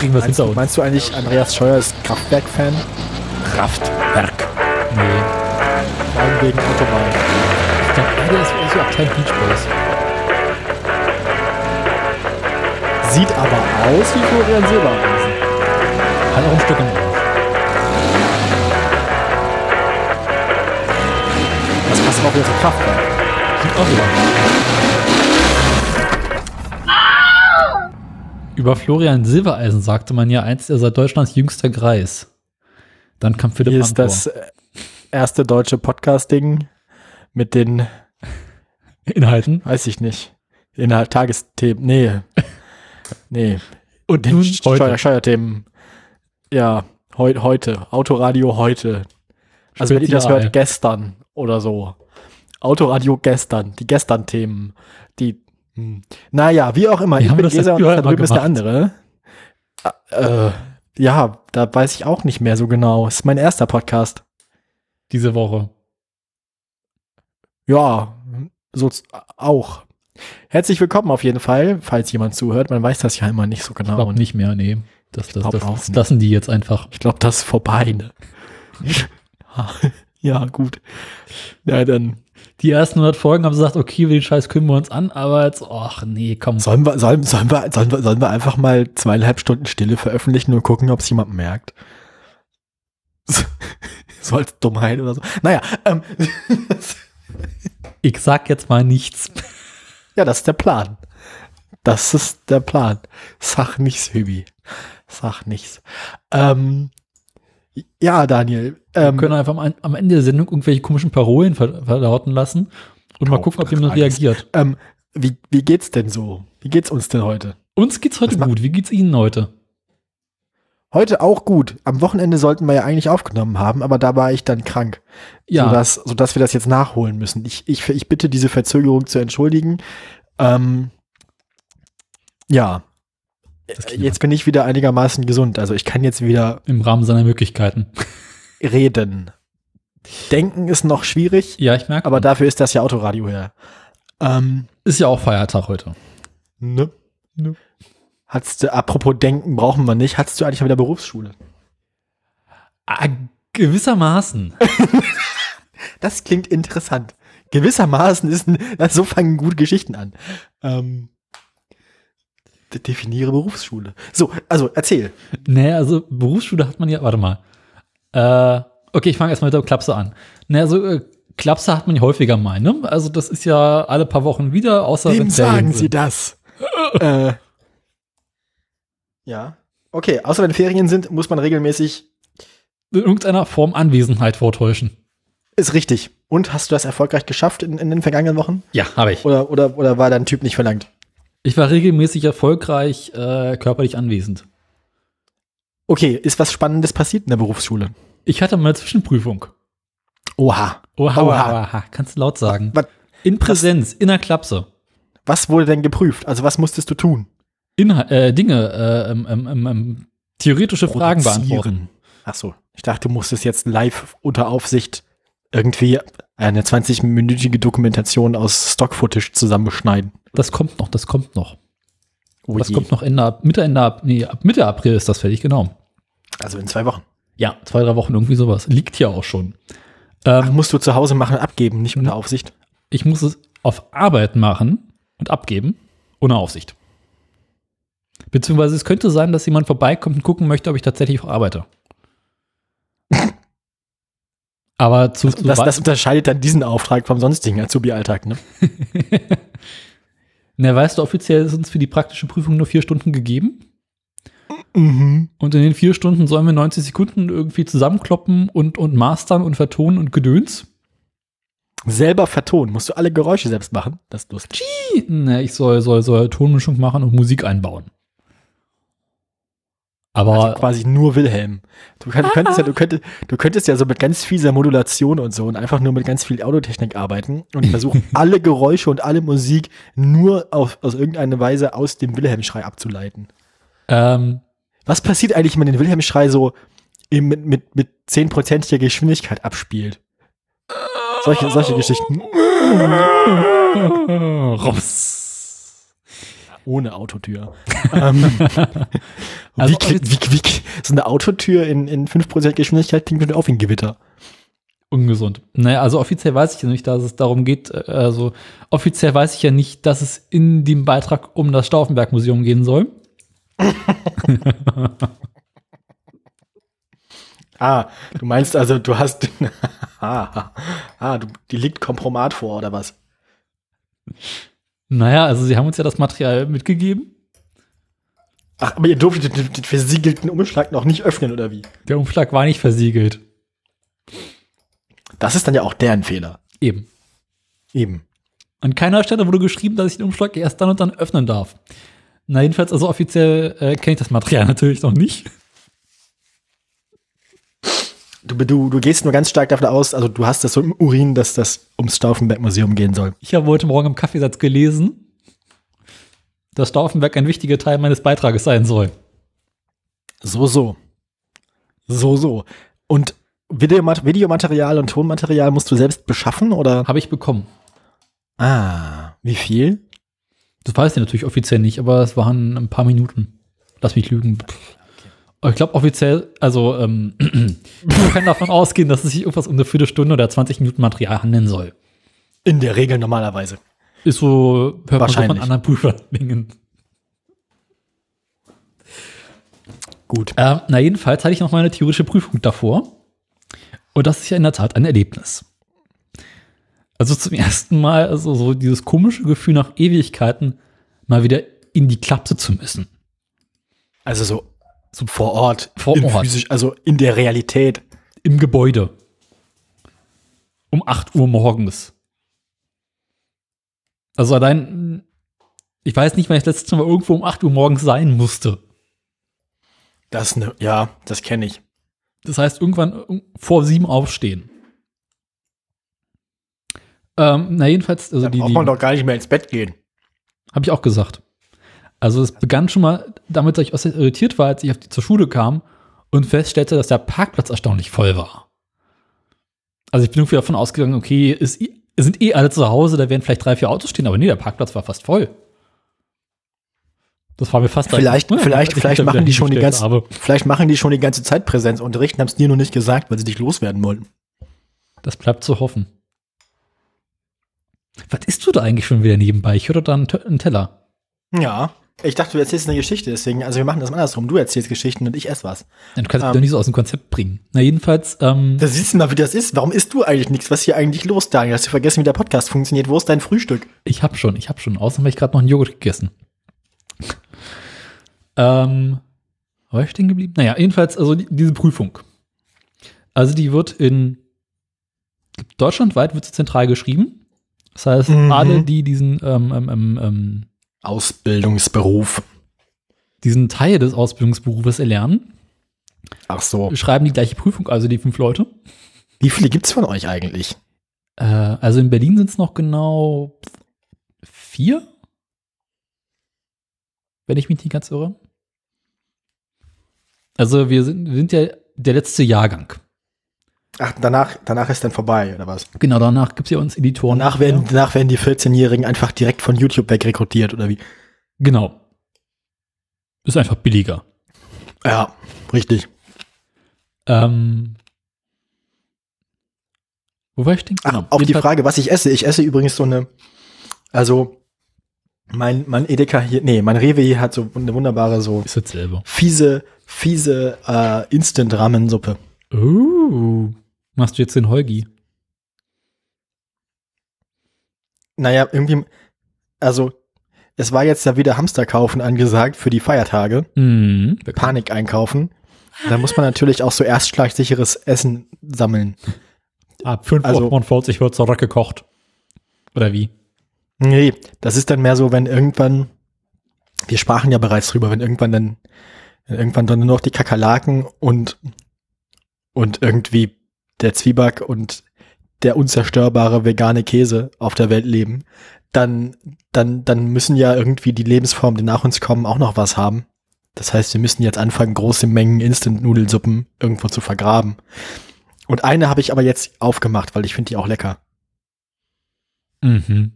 bringen wir es Meinst, hinter du- uns. meinst du eigentlich, Andreas Scheuer ist Kraftwerk-Fan? Kraftwerk. Nee. Vor allem wegen Autobahn. Ich glaube, der ist so Abteil Beach Boys. Sieht aber aus wie Florian Silbereisen. Hat auch ein Stück im Arsch. Das passt auch wieder zu Kraftwerk. Sieht auch so aus. Über Florian Silbereisen sagte man ja einst, er sei Deutschlands jüngster Greis. Dann kam Philipp Hier ist Amthor. das äh, erste deutsche Podcasting mit den, Inhalten. weiß ich nicht, Inhalt Tagesthemen. Nee. Nee. Und Den Steuer. Steuerthemen. Ja, heu, heute. Autoradio heute. Also wenn ihr das hört, gestern oder so. Autoradio gestern. Die gestern-Themen. Die. Hm. Naja, wie auch immer. Wie ich bin das Gesa und da drüben ist der andere. Äh, ja, da weiß ich auch nicht mehr so genau. Ist mein erster Podcast. Diese Woche. Ja, so auch. Herzlich willkommen auf jeden Fall, falls jemand zuhört. Man weiß das ja immer nicht so Ich genau. glaube nicht mehr, nee. Das, das, das, das lassen die jetzt einfach. Ich glaube, das ist vorbei. Ne? ja, gut. Ja, dann Die ersten 100 Folgen haben gesagt, okay, den Scheiß kümmern wir uns an, aber jetzt, ach nee, komm. sollen wir, sollen, sollen, wir, sollen, wir, sollen wir einfach mal zweieinhalb Stunden Stille veröffentlichen und gucken, ob es jemand merkt. So als Dummheit oder so. Naja, ähm, Ich sag jetzt mal nichts. ja, das ist der Plan. Das ist der Plan. Sag nichts, Hübi. Sag nichts. Ähm, ja, Daniel. Wir Ähm, können einfach am, am Ende der Sendung irgendwelche komischen Parolen ver verlauten lassen und mal Kauf gucken, ob jemand reagiert. ähm, wie, wie geht's denn so? Wie geht's uns denn heute? Uns geht's heute Was gut. Wie geht's Ihnen heute? Heute auch gut. Am Wochenende sollten wir ja eigentlich aufgenommen haben, aber da war ich dann krank. Ja, Sodass, sodass wir das jetzt nachholen müssen. Ich, ich, ich bitte diese Verzögerung zu entschuldigen. Ähm, ja. Klingt Jetzt bin ich wieder einigermaßen gesund. Also ich kann jetzt wieder im Rahmen seiner Möglichkeiten. reden. Denken ist noch schwierig, Ja, ich merke. aber dafür ist das ja Autoradio her. Ähm, ist ja auch Feiertag heute. ne? Ne. Hattest du, apropos Denken brauchen wir nicht, hattest du eigentlich mal wieder Berufsschule? Ah, gewissermaßen. Das klingt interessant. Gewissermaßen ist ein, so fangen gute Geschichten an. Ähm, definiere Berufsschule. So, also erzähl. Nee, also Berufsschule hat man ja, warte mal. Äh, okay, ich fange erstmal mit der Klapse an. Nee, also äh, Klapse hat man ja häufiger mal, ne? Also das ist ja alle paar Wochen wieder, außer Wem wenn Ferien sagen sind. Sie das? äh, ja. Okay, außer wenn Ferien sind, muss man regelmäßig. in irgendeiner Form Anwesenheit vortäuschen. Ist richtig. Und hast du das erfolgreich geschafft in, in den vergangenen Wochen? Ja, habe ich. Oder, oder, oder war dein Typ nicht verlangt? Ich war regelmäßig erfolgreich äh, körperlich anwesend. Okay, ist was Spannendes passiert in der Berufsschule? Ich hatte mal eine Zwischenprüfung. Oha. Oha, Oha. oha, oha. kannst du laut sagen. Was, In Präsenz, in der Klapse. was wurde denn geprüft? Also was musstest du tun? Inhal äh, Dinge, äh, ähm, ähm, ähm, ähm, theoretische Fragen beantworten. Ach so. Ich dachte, du musstest jetzt live unter Aufsicht irgendwie eine 20-minütige Dokumentation aus Stock-Footage zusammenschneiden. Das kommt noch, das kommt noch. Oh Das je. kommt noch Ende, Mitte, Ende, nee, ab Mitte April ist das fertig, genau. Also in zwei Wochen. Ja, zwei, drei Wochen irgendwie sowas. Liegt hier auch schon. Ach, Ähm, musst du zu Hause machen und abgeben, nicht unter Aufsicht. ich muss es auf Arbeit machen und abgeben, ohne Aufsicht. Beziehungsweise es könnte sein, dass jemand vorbeikommt und gucken möchte, ob ich tatsächlich auch arbeite. Aber zu, zu Das, das unterscheidet dann diesen Auftrag vom sonstigen Azubi-Alltag, ne? Na, weißt du, offiziell sind es für die praktische Prüfung nur vier Stunden gegeben. Mhm. Und in den vier Stunden sollen wir 90 Sekunden irgendwie zusammenkloppen und, und mastern und vertonen und gedöns. Selber vertonen. Musst du alle Geräusche selbst machen? Das ist lustig. Ne, ich soll, soll, soll Tonmischung machen und Musik einbauen. Aber Also quasi nur Wilhelm. Du, kann, du, könntest ja, du, könntest, du könntest ja so mit ganz fieser Modulation und so und einfach nur mit ganz viel Audiotechnik arbeiten und versuchen, alle Geräusche und alle Musik nur auf, aus irgendeiner Weise aus dem Wilhelm-Schrei abzuleiten. ähm, Was passiert eigentlich, wenn man den Wilhelm-Schrei so im, mit, mit, mit 10%iger Geschwindigkeit abspielt? Solche, solche Geschichten. Rums. Ohne Autotür. ähm, Also wie, wie, wie, so eine Autotür in, in 5% Geschwindigkeit klingt auch wie ein Gewitter. Ungesund. Naja, also offiziell weiß ich ja nicht, dass es darum geht. äh, Also offiziell weiß ich ja nicht, dass es in dem Beitrag um das Stauffenberg-Museum gehen soll. Ah, du meinst also, du hast. ah, ah du, die liegt Kompromat vor, oder was? Naja, also sie haben uns ja das Material mitgegeben. Ach, aber ihr durftet den, den versiegelten Umschlag noch nicht öffnen, oder wie? Der Umschlag war nicht versiegelt. Das ist dann ja auch deren Fehler. Eben. Eben. An keiner Stelle wurde geschrieben, dass ich den Umschlag erst dann und dann öffnen darf. Na, jedenfalls, also offiziell äh, kenne ich das Material natürlich noch nicht. Du, du, du gehst nur ganz stark davon aus, also du hast das so im Urin, dass das ums Stauffenberg-Museum gehen soll. Ich habe heute Morgen im Kaffeesatz gelesen, dass Stauffenberg ein wichtiger Teil meines Beitrages sein soll. So, so. So, so. Und Videomat Videomaterial und Tonmaterial musst du selbst beschaffen, oder? Habe ich bekommen. Ah, wie viel? Das weiß ich natürlich offiziell nicht, aber es waren ein paar Minuten. Lass mich lügen. Ich glaube offiziell, also ähm, man kann davon ausgehen, dass es sich irgendwas um eine Viertelstunde oder 20 Minuten Material handeln soll. In der Regel normalerweise. Ist so, hört man so von Wahrscheinlich. anderen Prüferlingen. Gut. Äh, na, jedenfalls hatte ich noch meine theoretische Prüfung davor. Und das ist ja in der Tat ein Erlebnis. Also zum ersten Mal, also so dieses komische Gefühl nach Ewigkeiten, mal wieder in die Klapse zu müssen. Also so, so vor Ort. Vor Ort. Physisch, also in der Realität. Im Gebäude. Um 8 Uhr morgens. Also allein, ich weiß nicht, wann ich das letzte Mal irgendwo um 8 Uhr morgens sein musste. Das ne, ja, das kenne ich. Das heißt, irgendwann vor sieben aufstehen. Ähm, na, jedenfalls, also Da die, braucht die man doch gar nicht mehr ins Bett gehen. habe ich auch gesagt. Also es begann schon mal damit, dass ich äußerst irritiert war, als ich zur Schule kam und feststellte, dass der Parkplatz erstaunlich voll war. Also ich bin irgendwie davon ausgegangen, okay, ist, sind eh alle zu Hause, da werden vielleicht drei, vier Autos stehen, aber nee, der Parkplatz war fast voll. Das war mir fast Vielleicht, Ja, vielleicht, vielleicht machen die schon die ganze, habe. vielleicht machen die schon die ganze Zeit Präsenzunterricht und haben es dir nur nicht gesagt, weil sie dich loswerden wollten. Das bleibt zu hoffen. Was isst du da eigentlich schon wieder nebenbei? Ich höre da einen, einen Teller. Ja. Ich dachte, du erzählst eine Geschichte, deswegen, also wir machen das mal andersrum. Du erzählst Geschichten und ich esse was. Du kannst mich Ähm. doch nicht so aus dem Konzept bringen. Na, jedenfalls, ähm, Da siehst du mal, wie das ist. Warum isst du eigentlich nichts? Was ist hier eigentlich los, Daniel? Hast du vergessen, wie der Podcast funktioniert? Wo ist dein Frühstück? Ich hab schon, ich hab schon. Außerdem habe ich gerade noch einen Joghurt gegessen. ähm, war ich stehen geblieben? Naja, jedenfalls, also die, diese Prüfung. Also die wird in deutschlandweit wird sie zentral geschrieben. Das heißt, Mhm. alle, die diesen, ähm, ähm, ähm, ähm, Ausbildungsberuf. diesen Teil des Ausbildungsberufes erlernen, Ach so. schreiben die gleiche Prüfung, also die fünf Leute. Wie viele gibt's von euch eigentlich? Äh, also in Berlin sind es noch genau vier, wenn ich mich nicht ganz irre. Also wir sind, wir sind ja der letzte Jahrgang. Ach, danach, danach ist dann vorbei, oder was? Genau, danach gibt es ja uns Editoren. Danach werden, danach werden die 14-Jährigen einfach direkt von YouTube wegrekrutiert, oder wie? Genau. Ist einfach billiger. Ja, richtig. Ähm, wo war ich denn? Ach, auf die Frage, was ich esse. Ich esse übrigens so eine, also mein, mein Edeka hier, nee, mein Rewe hier hat so eine wunderbare, so fiese, fiese äh, Instant-Ramen-Suppe. Oh. Machst du jetzt den Holgi? Naja, irgendwie, also es war jetzt ja wieder Hamsterkaufen angesagt für die Feiertage. Mhm. Panik einkaufen. Da muss man natürlich auch so erstschlagsicheres Essen sammeln. Ab 5.45 Also- Uhr wird zurückgekocht. Oder wie? Nee, das ist dann mehr so, wenn irgendwann, wir sprachen ja bereits drüber, wenn irgendwann dann, wenn irgendwann dann nur noch die Kakerlaken und, und irgendwie der Zwieback und der unzerstörbare vegane Käse auf der Welt leben, dann, dann, dann müssen ja irgendwie die Lebensformen, die nach uns kommen, auch noch was haben. Das heißt, wir müssen jetzt anfangen, große Mengen Instant-Nudelsuppen irgendwo zu vergraben. Und eine habe ich aber jetzt aufgemacht, weil ich finde die auch lecker. Mhm.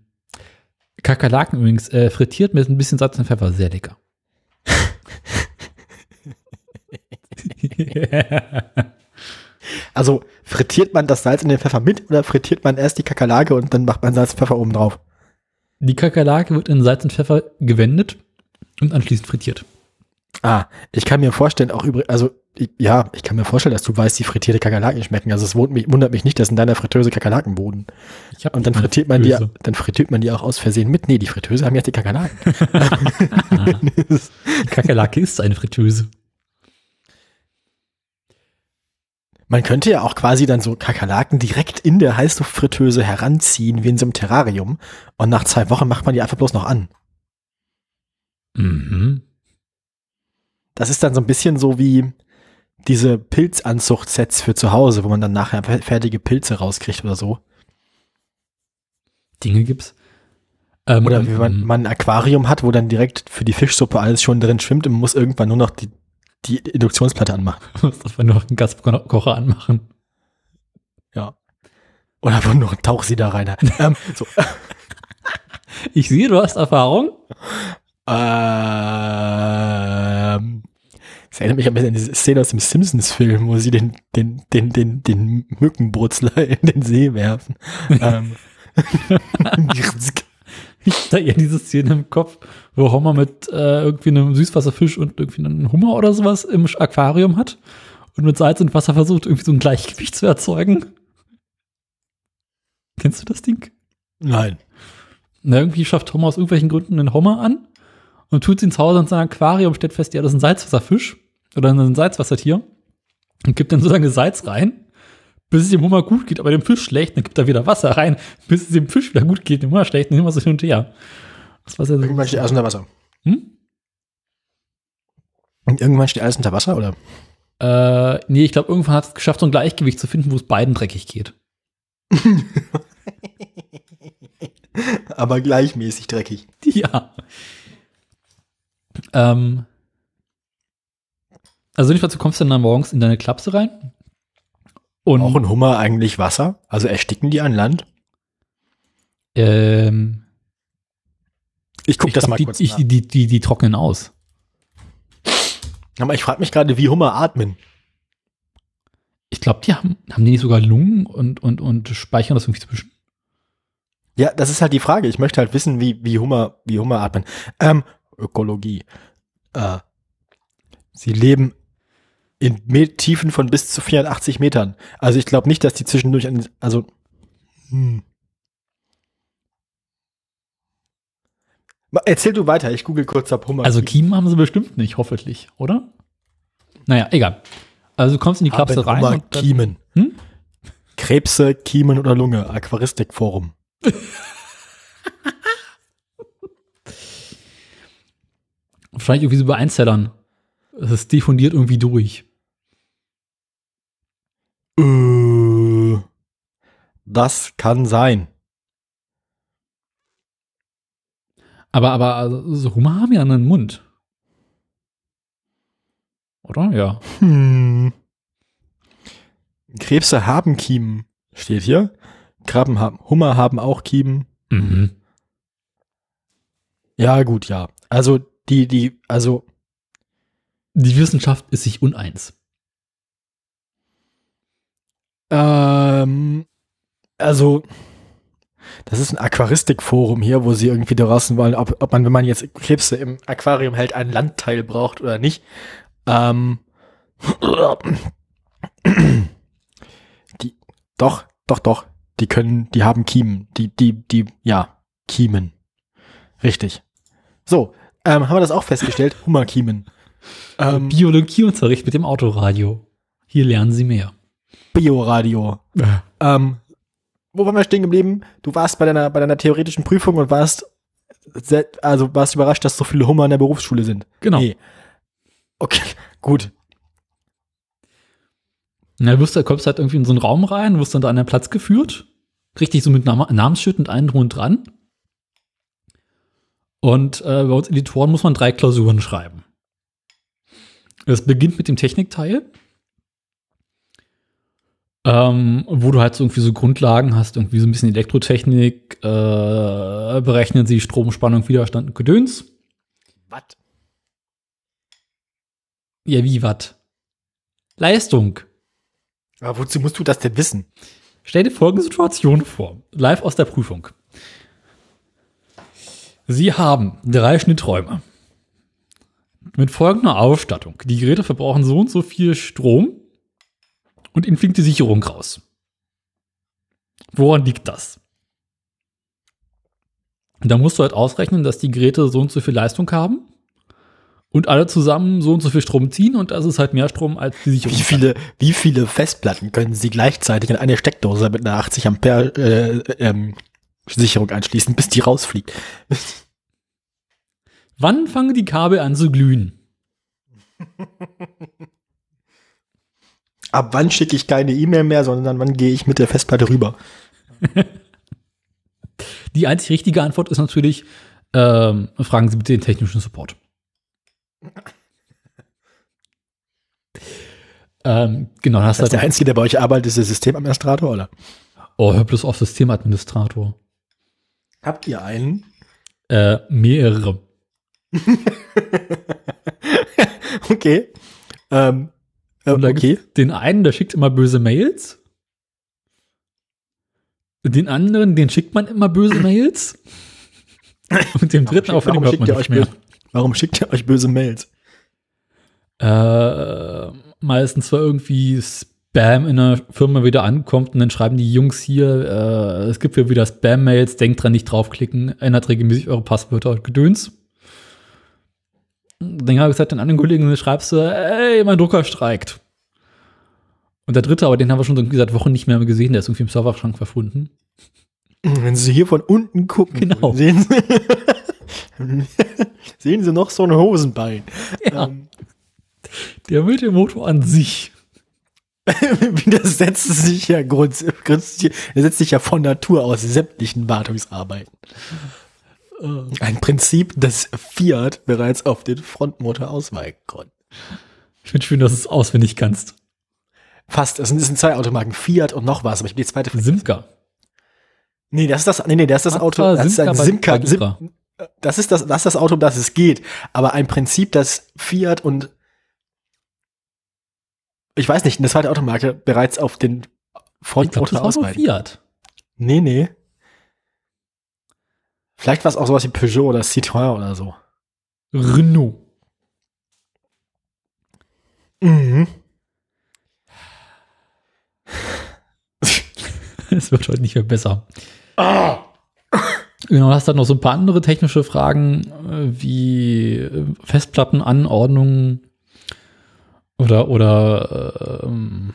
Kakerlaken übrigens, äh, frittiert mit ein bisschen Salz und Pfeffer, sehr lecker. Also frittiert man das Salz und den Pfeffer mit oder frittiert man erst die Kakerlake und dann macht man Salz und Pfeffer oben drauf? Die Kakerlake wird in Salz und Pfeffer gewendet und anschließend frittiert. Ah, ich kann mir vorstellen, auch übrigens, also ja, ich kann mir vorstellen, dass du weißt, wie frittierte Kakerlaken schmecken. Also es wundert mich, wundert mich nicht, dass in deiner Fritteuse Kakerlaken boden. Ich hab Und dann frittiert man die, dann frittiert man die auch aus Versehen mit. Nee, die Fritteuse haben jetzt die Kakerlaken. Kakerlake ist eine Fritteuse. Man könnte ja auch quasi dann so Kakerlaken direkt in der Heißluftfritteuse heranziehen, wie in so einem Terrarium. Und nach zwei Wochen macht man die einfach bloß noch an. Mhm. Das ist dann so ein bisschen so wie diese Pilzanzuchtsets für zu Hause, wo man dann nachher fe- fertige Pilze rauskriegt oder so. Dinge gibt's. Ähm, Oder wie man, man ein Aquarium hat, wo dann direkt für die Fischsuppe alles schon drin schwimmt und man muss irgendwann nur noch die, die Induktionsplatte anmachen. muss das mal noch einen Gaskocher anmachen. Ja. Oder wo noch ein Tauchsieh da rein. ähm, so. Ich sehe, du hast Erfahrung. Ähm, das erinnert mich ein bisschen an diese Szene aus dem Simpsons-Film, wo sie den, den, den, den, den Mückenbrutzler in den See werfen. ähm. Ich da eher diese Szene im Kopf, wo Homer mit äh, irgendwie einem Süßwasserfisch und irgendwie einem Hummer oder sowas im Aquarium hat und mit Salz und Wasser versucht, irgendwie so ein Gleichgewicht zu erzeugen. Kennst du das Ding? Nein. Na, irgendwie schafft Homer aus irgendwelchen Gründen einen Hummer an und tut ihn zu Hause in sein Aquarium, stellt fest, ja, das ist ein Salzwasserfisch oder ein Salzwassertier und gibt dann so lange Salz rein, bis es dem Hummer gut geht, aber dem Fisch schlecht, dann gibt er wieder Wasser rein, bis es dem Fisch wieder gut geht, dem Hummer schlecht, und immer so hin und her. Das sehr Irgendwann steht alles unter Wasser. hm? Und irgendwann steht alles unter Wasser, oder? äh, nee, ich glaube, irgendwann hat es geschafft, so ein Gleichgewicht zu finden, wo es beiden dreckig geht. Aber gleichmäßig dreckig. Ja. Ähm, also jedenfalls, du kommst dann, dann morgens in deine Klapse rein. Und Auch ein Hummer eigentlich Wasser? Also ersticken die an Land? ähm, Ich guck ich das glaub, mal die, kurz ich, nach. die, die, die trocknen aus. Aber ich frage mich gerade, wie Hummer atmen. Ich glaube, die haben, haben die nicht sogar Lungen und, und, und speichern das irgendwie zwischen. Ja, das ist halt die Frage. Ich möchte halt wissen, wie, wie Hummer, wie Hummer atmen. Ähm, Ökologie. Äh, sie leben in Tiefen von bis zu 84 Metern. Also ich glaube nicht, dass die zwischendurch, an, also, hm. Erzähl du weiter, ich google kurz ab Hummer. Also Kiemen haben sie bestimmt nicht, hoffentlich, oder? Naja, egal. Also du kommst in die Klapse Haben rein. Hummer und dann- Kiemen. Hm? Krebse, Kiemen oder Lunge. Aquaristikforum. Wahrscheinlich irgendwie so bei Einzellern. Ist diffundiert irgendwie durch. Äh, das kann sein. Aber, aber also, so Hummer haben ja einen Mund. Oder? Ja. Hm. Krebse haben Kiemen, steht hier. Krabben haben, Hummer haben auch Kiemen. Mhm. Ja, gut, ja. Also, die, die, also, Die Wissenschaft ist sich uneins. ähm, also, das ist ein Aquaristikforum hier, wo sie irgendwie draußen wollen, ob, ob man, wenn man jetzt Krebse im Aquarium hält, einen Landteil braucht oder nicht. Ähm, die, doch, doch, doch, die können, die haben Kiemen, die, die, die, ja, Kiemen. Richtig. So, ähm, haben wir das auch festgestellt? Hummerkiemen. Ähm, Biologieunterricht mit dem Autoradio. Hier lernen Sie mehr. Bioradio. Ähm, wo waren wir stehen geblieben? Du warst bei deiner, bei deiner theoretischen Prüfung und warst, sehr, also warst überrascht, dass so viele Hummer in der Berufsschule sind. Genau. Nee. Okay, gut. Na, wirst du, kommst halt irgendwie in so einen Raum rein, wirst dann da an den Platz geführt. Richtig so mit Nam Namensschild und allen drum und dran. Und äh, bei uns Editoren muss man drei Klausuren schreiben. Es beginnt mit dem Technikteil. ähm, wo du halt so irgendwie so Grundlagen hast, irgendwie so ein bisschen Elektrotechnik, äh, berechnen sie Stromspannung, Widerstand und Gedöns. Was? Ja, wie wat? Leistung. Aber wozu musst du das denn wissen? Stell dir folgende Situation vor, live aus der Prüfung. Sie haben drei Schnitträume mit folgender Ausstattung. Die Geräte verbrauchen so und so viel Strom und ihnen fliegt die Sicherung raus. Woran liegt das? Da musst du halt ausrechnen, dass die Geräte so und so viel Leistung haben und alle zusammen so und so viel Strom ziehen und das ist halt mehr Strom als die Sicherung. Wie viele, wie viele Festplatten können Sie gleichzeitig in eine Steckdose mit einer 80 Ampere äh, ähm, Sicherung anschließen, bis die rausfliegt? Wann fangen die Kabel an zu glühen? Ab wann schicke ich keine E-Mail mehr, sondern wann gehe ich mit der Festplatte rüber? Die einzig richtige Antwort ist natürlich, ähm, fragen Sie bitte den technischen Support. ähm, genau, Das ist du der halt, Einzige, der bei euch arbeitet, ist der Systemadministrator, oder? oh, hör bloß auf Systemadministrator. Habt ihr einen? Äh, mehrere. okay. Ähm, äh, Und okay. den einen, der schickt immer böse Mails. Den anderen, den schickt man immer böse Mails. Und dem dritten, auf den warum, hört man nicht euch mehr. böse, warum schickt ihr euch böse Mails? äh, meistens war irgendwie Spam in der Firma wieder ankommt und dann schreiben die Jungs hier, äh, es gibt hier wieder Spam-Mails, denkt dran, nicht draufklicken, ändert regelmäßig eure Passwörter und Gedöns. Dann habe ich gesagt, den anderen Kollegen schreibst du, ey, mein Drucker streikt. Und der dritte, aber den haben wir schon seit Wochen nicht mehr gesehen, der ist irgendwie im Serverschrank verschwunden. Wenn Sie hier von unten gucken, Genau. sehen Sie, sehen Sie noch so ein Hosenbein. Ja. Ähm, Der Multimotor an sich. das setzt sich ja grund, grund, das setzt sich ja von Natur aus sämtlichen Wartungsarbeiten. Ein Prinzip, das Fiat bereits auf den Frontmotor ausweichen konnte. Ich finde schön, dass du es auswendig kannst. Fast, es sind, es sind zwei Automarken, Fiat und noch was, aber ich habe die zweite vergessen. Simca. Nee, das ist das, nee, nee, das ist das Auto, Astra, das ist ein Simca, Simca, Bagheera. Sim, das ist das, das ist das Auto, um das es geht. Aber ein Prinzip, das Fiat und ich weiß nicht, eine zweite Automarke bereits auf den Frontmotor ausweichen. Fiat. Nee, nee. Vielleicht war es auch sowas wie Peugeot oder Citroën oder so. Renault. Mhm. Es wird heute nicht mehr besser. Ah. Genau, hast dann noch so ein paar andere technische Fragen äh, wie äh, Festplattenanordnung oder oder äh, ähm,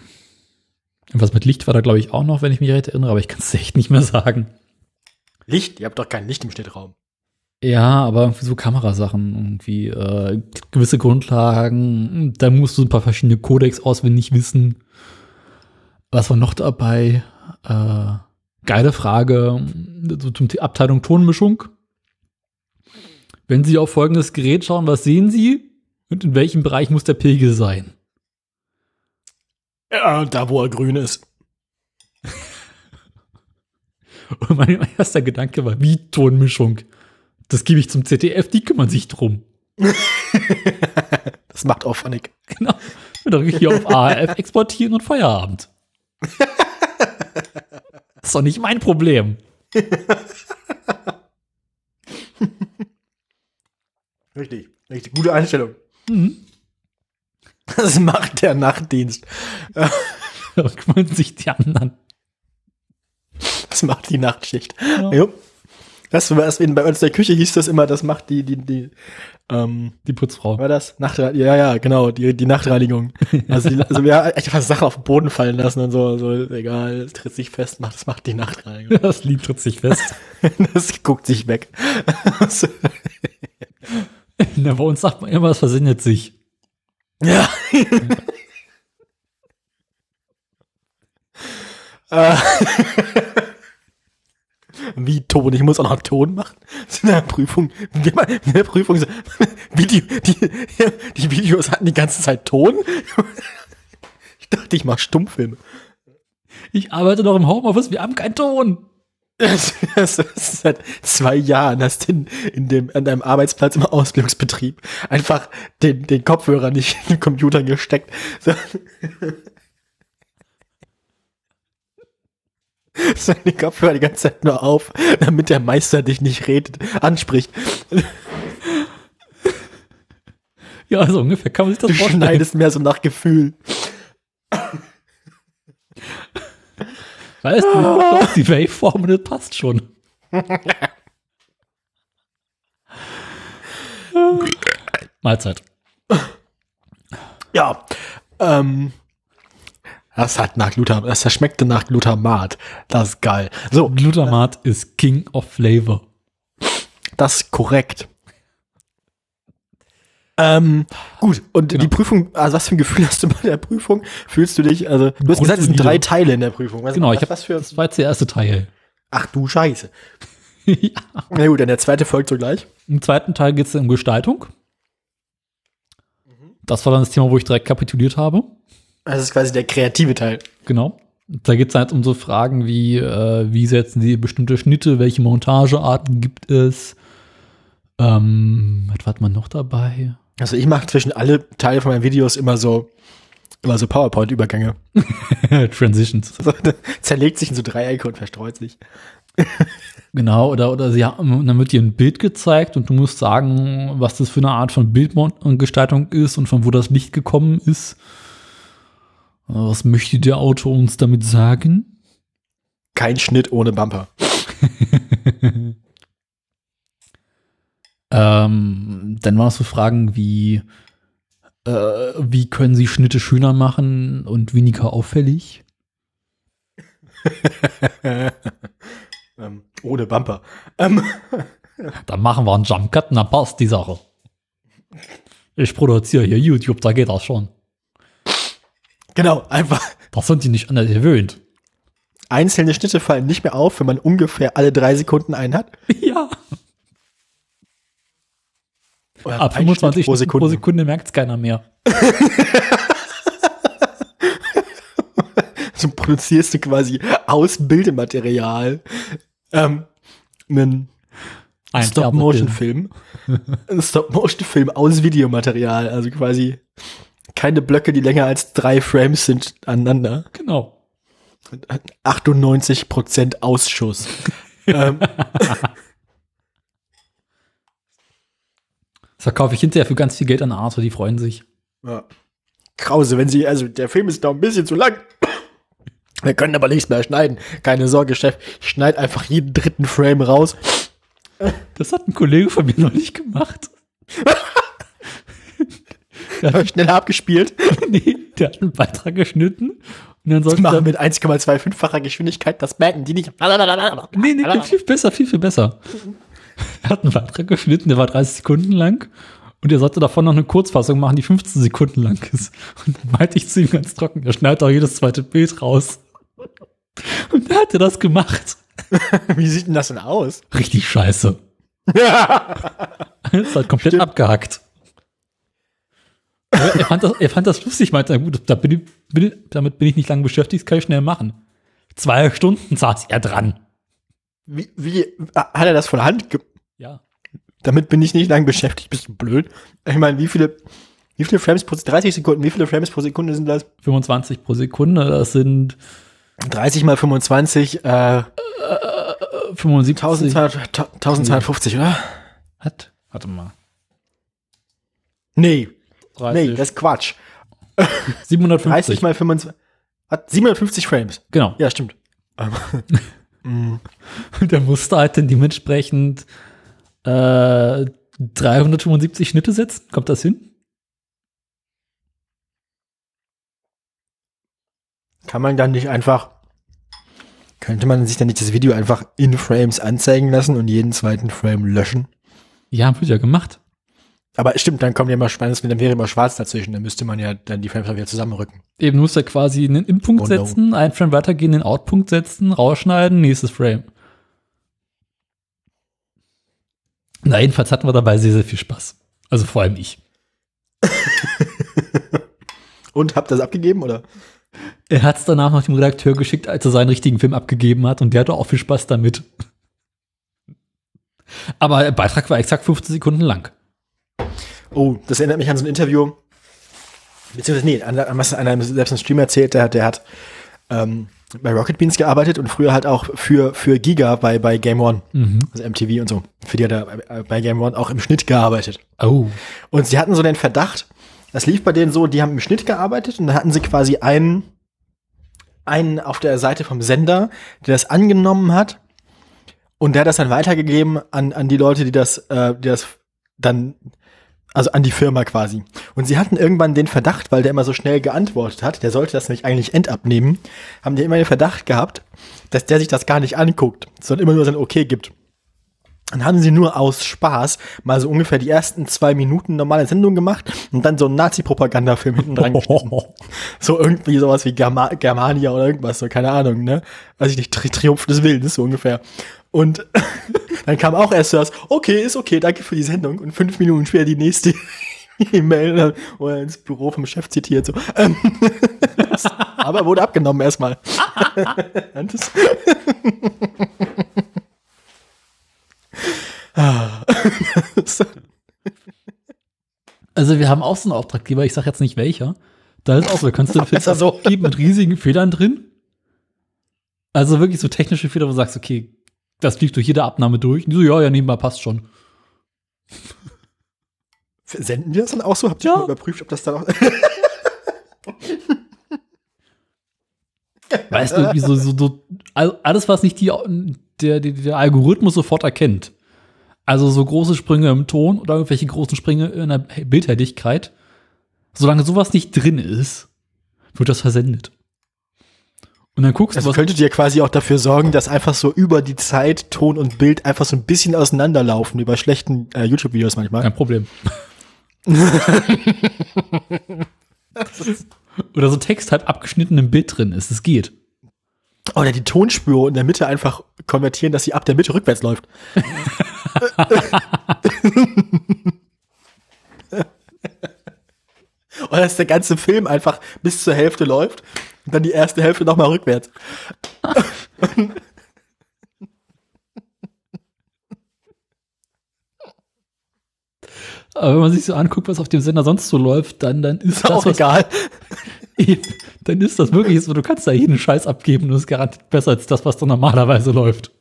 was mit Licht war da glaube ich auch noch, wenn ich mich recht erinnere, aber ich kann es echt nicht mehr sagen. Licht? Ihr habt doch kein Licht im Stadtraum. Ja, aber irgendwie so Kamerasachen, irgendwie äh, gewisse Grundlagen. Da musst du ein paar verschiedene Codecs auswendig wissen. Was war noch dabei? Äh, geile Frage so zum Abteilung Tonmischung. Wenn Sie auf folgendes Gerät schauen, was sehen Sie? Und in welchem Bereich muss der Pegel sein? Ja, da wo er grün ist. Und mein erster Gedanke war, wie Tonmischung? Das gebe ich zum ZDF, die kümmern sich drum. Das macht Auphonic. Genau. Wir drücke hier auf ARF exportieren und Feierabend. Das ist doch nicht mein Problem. Richtig, richtig. Gute Einstellung. Mhm. Das macht der Nachtdienst. Da kümmern sich die anderen. Das macht die Nachtschicht. Ja. Jo. Das, was in, bei uns in der Küche hieß das immer, das macht die, die, die, ähm, Die Putzfrau. war das? Nachtreinigung. Ja, ja, genau, die, die Nachtreinigung. Also, die, also wir haben echt einfach Sachen auf den Boden fallen lassen und so, so, egal, es tritt sich fest, macht, das macht die Nachtreinigung. Das Lied tritt sich fest. Das guckt sich weg. Na, bei uns sagt man immer, es versendet sich. ja. Äh, Wie Ton? Ich muss auch noch Ton machen? Das ist in der Prüfung. In der Prüfung Video, die, die Videos hatten die ganze Zeit Ton. Ich dachte, ich mache Stummfilme. Ich arbeite noch im Homeoffice, wir haben keinen Ton. Das, ist seit zwei Jahren hast du in, in dem, an deinem Arbeitsplatz im Ausbildungsbetrieb einfach den, den Kopfhörer nicht in den Computer gesteckt. So. Den Kopfhörer die ganze Zeit nur auf, damit der Meister dich nicht redet, anspricht. Ja, so ungefähr kann man sich das Du vorstellen. schneidest mehr so nach Gefühl. Weißt du, du hast die Waveform und das passt schon. Mahlzeit. Ja. Ähm, das hat nach Glutamat, das schmeckte nach Glutamat. Das ist geil. So, Glutamat ist King of Flavor. das ist korrekt. Ähm, gut, und Genau. die Prüfung, also was für ein Gefühl hast du bei der Prüfung? Fühlst du dich, also du hast gesagt, es sind drei Teile in der Prüfung. Was, Genau, ich was, habe was für, das war jetzt der erste Teil. ach du Scheiße. ja. Na gut, dann der zweite folgt sogleich. Im zweiten Teil geht es um Gestaltung. Das war dann das Thema, wo ich direkt kapituliert habe. Das ist quasi der kreative Teil. Genau. Da geht es halt um so Fragen wie, äh, wie setzen Sie bestimmte Schnitte, welche Montagearten gibt es? Ähm, was hat man noch dabei? Also ich mache zwischen alle Teile von meinen Videos immer so, immer so PowerPoint-Übergänge. Transitions. So, zerlegt sich in so Dreiecke und verstreut sich. Genau, oder, oder sie haben, dann wird dir ein Bild gezeigt und du musst sagen, was das für eine Art von Bildgestaltung ist und von wo das Licht gekommen ist. Was möchte der Autor uns damit sagen? Kein Schnitt ohne Bumper. Ähm, dann waren es so Fragen wie, äh, wie können sie Schnitte schöner machen und weniger auffällig? ähm, ohne Bumper. Ähm, Dann machen wir einen Jump Cut und dann passt die Sache. Ich produziere hier YouTube, da geht das schon. Genau, einfach Das sind die nicht anders gewöhnt. einzelne Schnitte fallen nicht mehr auf, wenn man ungefähr alle drei Sekunden einen hat. Ja. Oder Ab ein 25 Schnitt pro Sekunde. pro Sekunde merkt es keiner mehr. So produzierst du quasi aus Bildematerial ähm, einen Ein Stop-Motion-Film. Ein Stop-Motion-Film aus Videomaterial. Also quasi keine Blöcke, die länger als drei Frames sind aneinander. Genau. 98% Ausschuss. ähm, Das verkaufe ich hinterher für ganz viel Geld an Arte, die freuen sich. ja. Krause, wenn sie, also der Film ist noch ein bisschen zu lang. Wir können aber nichts mehr schneiden. Keine Sorge, Chef. Ich schneide einfach jeden dritten Frame raus. Das hat ein Kollege von mir noch nicht gemacht. Schnell abgespielt. nee, der hat einen Beitrag geschnitten und dann sollte Machen mit 1,25-facher Geschwindigkeit. Das merken die nicht. nee, nee, viel besser, viel, viel besser. Er hat einen Beitrag geschnitten, der war 30 Sekunden lang und er sollte davon noch eine Kurzfassung machen, die 15 Sekunden lang ist. Und dann meinte ich zu ihm ganz trocken, er schneidet auch jedes zweite Bild raus. Und dann hat er das gemacht. Wie sieht denn das denn aus? Richtig scheiße. Das ist halt komplett Stimmt. abgehackt. Er, fand das, er fand das lustig, meinte, er, gut, da bin ich, bin damit bin ich nicht lange beschäftigt, das kann ich schnell machen. Zwei Stunden saß er dran. Wie, wie hat er das von Hand ge Ja. Damit bin ich nicht lang beschäftigt. Bist du blöd? Ich meine, wie viele, wie viele Frames pro 30 Sekunden, wie viele Frames pro Sekunde sind das? 25 pro Sekunde, das sind 30 mal 25, äh, 75. 1200 1250, oder? Hat? Warte mal. Nee, 30, nee, das ist Quatsch. 750. 30 mal 25, hat 750 Frames. Genau. Ja, stimmt. Und der musste halt dann dementsprechend äh, 375 Schnitte setzen. Kommt das hin? Kann man dann nicht einfach, könnte man sich dann nicht das Video einfach in Frames anzeigen lassen und jeden zweiten Frame löschen? Ja, wird ja gemacht. Aber stimmt, dann kommt ja immer spannend, dann wäre immer schwarz dazwischen, dann müsste man ja dann die Frames wieder zusammenrücken. Eben muss er quasi einen In-Punkt setzen, einen Frame weitergehen, den Out-Punkt setzen, rausschneiden, nächstes Frame. Na, jedenfalls hatten wir dabei sehr, sehr viel Spaß. Also vor allem ich. Und habt ihr das abgegeben oder? Er hat es danach noch dem Redakteur geschickt, als er seinen richtigen Film abgegeben hat und der hatte auch viel Spaß damit. Aber der Beitrag war exakt 15 Sekunden lang. Oh, das erinnert mich an so ein Interview. Beziehungsweise, nee, an, an was einer selbst im Stream erzählt, der, der hat ähm, bei Rocket Beans gearbeitet und früher halt auch für, für Giga bei, bei Game One, also MTV und so. Für die hat er bei- bei Game One auch im Schnitt gearbeitet. Oh. Und sie hatten so den Verdacht, das lief bei denen so, die haben im Schnitt gearbeitet und dann hatten sie quasi einen, einen auf der Seite vom Sender, der das angenommen hat und der hat das dann weitergegeben an, an die Leute, die das, äh, die das dann, also an die Firma quasi. Und sie hatten irgendwann den Verdacht, weil der immer so schnell geantwortet hat, der sollte das nämlich eigentlich endabnehmen, haben die immer den Verdacht gehabt, dass der sich das gar nicht anguckt, sondern immer nur sein Okay gibt. Dann haben sie nur aus Spaß mal so ungefähr die ersten zwei Minuten normale Sendung gemacht und dann so einen Nazi-Propaganda-Film hinten dran geschnitten. So irgendwie sowas wie Germa Germania oder irgendwas, so keine Ahnung, ne? Weiß ich nicht, Tri Triumph des Willens, so ungefähr. Und dann kam auch erst das, okay, ist okay, danke für die Sendung. Und fünf Minuten später die nächste E-Mail oder ins Büro vom Chef zitiert, so. Ähm, Aber wurde abgenommen erstmal. Also wir haben auch so einen Auftraggeber, ich sage jetzt nicht welcher. Da ist auch so, da kannst du Besser so. geben mit riesigen Fehlern drin. Also wirklich so technische Fehler, wo du sagst, okay, das fliegt durch jede Abnahme durch. Und die so, ja, ja, nebenbei passt schon. Senden die das dann auch so? Habt ihr Ja. mal überprüft, ob das dann auch. Weißt du, irgendwie so, so, so all- alles, was nicht die, der, der, der Algorithmus sofort erkennt. Also so große Sprünge im Ton oder irgendwelche großen Sprünge in der Bildhelligkeit. Solange sowas nicht drin ist, wird das versendet. Und dann guckst du, Also was könntet ihr quasi auch dafür sorgen, dass einfach so über die Zeit Ton und Bild einfach so ein bisschen auseinanderlaufen, über schlechten äh, YouTube-Videos manchmal. Kein Problem. Oder so Text halb abgeschnitten im Bild drin ist. Es geht. Oder die Tonspur in der Mitte einfach konvertieren, dass sie ab der Mitte rückwärts läuft. Oder dass der ganze Film einfach bis zur Hälfte läuft und dann die erste Hälfte nochmal rückwärts. Aber wenn man sich so anguckt, was auf dem Sender sonst so läuft, dann, dann ist Ist das, auch was, egal. Dann ist das wirklich so, du kannst da jeden Scheiß abgeben und es ist garantiert besser als das, was da normalerweise läuft.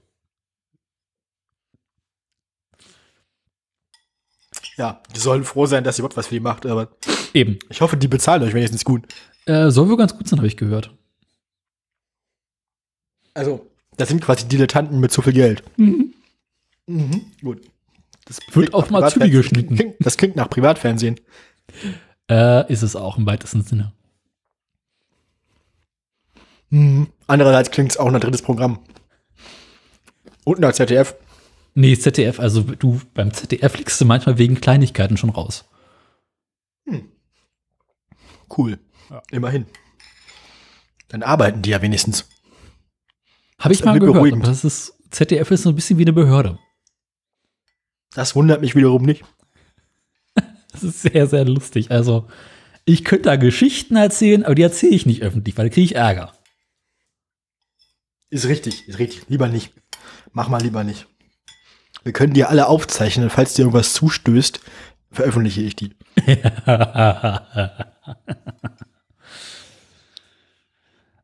Ja, die sollen froh sein, dass ihr überhaupt was für die macht, aber Eben. ich hoffe, die bezahlen euch wenigstens gut. Äh, soll wohl ganz gut sein, habe ich gehört. Also, das sind quasi Dilettanten mit zu viel Geld. Mhm, gut. Das auf nach Azubi Privatfernsehen. geschnitten. Das klingt nach Privatfernsehen. Äh, ist es auch im weitesten Sinne. Mhm. Andererseits klingt es auch nach drittes Programm. Und nach ZDF. Nee, ZDF, also du, beim ZDF liegst du manchmal wegen Kleinigkeiten schon raus. Cool. Immerhin. Dann arbeiten die ja wenigstens. Habe ich mal gehört, beruhigend. aber das ist, ZDF ist so ein bisschen wie eine Behörde. Das wundert mich wiederum nicht. Das ist sehr, sehr lustig. Also, ich könnte da Geschichten erzählen, aber die erzähle ich nicht öffentlich, weil da kriege ich Ärger. Ist richtig, ist richtig. Lieber nicht. Mach mal lieber nicht. Wir können die alle aufzeichnen. Falls dir irgendwas zustößt, veröffentliche ich die.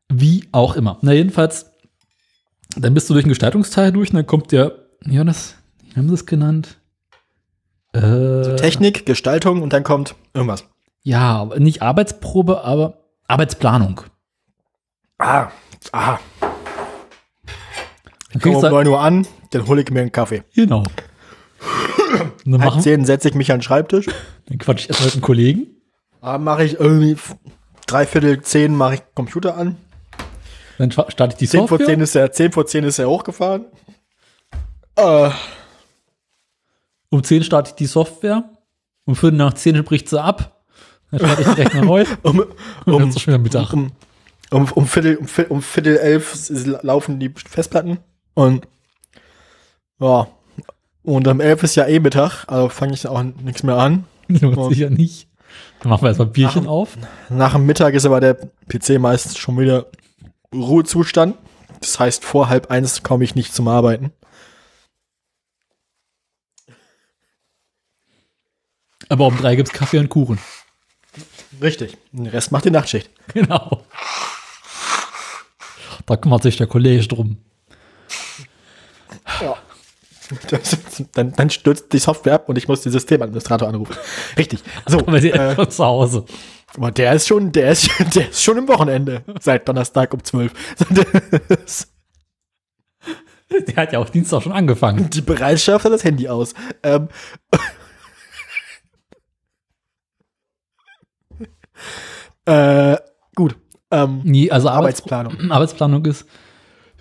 Wie auch immer. Na, jedenfalls, dann bist du durch den Gestaltungsteil durch und dann kommt der, ja, das, wie haben sie es genannt? Äh, Technik, Gestaltung und dann kommt irgendwas. ja, nicht Arbeitsprobe, aber Arbeitsplanung. Ah, ah. Dann Komm kriegst um du, 9 Uhr an, dann hole ich mir einen Kaffee. genau. Dann, Halb 10 setze ich mich an den Schreibtisch. dann quatsch ich erstmal mit einem Kollegen. Da mache ich irgendwie dreiviertel zehn mache ich Computer an. Dann starte ich die 10 vor Software. 10 ist er, 10 vor 10 ist er hochgefahren. Äh, Um 10 starte ich die Software. Um Viertel nach 10 bricht sie ab. Dann starte ich direkt um, Und dann um, ist es schon wieder Mittag. um, um, um, Viertel, um, Viertel, um elf laufen die Festplatten. Und ja, und um elf ist ja eh Mittag, also fange ich auch nichts mehr an. Lohnt und- sich ja nicht. Dann machen wir erstmal Bierchen auf. Nach dem Mittag ist aber der PC meistens schon wieder Ruhezustand. Das heißt, vor halb eins komme ich nicht zum Arbeiten. Aber um drei gibt's Kaffee und Kuchen. Richtig. Den Rest macht die Nachtschicht. Genau. Da kümmert sich der Kollege drum. Ja. Das, dann, dann stürzt die Software ab und ich muss den Systemadministrator anrufen. Richtig. So, Aber sie äh, zu Hause. aber der ist schon, der ist, der ist schon im Wochenende seit Donnerstag um 12. Das- Der hat ja auch Dienstag schon angefangen. Die Bereitschaft hat das Handy aus. Ähm. äh, gut. Ähm, Nee, also Arbeits Arbeitsplanung. Arbeitsplanung ist,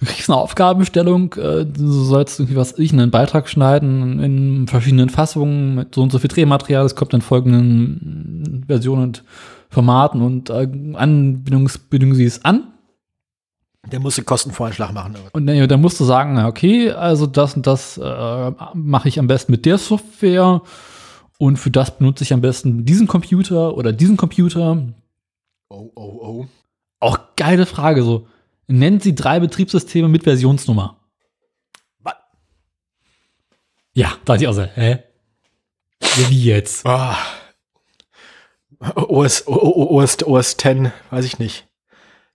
du kriegst eine Aufgabenstellung, äh, du sollst irgendwie was ich einen Beitrag schneiden in verschiedenen Fassungen mit so und so viel Drehmaterial, es kommt in folgenden Versionen und Formaten und äh, Anbindungsbedingungen sie es an. Der muss einen Kostenvoranschlag machen. Und dann, dann musst du sagen, okay, also das und das äh, mache ich am besten mit der Software und für das benutze ich am besten diesen Computer oder diesen Computer. Oh, oh, oh. Auch geile Frage so. Nennt sie drei Betriebssysteme mit Versionsnummer. Was? Ja, da ich auch so, hä? Ja, wie jetzt? Ah. OS, OS, OS 10, weiß ich nicht.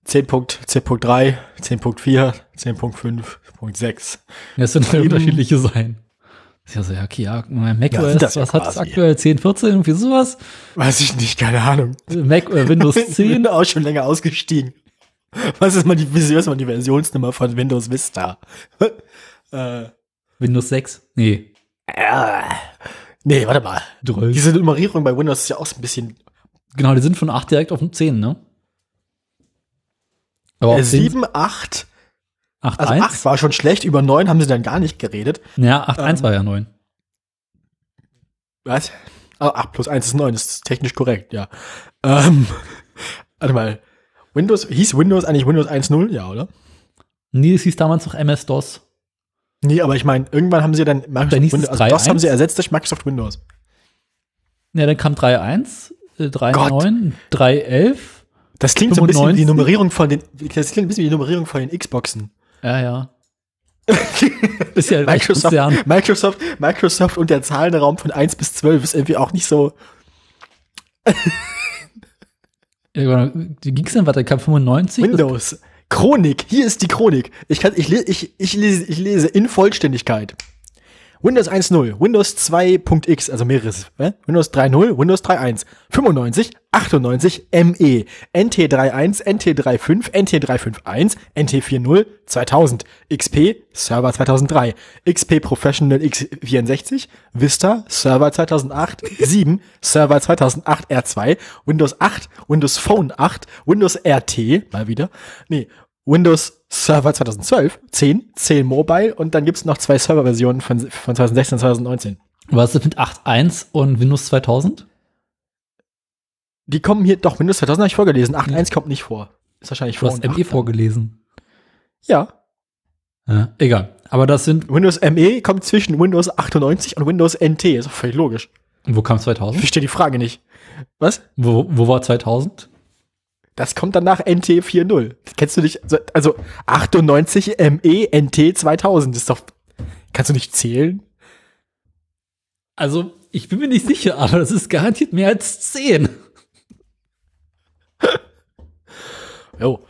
10.10.3, 10.4, 10.5.6. Das sind Eben. unterschiedliche sein. Ist ja so, ja, okay, ja, Mac Ja, OS, ja was hat es aktuell? 10, 14, irgendwie sowas? Weiß ich nicht, keine Ahnung. Mac oder Windows Ich 10? bin auch schon länger ausgestiegen. Was ist mal die, was ist mal die Versionsnummer von Windows Vista? äh, Windows 6? Nee. äh, nee, warte mal. 12. Diese Nummerierung bei Windows ist ja auch so ein bisschen Genau, die sind von 8 direkt auf 10, ne? Aber äh, auf 10, 7, 8. 8, Also 1? 8 war schon schlecht, über 9 haben sie dann gar nicht geredet. Ja, 8, 1 Ähm, war ja 9. Was? Ah, 8 plus 1 ist 9, das ist technisch korrekt, ja. Ähm, warte mal. Windows, hieß Windows eigentlich Windows 1.0? Ja, oder? Nee, es hieß damals noch MS-DOS. Nee, aber ich meine, irgendwann haben sie dann Dann Microsoft es Windows, also 3.1? haben sie ersetzt durch Microsoft Windows. Ja, dann kam 3.1, äh, 3.9, 3.11. Das klingt so ein bisschen wie 95? die Nummerierung von den, das klingt ein bisschen wie die Nummerierung von den Xboxen. Ja, ja. Ist ja Microsoft, Konzern. Microsoft, Microsoft und der Zahlenraum von 1 bis 12 ist irgendwie auch nicht so. Ja, Wie ging's denn weiter? Kam 95? Windows. Chronik. Hier ist die Chronik. Ich kann, ich, ich, ich, lese, ich lese in Vollständigkeit. Windows 1.0, Windows 2.x, also mehreres, äh? Windows 3.0, Windows 3.1, 95, 98, ME, NT3.1, NT3.5, NT3.5.1, NT4.0, 2000, XP, Server 2003, XP Professional X64, Vista, Server 2008, 7, Server 2008 R2, Windows 8, Windows Phone 8, Windows RT, mal wieder, nee, Windows Server 2012, 10, 10 Mobile und dann gibt's noch zwei Serverversionen von, von 2016 und 2019. Was ist mit 8.1 und Windows 2000? Die kommen hier, doch, Windows 2000 habe ich vorgelesen, 8.1 kommt nicht vor. Ist wahrscheinlich Du vor hast und ME 8 dann. vorgelesen. Ja, Ja, egal. Aber das sind, Windows ME kommt zwischen Windows 98 und Windows NT, ist doch völlig logisch. wo kam Ich 2000? verstehe die Frage nicht. Was? Wo, wo war 2000? Das kommt dann nach NT 4.0. Kennst du nicht? Also- Also 98 ME NT 2000 ist doch. Kannst du nicht zählen? Also, ich bin mir nicht sicher, aber das ist garantiert mehr als 10. Jo.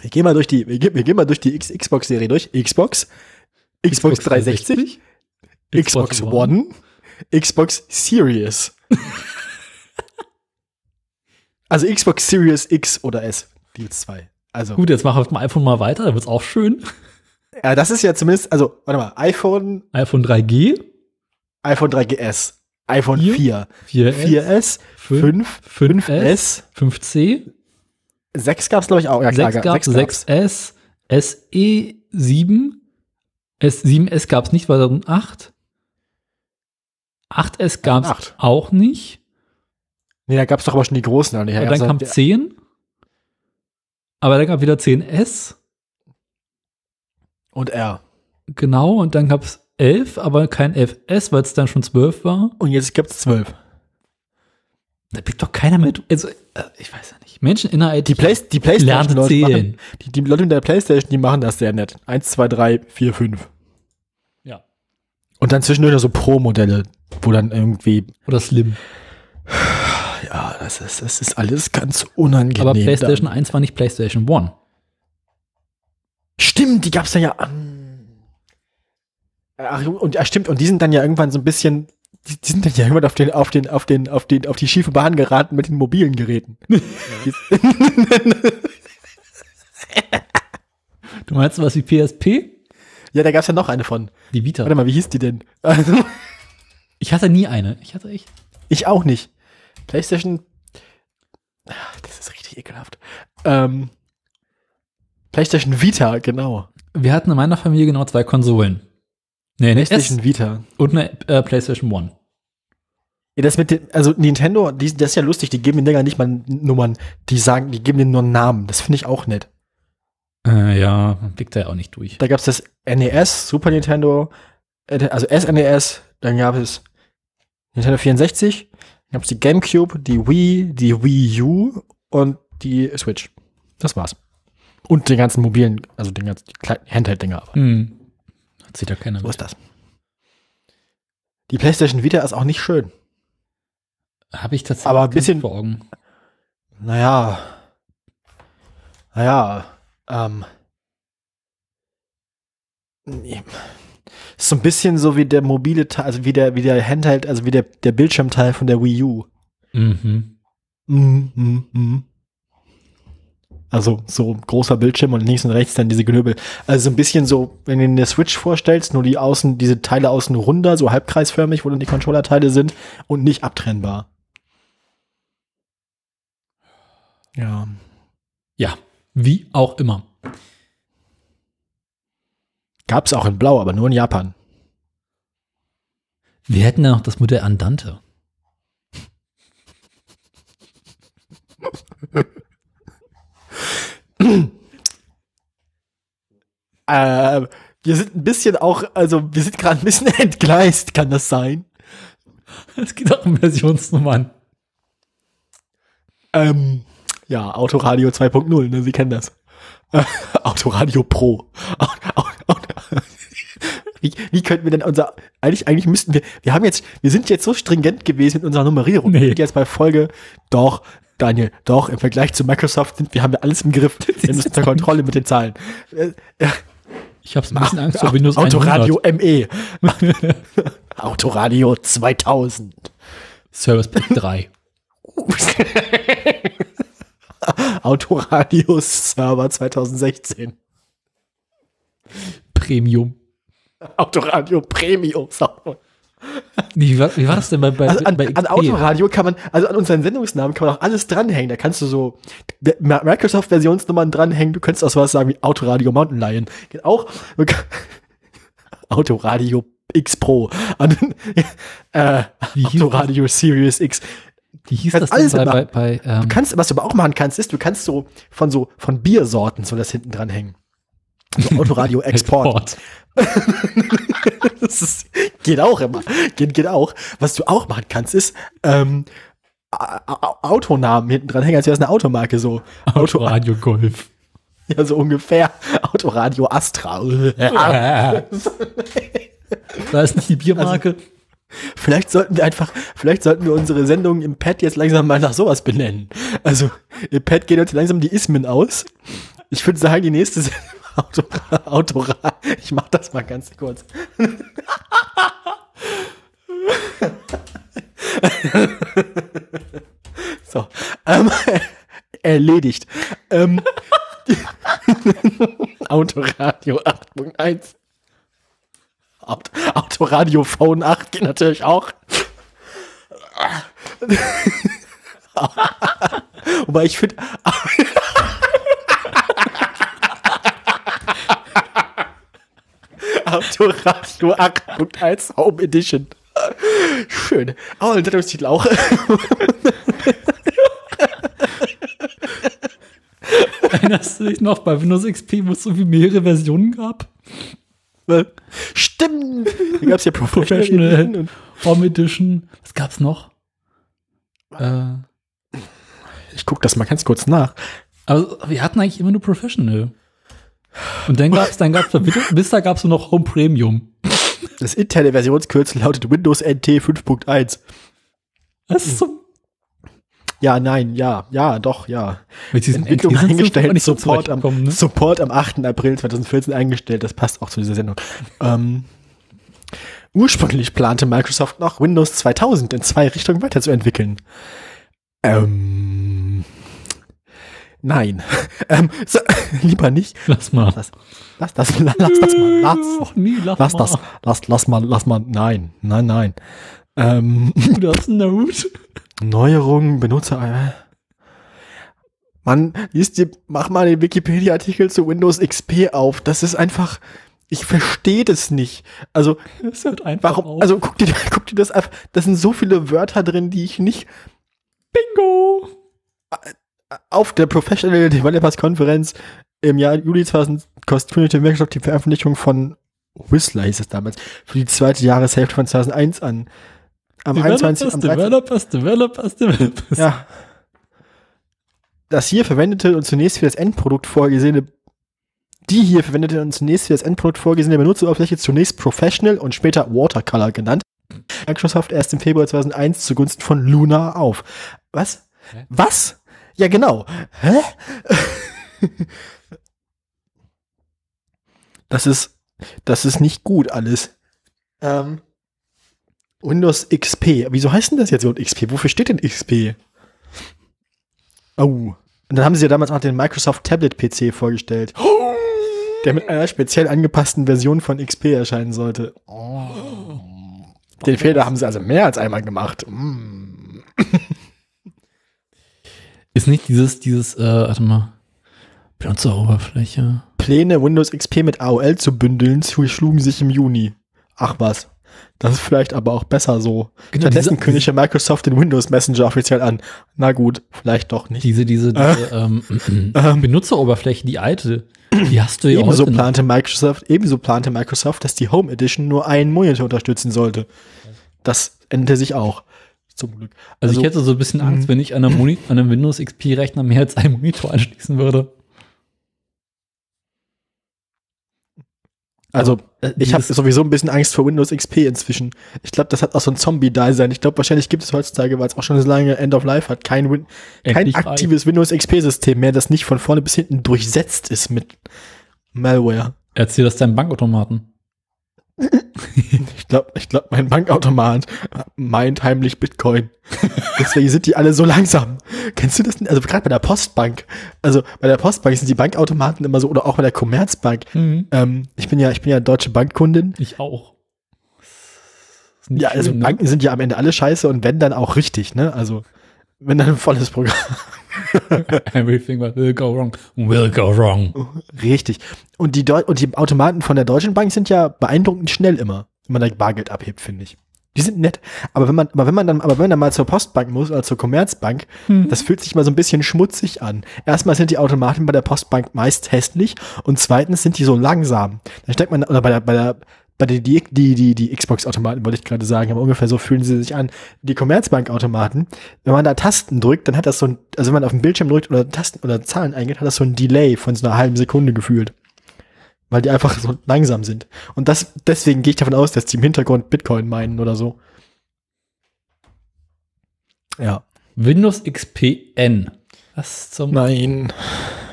Wir gehen mal durch die, wir gehen, wir gehen mal durch die Xbox-Serie durch. Xbox, Xbox 360, Xbox One, Xbox Series. also Xbox Series X oder S. Die gibt's zwei. Also, Gut, jetzt machen wir auf dem iPhone mal weiter, da wird's auch schön. ja, das ist ja zumindest, also, warte mal, iPhone, iPhone 3G, iPhone 3GS, iPhone Vier. 4, 4S, 4S, 5, 5S, 5S, 5C, 6 gab's glaube ich auch. Ja, 6 gab's, 6S, SE 7, S7S gab's nicht, weil 2008. 8S gab's 8. auch nicht. Nee, da gab's doch aber schon die großen. Und Und dann kam 10. Aber dann gab wieder 10S. und R. Genau, und dann gab's 11, aber kein 11S, weil es dann schon 12 war. Und jetzt gibt's 12. Da blickt doch keiner mehr. Also, äh, ich weiß ja nicht. Menschen in der IT. Die, Play die Playstation-Leute zählen. machen, die, die Leute mit der Playstation, die machen das sehr nett. Eins, zwei, drei, vier, fünf. Ja. Und dann zwischendurch noch so Pro-Modelle, wo dann irgendwie, Oder Slim. Ja, das ist, das ist alles ganz unangenehm. Aber PlayStation dann. 1 war nicht PlayStation 1. Stimmt, die gab's dann ja. Ach, und ja, stimmt, und die sind dann ja irgendwann so ein bisschen, die, die sind dann ja irgendwann auf den, auf den, auf den, auf den, auf die schiefe Bahn geraten mit den mobilen Geräten. Du meinst sowas wie PSP? ja, da gab's ja noch eine von. Die Vita. Warte mal, wie hieß die denn? Ich hatte nie eine. Ich hatte echt. ich auch nicht. PlayStation. Ach, Das ist richtig ekelhaft. Ähm, PlayStation Vita, genau. Wir hatten in meiner Familie genau zwei Konsolen. Nee, S PlayStation Vita. und eine äh, PlayStation 1. Ja, das mit dem, also Nintendo, die, das ist ja lustig, die geben den Dinger nicht mal Nummern, die sagen, die geben denen nur einen Namen. Das finde ich auch nett. Äh, ja, blickt da ja auch nicht durch. Da gab es das NES, Super Nintendo, äh, also SNES, dann gab es Nintendo 64, dann gab es die GameCube, die Wii, die Wii U und die Switch. Das war's. Und den ganzen mobilen, also den ganzen Handheld-Dinger. Hm. Hat sich da keiner so mit. ist das. Die PlayStation Vita ist auch nicht schön. Habe ich tatsächlich Aber ein bisschen- vor Augen. Naja. Naja. Ähm. Nee. Ist so ein bisschen so wie der mobile Teil, also wie der, wie der Handheld, also wie der, der Bildschirmteil von der Wii U. Mhm. Mm, mm, mm. Also so großer Bildschirm und links und rechts dann diese Knöbel. Also so ein bisschen so, wenn du dir eine Switch vorstellst, nur die außen, diese Teile außen runder, so halbkreisförmig, wo dann die Controller-Teile sind und nicht abtrennbar. Ja. Ja, wie auch immer. Gab's auch in Blau, aber nur in Japan. Wir hätten ja noch das Modell Andante. Äh, wir sind ein bisschen auch, also wir sind gerade ein bisschen entgleist, kann das sein? Es geht auch um Versionsnummern. Ähm, ja, Autoradio 2.0, ne, Sie kennen das. Äh, Autoradio Pro. Au- Wie, wie könnten wir denn unser, eigentlich, eigentlich müssten wir, wir haben jetzt, wir sind jetzt so stringent gewesen mit unserer Nummerierung. Nee. Wir sind jetzt bei Folge, doch, Daniel, doch, im Vergleich zu Microsoft sind, wir haben ja alles im Griff. Wir sind unter Kontrolle mit den Zahlen. Äh, Ich habe ein bisschen Angst vor Windows Autoradio ME. Autoradio 2000. 100. Service Pack 3. Autoradio Server 2016. Premium. Autoradio Premium. Wie war, wie war das denn bei, bei, Also an, bei an Autoradio kann man, also an unseren Sendungsnamen kann man auch alles dranhängen. Da kannst du so Microsoft-Versionsnummern dranhängen. Du könntest auch sowas sagen wie Autoradio Mountain Lion. Geht auch. Autoradio X Pro. An, äh, Autoradio Series X. Wie hieß das denn alles bei, bei, mitmachen. bei ähm, Du kannst, was du aber auch machen kannst, ist, du kannst so von so von Biersorten so das hinten dranhängen. So Autoradio Export. das ist, geht auch immer. Geht, geht auch. Was du auch machen kannst, ist ähm, A- A- Autonamen hinten dran hängen, als wäre es eine Automarke so. Auto, Autoradio Golf. ja, so ungefähr. Autoradio Astra. Da ist nicht die Biermarke. Vielleicht sollten wir einfach, vielleicht sollten wir unsere Sendung im Pad jetzt langsam mal nach sowas benennen. Also, im Pad gehen uns langsam die Ismen aus. Ich würde sagen, die nächste Sendung, Auto, Autora, ich mach das mal ganz kurz. so, ähm, erledigt. Ähm, Autoradio 8.1. Aut Autoradio Phone 8 geht natürlich auch. Wobei ich finde. Autoradio 8.1 Home Edition. Schön. Oh, ein Sendungstitel auch. Erinnerst du dich noch bei Windows XP, wo es irgendwie mehrere Versionen gab? Stimmt. Da gab es ja Professional, Professional, Home Edition. Was gab's noch? Äh, Ich gucke das mal ganz kurz nach. also wir hatten eigentlich immer nur Professional. Und dann gab's, dann gab's, bis da gab's nur noch Home Premium. Das interne Versionskürzel lautet Windows NT 5.1. Das ist so, Ja, nein, ja, ja, doch, ja. mit diesen Entwicklung eingestellt, so Support am, ne? Support am 8. April 2014 eingestellt. Das passt auch zu dieser Sendung. Ähm, ursprünglich plante Microsoft noch Windows 2000 in zwei Richtungen weiterzuentwickeln. Ähm, nein. ähm, so, lieber nicht. Lass mal. Lass, lass das, lass das mal, lass. Och, nie, lass, Lass mal. das, lass, lass mal, lass mal, nein, nein, nein. Ähm, Das Note. Neuerungen, Benutzer. äh. Mann, liest dir, mach mal den Wikipedia-Artikel zu Windows XP auf. Das ist einfach, ich verstehe das nicht. Also, Das hört einfach warum, auf. also guck dir, guck dir das einfach, das sind so viele Wörter drin, die ich nicht Bingo. Auf der Professional Developers Konferenz im Jahr Juli 2000 kündigte Microsoft die Veröffentlichung von Whistler hieß es damals, für die zweite Jahreshälfte von 2001 an. Am 21. Developers, am 13. Developers, Developers, Developers. Ja. Das hier verwendete und zunächst für das Endprodukt vorgesehene, die hier verwendete und zunächst für das Endprodukt vorgesehene Benutzeroberfläche zunächst Professional und später Watercolor genannt. Microsoft erst im Februar 2001 zugunsten von Luna auf. Was? Hä? Was? Ja, genau. Hä? das ist, das ist nicht gut alles. Ähm, Windows XP. Wieso heißt denn das jetzt Windows XP? Wofür steht denn XP? Oh. Und dann haben sie ja damals auch den Microsoft Tablet PC vorgestellt. Der mit einer speziell angepassten Version von XP erscheinen sollte. Den Fehler haben sie also mehr als einmal gemacht. Mm. Ist nicht dieses, dieses, äh, warte mal, Benutzeroberfläche. Pläne, Windows XP mit AOL zu bündeln, schlugen sich im Juni. Ach was. Das ist vielleicht aber auch besser so. Genau, Stattdessen diese- kündigte Microsoft den Windows Messenger offiziell an. Na gut, vielleicht doch nicht. Diese, diese, diese ähm, Ähm. Benutzeroberfläche, die alte, die hast du ja Ebenso heute noch. plante Microsoft, ebenso plante Microsoft, dass die Home Edition nur einen Monitor unterstützen sollte. Das änderte sich auch. Zum Glück. Also, ich hätte so ein bisschen Angst, Mhm. wenn ich an einem, Moni an einem Windows XP-Rechner mehr als einen Monitor anschließen würde. Also, äh, ich habe sowieso ein bisschen Angst vor Windows XP inzwischen. Ich glaube, das hat auch so ein Zombie-Dasein. Ich glaube, wahrscheinlich gibt es heutzutage, weil es auch schon so lange End of Life hat, kein, Win kein frei. aktives Windows XP-System mehr, das nicht von vorne bis hinten durchsetzt ist mit Malware. Erzähl das deinem Bankautomaten. Ich glaube, ich glaub, mein Bankautomat meint heimlich Bitcoin. Deswegen sind die alle so langsam. Kennst du das? nicht? Also gerade bei der Postbank. Also bei der Postbank sind die Bankautomaten immer so, oder auch bei der Commerzbank. Ähm, ich bin ja, ich bin ja deutsche Bankkundin. Ich auch. Ja, also schön, ne? Banken sind ja am Ende alle scheiße und wenn dann auch richtig, ne? Also wenn dann ein volles Programm. Everything that will go wrong will go wrong. richtig. Und die, Deu und die Automaten von der Deutschen Bank sind ja beeindruckend schnell immer, wenn man da Bargeld abhebt, finde ich. Die sind nett. Aber wenn man, aber wenn man dann, aber wenn man dann mal zur Postbank muss oder zur Commerzbank, Hm. das fühlt sich mal so ein bisschen schmutzig an. Erstmal sind die Automaten bei der Postbank meist hässlich und zweitens sind die so langsam. Dann steckt man, oder bei der, bei der, bei der, die, die, die, die Xbox-Automaten wollte ich gerade sagen, aber ungefähr so fühlen sie sich an. Die Commerzbank-Automaten, wenn man da Tasten drückt, dann hat das so ein, also wenn man auf den Bildschirm drückt oder Tasten oder Zahlen eingeht, hat das so ein Delay von so einer halben Sekunde gefühlt. Weil die einfach so langsam sind. Und das, deswegen gehe ich davon aus, dass die im Hintergrund Bitcoin meinen oder so. Ja. Windows XPN. Was zum Nein.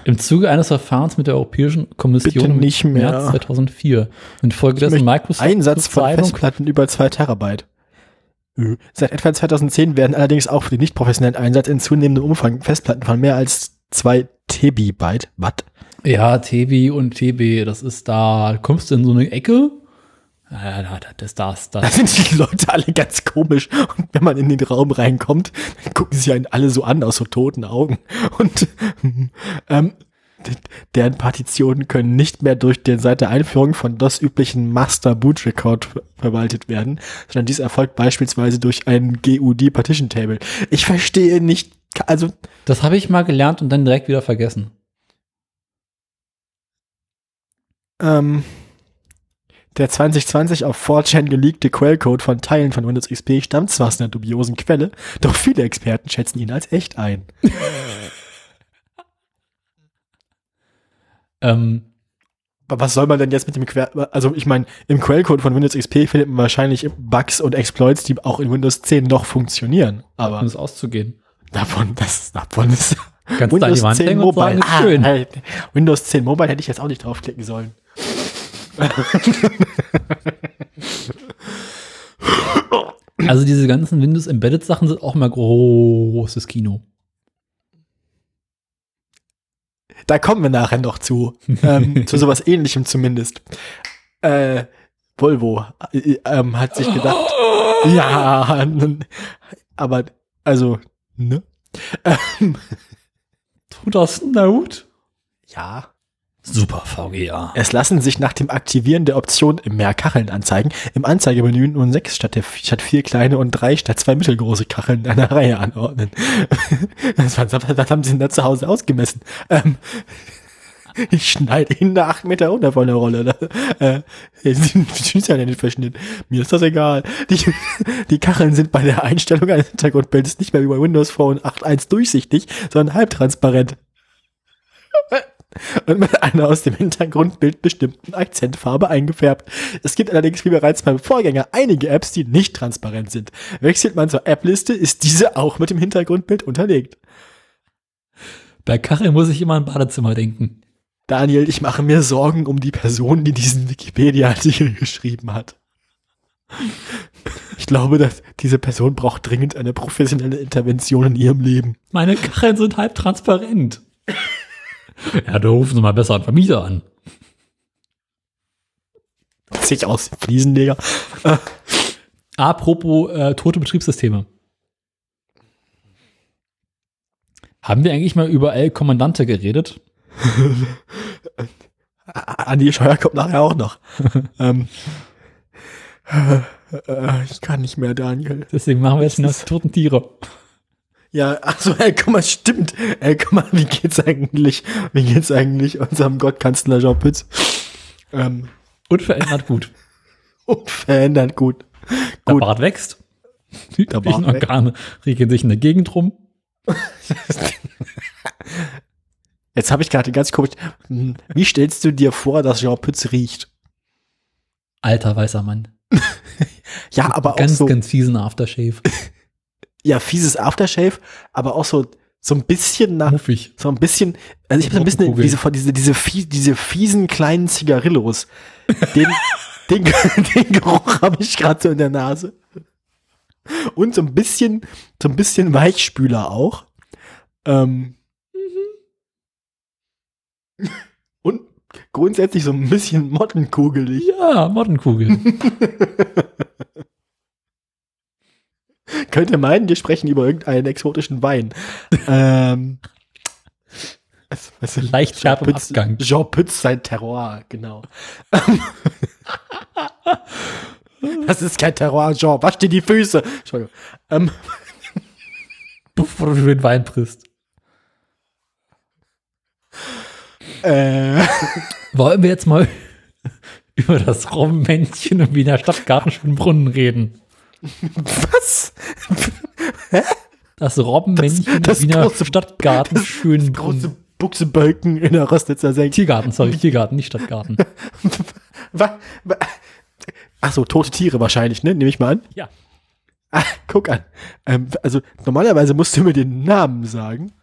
Im Zuge eines Verfahrens mit der Europäischen Kommission Bitte im nicht mehr. März 2004 infolgedessen Microsoft Einsatz von Festplatten über 2 Terabyte. Seit etwa 2010 werden allerdings auch für den nicht professionellen Einsatz in zunehmendem Umfang Festplatten von mehr als 2 Tebibyte, Watt, Ja, TB und TB, das ist da, kommst du in so eine Ecke. Ja, da, da, das, das, Da das. sind die Leute alle ganz komisch. Und wenn man in den Raum reinkommt, dann gucken sie einen alle so an aus so toten Augen. Und ähm, deren Partitionen können nicht mehr durch den seit der Einführung von DOS üblichen Master Boot Record ver- verwaltet werden, sondern dies erfolgt beispielsweise durch ein GUD Partition Table. Ich verstehe nicht, also Das habe ich mal gelernt und dann direkt wieder vergessen. ähm, Der 2020 auf 4chan geleakte Quellcode von Teilen von Windows XP stammt zwar aus einer dubiosen Quelle, doch viele Experten schätzen ihn als echt ein. Ähm, was soll man denn jetzt mit dem Quell, also ich meine, im Quellcode von Windows XP findet man wahrscheinlich Bugs und Exploits, die auch in Windows 10 noch funktionieren. Aber um es auszugehen. davon, das, davon ist Kannst du da die Wand hängen und sagen, ist schön. Ah, halt. Windows 10 Mobile hätte ich jetzt auch nicht draufklicken sollen. Also diese ganzen Windows Embedded Sachen sind auch mal großes Kino. Da kommen wir nachher noch zu. ähm, zu sowas ähnlichem zumindest. Äh, Volvo äh, ähm, hat sich gedacht, ja, aber also, ne? Ähm, Tut das Note? ja. Super VGA. Es lassen sich nach dem Aktivieren der Option mehr Kacheln anzeigen. Im Anzeigemenü nun sechs statt, der, statt vier kleine und drei statt zwei mittelgroße Kacheln in einer Reihe anordnen. Das, war- das haben sie denn da zu Hause ausgemessen. Ähm, ich schneide ihnen da acht Meter runter von der Rolle. Äh, ist ja nicht verschnitten. Mir ist das egal. Die, die Kacheln sind bei der Einstellung eines Hintergrundbildes nicht mehr wie bei Windows Phone 8.1 durchsichtig, sondern halbtransparent und mit einer aus dem Hintergrundbild bestimmten Akzentfarbe eingefärbt. Es gibt allerdings wie bereits beim Vorgänger einige Apps, die nicht transparent sind. Wechselt man zur App-Liste, ist diese auch mit dem Hintergrundbild unterlegt. Bei Kachel muss ich immer an Badezimmer denken. Daniel, ich mache mir Sorgen um die Person, die diesen Wikipedia-Artikel geschrieben hat. Ich glaube, dass diese Person braucht dringend eine professionelle Intervention in ihrem Leben. Meine Kacheln sind halb transparent. ja, da rufen Sie mal besser einen Vermieter an. Sieht aus, Fliesenleger. Apropos äh, tote Betriebssysteme. Haben wir eigentlich mal über El Kommandante geredet? Andi Scheuer kommt nachher auch noch. ähm, äh, ich kann nicht mehr, Daniel. Deswegen machen wir jetzt die toten Tiere. Ja, ach so, ey, guck mal, stimmt. Ey, guck mal, wie geht's eigentlich, wie geht's eigentlich unserem Gottkanzler Jean Pütz? Ähm, Unverändert gut. unverändert gut. Der Gut. Bart wächst. Die Der Bart Organe regeln sich in der Gegend rum. Jetzt habe ich gerade ganz komisch. Hm, Wie stellst du dir vor, dass Jean Pütz riecht? Alter weißer Mann. Ja, aber auch ganz, so, ganz fiesen Aftershave. Ja, fieses Aftershave, aber auch so, so ein bisschen nach, Muffig. so ein bisschen, also ich habe so ein bisschen diese, diese, diese, fie, diese fiesen kleinen Zigarillos. Den, den, den Geruch habe ich gerade so in der Nase. Und so ein bisschen, so ein bisschen Weichspüler auch. Ähm, und grundsätzlich so ein bisschen mottenkugelig. Ja, Mottenkugel. Könnte meinen, wir sprechen über irgendeinen exotischen Wein. ähm, was- was- Leicht scharf im Jean Pütz- Abgang. Jean Pütz sein Terroir, genau. das ist kein Terroir, Jean. Wasch dir die Füße. Entschuldigung. Ähm, Bevor du den Wein frisst. äh, Wollen wir jetzt mal über das Robbenmännchen im Wiener Stadtgarten Schönbrunn reden? Was? Das Robbenmännchen Das- das Wiener große- Stadtgarten Große Schönbrunn. Buchsebölken in der Rostnitzer Senke. Tiergarten, sorry, Tiergarten, nicht Stadtgarten. Wa- wa- Ach so, tote Tiere wahrscheinlich, ne? Nehme ich mal an. Ja. Ah, guck an. Ähm, also normalerweise musst du mir den Namen sagen.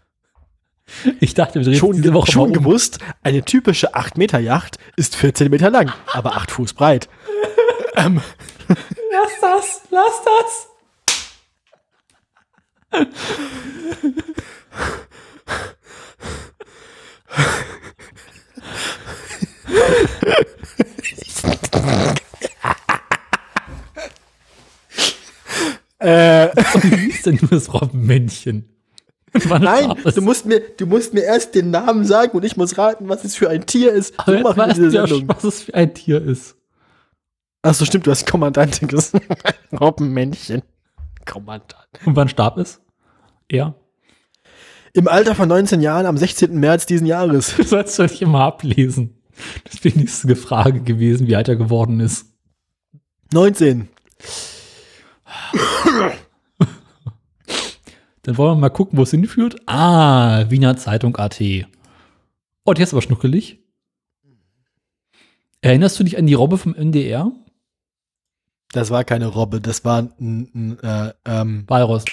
Ich dachte, wir drehen Schon, diese Woche schon um. gewusst, eine typische 8-Meter-Yacht ist 14 Meter lang, aber 8 Fuß breit. ähm, das, lass das. äh, Wie ist denn nur das Robbenmännchen? Wann nein, du musst, mir, du musst mir erst den Namen sagen und ich muss raten, was es für ein Tier ist. Aber jetzt machen wir weißt diese du ja, Sendung. was es für ein Tier ist. Ach so, stimmt, du hast Kommandantin gesagt. Robbenmännchen. Kommandant. Und wann starb es? Er? Im Alter von 19 Jahren am 16. März diesen Jahres. Du sollst doch nicht immer ablesen. Das wäre die nächste Frage gewesen, wie alt er geworden ist. 19. Dann wollen wir mal gucken, wo es hinführt. Ah, Wiener Zeitung AT. Oh, die ist aber schnuckelig. Erinnerst du dich an die Robbe vom NDR? Das war keine Robbe, das war ein, ein äh, ähm, Walross.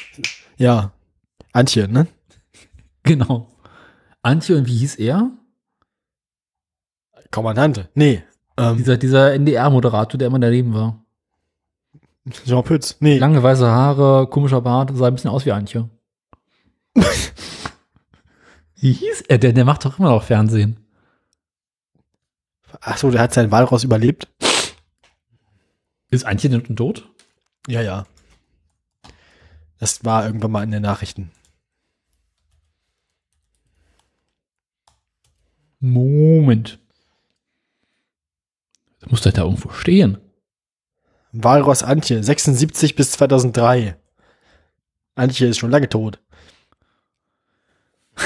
ja, Antje, ne? Genau. Antje und wie hieß er? Kommandante. Nee, ähm, Dieser, dieser NDR-Moderator, der immer daneben war. Jean Pütz. Nee, Lange weiße Haare, komischer Bart, sah ein bisschen aus wie Antje. wie hieß er denn? Der macht doch immer noch Fernsehen. ach so, der hat seinen Walross überlebt. Ist Antje denn tot? Ja, ja. Das war irgendwann mal in den Nachrichten. Moment. Das muss doch da irgendwo stehen. Walross Antje, 76 bis 2003. Antje ist schon lange tot.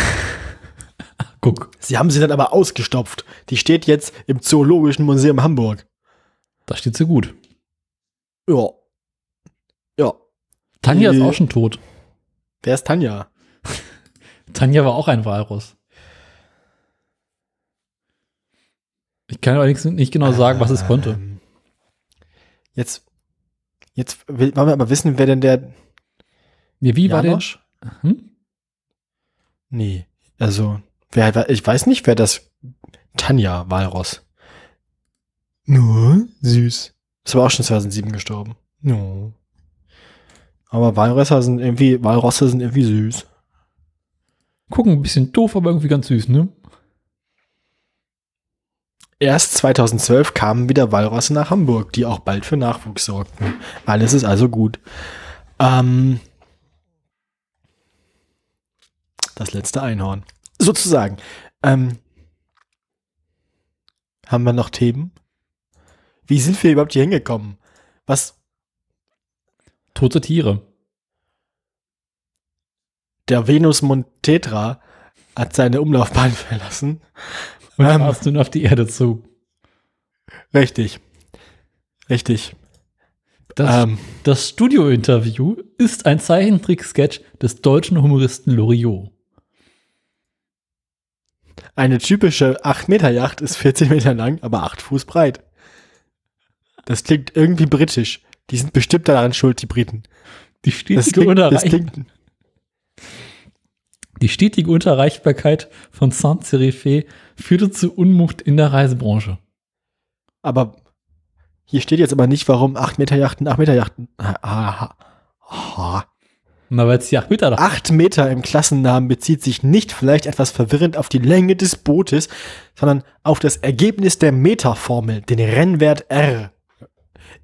Guck, Sie haben sie dann aber ausgestopft. Die steht jetzt im Zoologischen Museum Hamburg. da steht sie gut. Ja. Ja. Tanja ist Äh. auch schon tot. Wer ist Tanja? Tanja war auch ein Walross. Ich kann allerdings nicht genau sagen, was es konnte. Ähm, Jetzt, jetzt will, wollen wir aber wissen, wer denn der Ja, wie war der? Janosch? Hm? Nee, also, wer, wer, ich weiß nicht, wer das Tanja Walross. Nur süß. Ist aber auch schon 2007 gestorben. No. Aber Walrösser sind irgendwie, Walrosse sind irgendwie süß. Gucken, ein bisschen doof, aber irgendwie ganz süß, ne? Erst 2012 kamen wieder Walrosse nach Hamburg, die auch bald für Nachwuchs sorgten. Alles ist also gut. Ähm, das letzte Einhorn. Sozusagen. Ähm, haben wir noch Themen? Wie sind wir überhaupt hier hingekommen? Was, Tote Tiere. der Venus Montetra hat seine Umlaufbahn verlassen. Und Ähm. ähm, du auf die Erde zu. Richtig. Richtig. Das, Ähm, das Studio-Interview ist ein Zeichentrick-Sketch des deutschen Humoristen Loriot. Eine typische 8-Meter-Yacht ist 14 Meter lang, aber 8 Fuß breit. Das klingt irgendwie britisch. Die sind bestimmt daran schuld, die Briten. Die Das stetige, klingt, das klingt die stetige Unterreichbarkeit von Saint-Serifé führte zu Unmucht in der Reisebranche. aber hier steht jetzt aber nicht, warum 8-Meter-Yachten 8-Meter-Yachten. Ah, ah, Na, weil es die 8 Meter da 8 Meter im Klassennamen bezieht sich nicht vielleicht etwas verwirrend auf die Länge des Bootes, sondern auf das Ergebnis der Meterformel, den Rennwert R.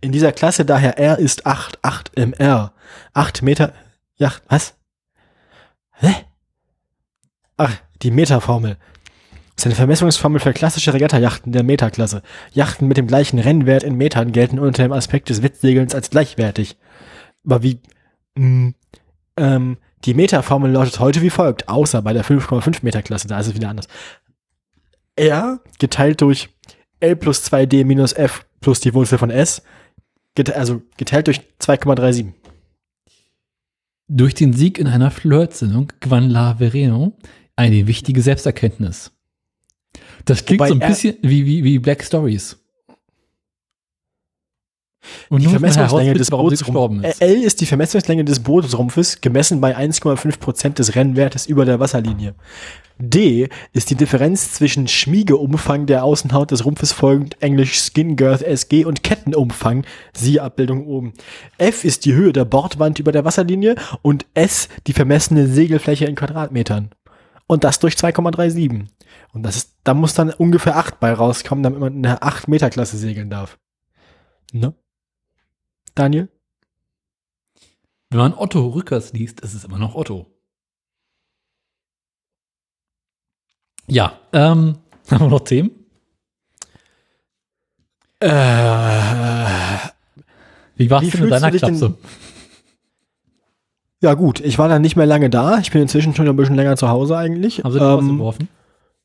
In dieser Klasse daher R ist 8, 8 im R. 8 Meter, Yacht, was? Hä? Ach, die Meterformel. Das ist eine Vermessungsformel für klassische Regattajachten der Meterklasse. Yachten mit dem gleichen Rennwert in Metern gelten unter dem Aspekt des Wettsegelns als gleichwertig. Aber wie, mh, ähm, die Meterformel lautet heute wie folgt, außer bei der 5,5 Meter Klasse, da ist es wieder anders. R geteilt durch L plus 2D minus F plus die Wurzel von S, gete also geteilt durch 2,37. Durch den Sieg in einer Flirtsendung gewann La Vereno eine wichtige Selbsterkenntnis. Das klingt Wobei so ein bisschen wie, wie, wie Black Stories. Und Die Vermessungslänge des ist. L ist die Vermessungslänge des Bootsrumpfes, gemessen bei 1,5 Prozent des Rennwertes über der Wasserlinie. D ist die Differenz zwischen Schmiegeumfang der Außenhaut des Rumpfes folgend Englisch Skin Girth SG und Kettenumfang, siehe Abbildung oben. F ist die Höhe der Bordwand über der Wasserlinie und S die vermessene Segelfläche in Quadratmetern. Und das durch 2,37. Und das ist, da muss dann ungefähr 8 bei rauskommen, damit man in der 8 Meter Klasse segeln darf. Ne? Daniel? Wenn man Otto Rückers liest, ist es immer noch Otto. Ja, ähm, haben wir noch Themen? Äh, Wie war's Wie deiner du dich denn- Klapse? ja gut, ich war dann nicht mehr lange da. Ich bin inzwischen schon ein bisschen länger zu Hause eigentlich. Haben sie dich Ähm, rausgeworfen?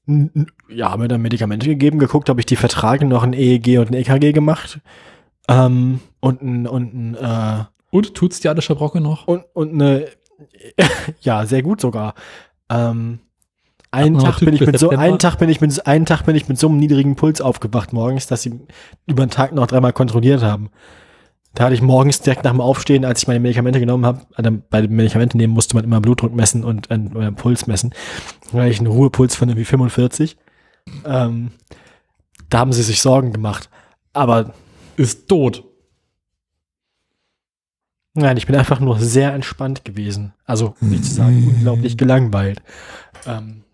N- n- Ja, haben mir dann Medikamente gegeben, geguckt, ob ich die vertrage, noch ein EEG und ein EKG gemacht. Ähm, und ein, und ein, äh, Und tut's dir alles Schabrocke noch? und, und eine, ja, sehr gut sogar. Ähm, einen Tag bin ich mit so, einen Tag bin ich mit, einen Tag bin ich mit so einem niedrigen Puls aufgewacht morgens, dass sie über den Tag noch dreimal kontrolliert haben. Da hatte ich morgens direkt nach dem Aufstehen, als ich meine Medikamente genommen habe, also bei den Medikamenten nehmen musste man immer Blutdruck messen und äh, oder Puls messen. Da hatte ich einen Ruhepuls von irgendwie 45. Ähm, da haben sie sich Sorgen gemacht. Aber Ist tot. Nein, ich bin einfach nur sehr entspannt gewesen. Also, um nicht zu sagen, unglaublich gelangweilt. Ähm,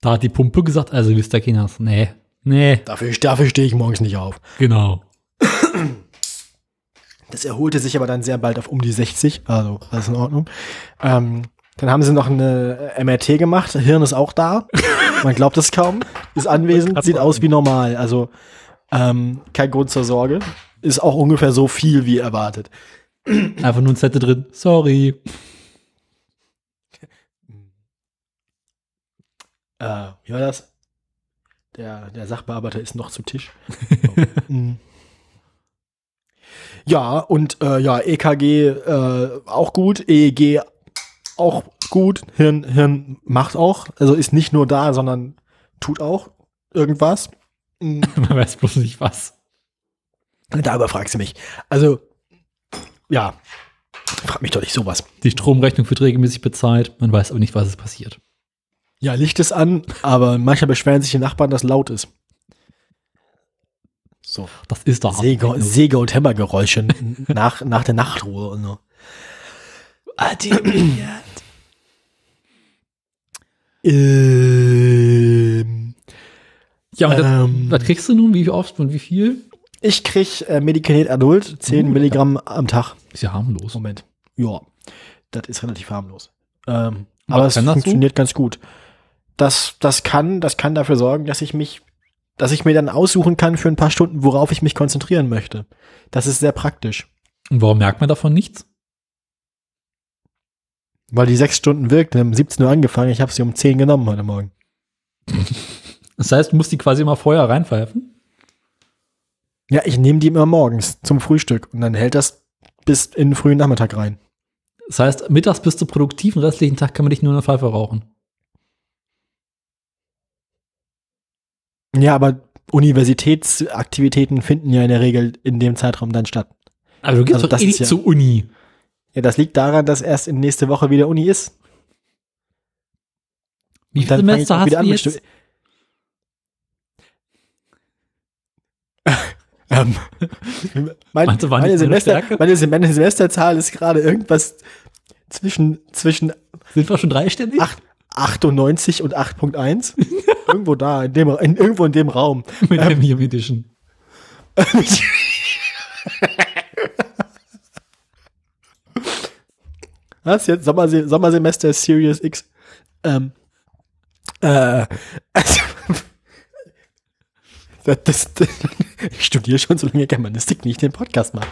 Da hat die Pumpe gesagt, also ihr, Kinders, nee, nee, dafür, dafür stehe ich morgens nicht auf. genau. Das erholte sich aber dann sehr bald auf um die 60, also alles in Ordnung. Ähm, dann haben sie noch eine MRT gemacht, Hirn ist auch da. Man glaubt es kaum, ist anwesend, sieht aus wie normal. Also ähm, kein Grund zur Sorge. Ist auch ungefähr so viel wie erwartet. Einfach nur ein Zettel drin, sorry. Äh, wie war das? Der, der Sachbearbeiter ist noch zu Tisch. Mm. ja, und äh, ja, EKG äh, auch gut, EEG auch gut, Hirn, Hirn macht auch, also ist nicht nur da, sondern tut auch irgendwas. Mm. Man weiß bloß nicht was. Darüber fragst du mich. Also, ja, frag mich doch nicht sowas. Die Stromrechnung wird regelmäßig bezahlt, man weiß aber nicht, was ist passiert. Ja, Licht ist an, aber manchmal beschweren sich die Nachbarn, dass laut ist. So. Das ist doch. Säge, Säge und Hämmergeräusche nach, nach der Nachtruhe und so. ähm, Ja, und das, ähm, was kriegst du nun? Wie oft und wie viel? ich krieg äh, Medicated Adult, 10 Uh, Milligramm am Tag. Ist ja harmlos. Moment. Ja, das ist relativ harmlos. Ähm, aber es so? funktioniert ganz gut. Das, das kann, das kann dafür sorgen, dass ich mich, dass ich mir dann aussuchen kann für ein paar Stunden, worauf ich mich konzentrieren möchte. Das ist sehr praktisch. Und warum merkt man davon nichts? Weil die sechs Stunden wirkt, um 17 Uhr angefangen, ich habe sie um 10 genommen heute Morgen. Das heißt, du musst die quasi immer vorher reinpfeifen. Ja, ich nehme die immer morgens zum Frühstück und dann hält das bis in den frühen Nachmittag rein. Das heißt, mittags bist du produktiv, den restlichen Tag kann man dich nur in der Pfeife rauchen. Ja, aber Universitätsaktivitäten finden ja in der Regel in dem Zeitraum dann statt. Aber du gehst Also doch das eh nicht ja- zur Uni. Ja, das liegt daran, dass erst in nächste Woche wieder Uni ist. Wie viele Semester hast du jetzt? Ähm, mein, du, war meine, nicht so eine Semester, meine, Sem- meine Semesterzahl ist gerade irgendwas zwischen, zwischen Sind wir schon dreistellig? acht- 98 und 8.1. irgendwo da, in dem, in, irgendwo in dem Raum. mit der Medium Edition. Was jetzt? Sommerse Sommersemester Series X. Ähm, äh, also, das, das, das, ich studiere schon so lange Germanistik, wie ich den Podcast mache.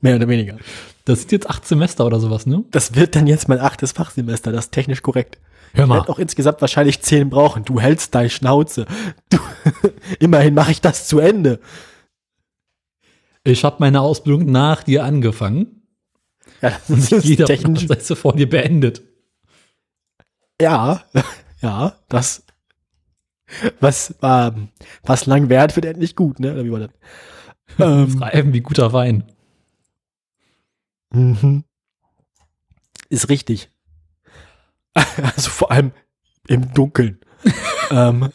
Mehr oder weniger. Das sind jetzt acht Semester oder sowas, ne? Das wird dann jetzt mein achtes Fachsemester, das ist technisch korrekt. Hör Ich mal. werde auch insgesamt wahrscheinlich zehn brauchen. Du hältst deine Schnauze. Du, immerhin mache ich das zu Ende. Ich habe meine Ausbildung nach dir angefangen. Ja, Und das ist jeder technisch. Prozesse vor dir beendet. Ja, ja, das. Was, ähm, was lang währt, wird endlich gut, ne? Oder wie war das? Ähm, Reiben wie guter Wein. mhm. Ist richtig. Also vor allem im Dunkeln. ähm,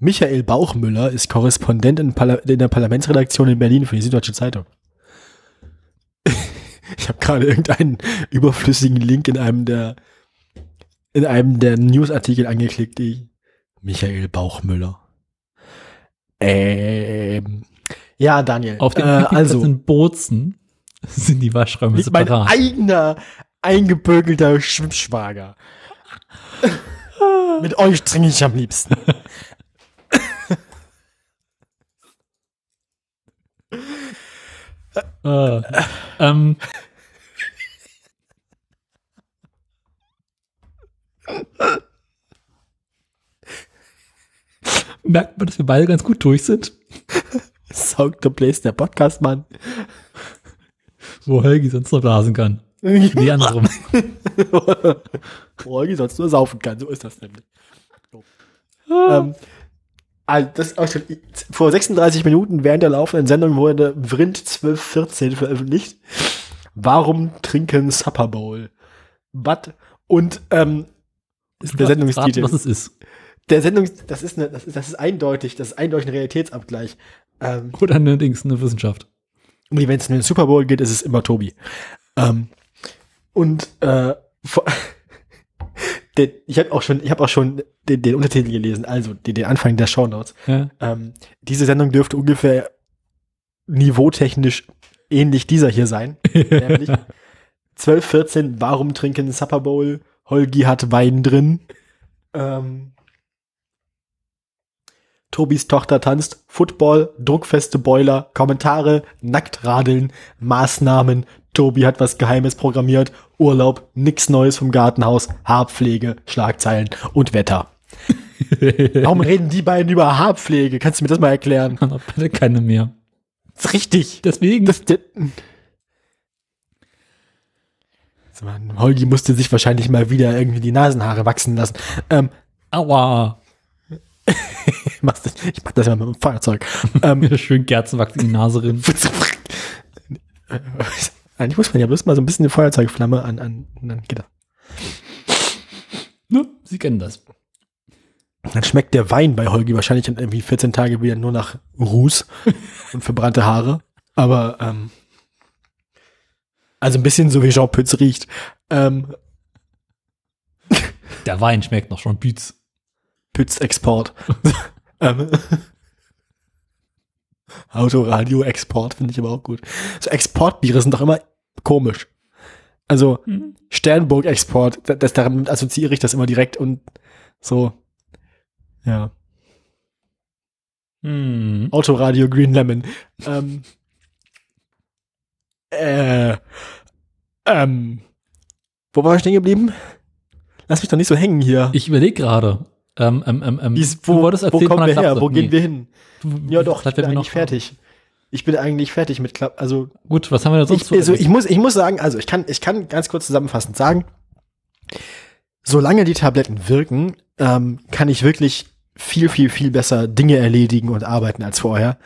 Michael Bauchmüller ist Korrespondent in, Parla in der Parlamentsredaktion in Berlin für die Süddeutsche Zeitung. Ich habe gerade irgendeinen überflüssigen Link in einem der in einem der Newsartikel angeklickt. Die Michael Bauchmüller. Ähm, ja, Daniel. Auf dem äh, also in Bozen sind die Waschräume liegt mein separat. eigener eingebögelter Schwimmschwager. Mit euch trinke ich am liebsten. Äh, ähm, Merkt man, dass wir beide ganz gut durch sind? Song to Place, der Podcast, Mann. Wo Helgi sonst noch blasen kann. Nee, andersrum. Wo Helgi sonst nur saufen kann, so ist das nämlich. So. Ah. Ähm, also das, also vor 36 Minuten während der laufenden Sendung wurde Vrind 1214 veröffentlicht. Warum trinken Supper Bowl? But, und ähm, der Sendungstitel. was es ist. Der Sendungs, das ist, eine, das ist, das ist eindeutig, das ist eindeutig ein Realitätsabgleich. Ähm, Oder eine Dings, eine Wissenschaft. und wenn es um den Super Bowl geht, ist es immer Tobi. Ähm, und äh, vor, der, ich habe auch schon, ich habe auch schon den, den Untertitel gelesen, also den, den Anfang der Shownotes. Ja. Ähm, diese Sendung dürfte ungefähr niveautechnisch ähnlich dieser hier sein. Nämlich 12, 14, warum trinken Supper Bowl? Holgi hat Wein drin. Ähm, Tobis Tochter tanzt, Football, druckfeste Boiler, Kommentare, Nacktradeln, Maßnahmen, Tobi hat was Geheimes programmiert, Urlaub, nix Neues vom Gartenhaus, Haarpflege, Schlagzeilen und Wetter. Warum reden die beiden über Haarpflege? Kannst du mir das mal erklären? Beide keine mehr. Das ist richtig. Deswegen. Das, mal, Holgi musste sich wahrscheinlich mal wieder irgendwie die Nasenhaare wachsen lassen. Ähm, Aua. ich, mach das, ja mit dem Feuerzeug. ähm, Schön Kerzenwachs in die Nase drin. Eigentlich muss man ja bloß mal so ein bisschen die Feuerzeugflamme an, an dann geht das. Ne? Sie kennen das. Dann schmeckt der Wein bei Holgi wahrscheinlich in irgendwie 14 Tage wieder nur nach Ruß und verbrannte Haare. Aber ähm, also ein bisschen so wie Jean Pütz riecht. Ähm, Der Wein schmeckt noch schon Bütz. Pütz Export. ähm, Autoradio Export finde ich aber auch gut. So Exportbiere sind doch immer komisch. Also Mhm. Sternburg Export, das, das daran assoziiere ich das immer direkt und so. Ja. Hm. Autoradio Green Lemon. Ähm, äh, ähm, wo war ich stehen geblieben? Lass mich doch nicht so hängen hier. Ich überlege gerade. Ähm, ähm, ähm, ähm, Wie ist- du wo, wo kommen wir her? Wo gehen Nee. wir hin? Ja doch, ich Vielleicht bin werden wir eigentlich noch- fertig. Ich bin eigentlich fertig mit Klapp. Also Gut, was haben wir denn sonst ich, also ich muss, ich muss sagen, also ich kann, ich kann ganz kurz zusammenfassend sagen, solange die Tabletten wirken, ähm, kann ich wirklich viel, viel, viel besser Dinge erledigen und arbeiten als vorher.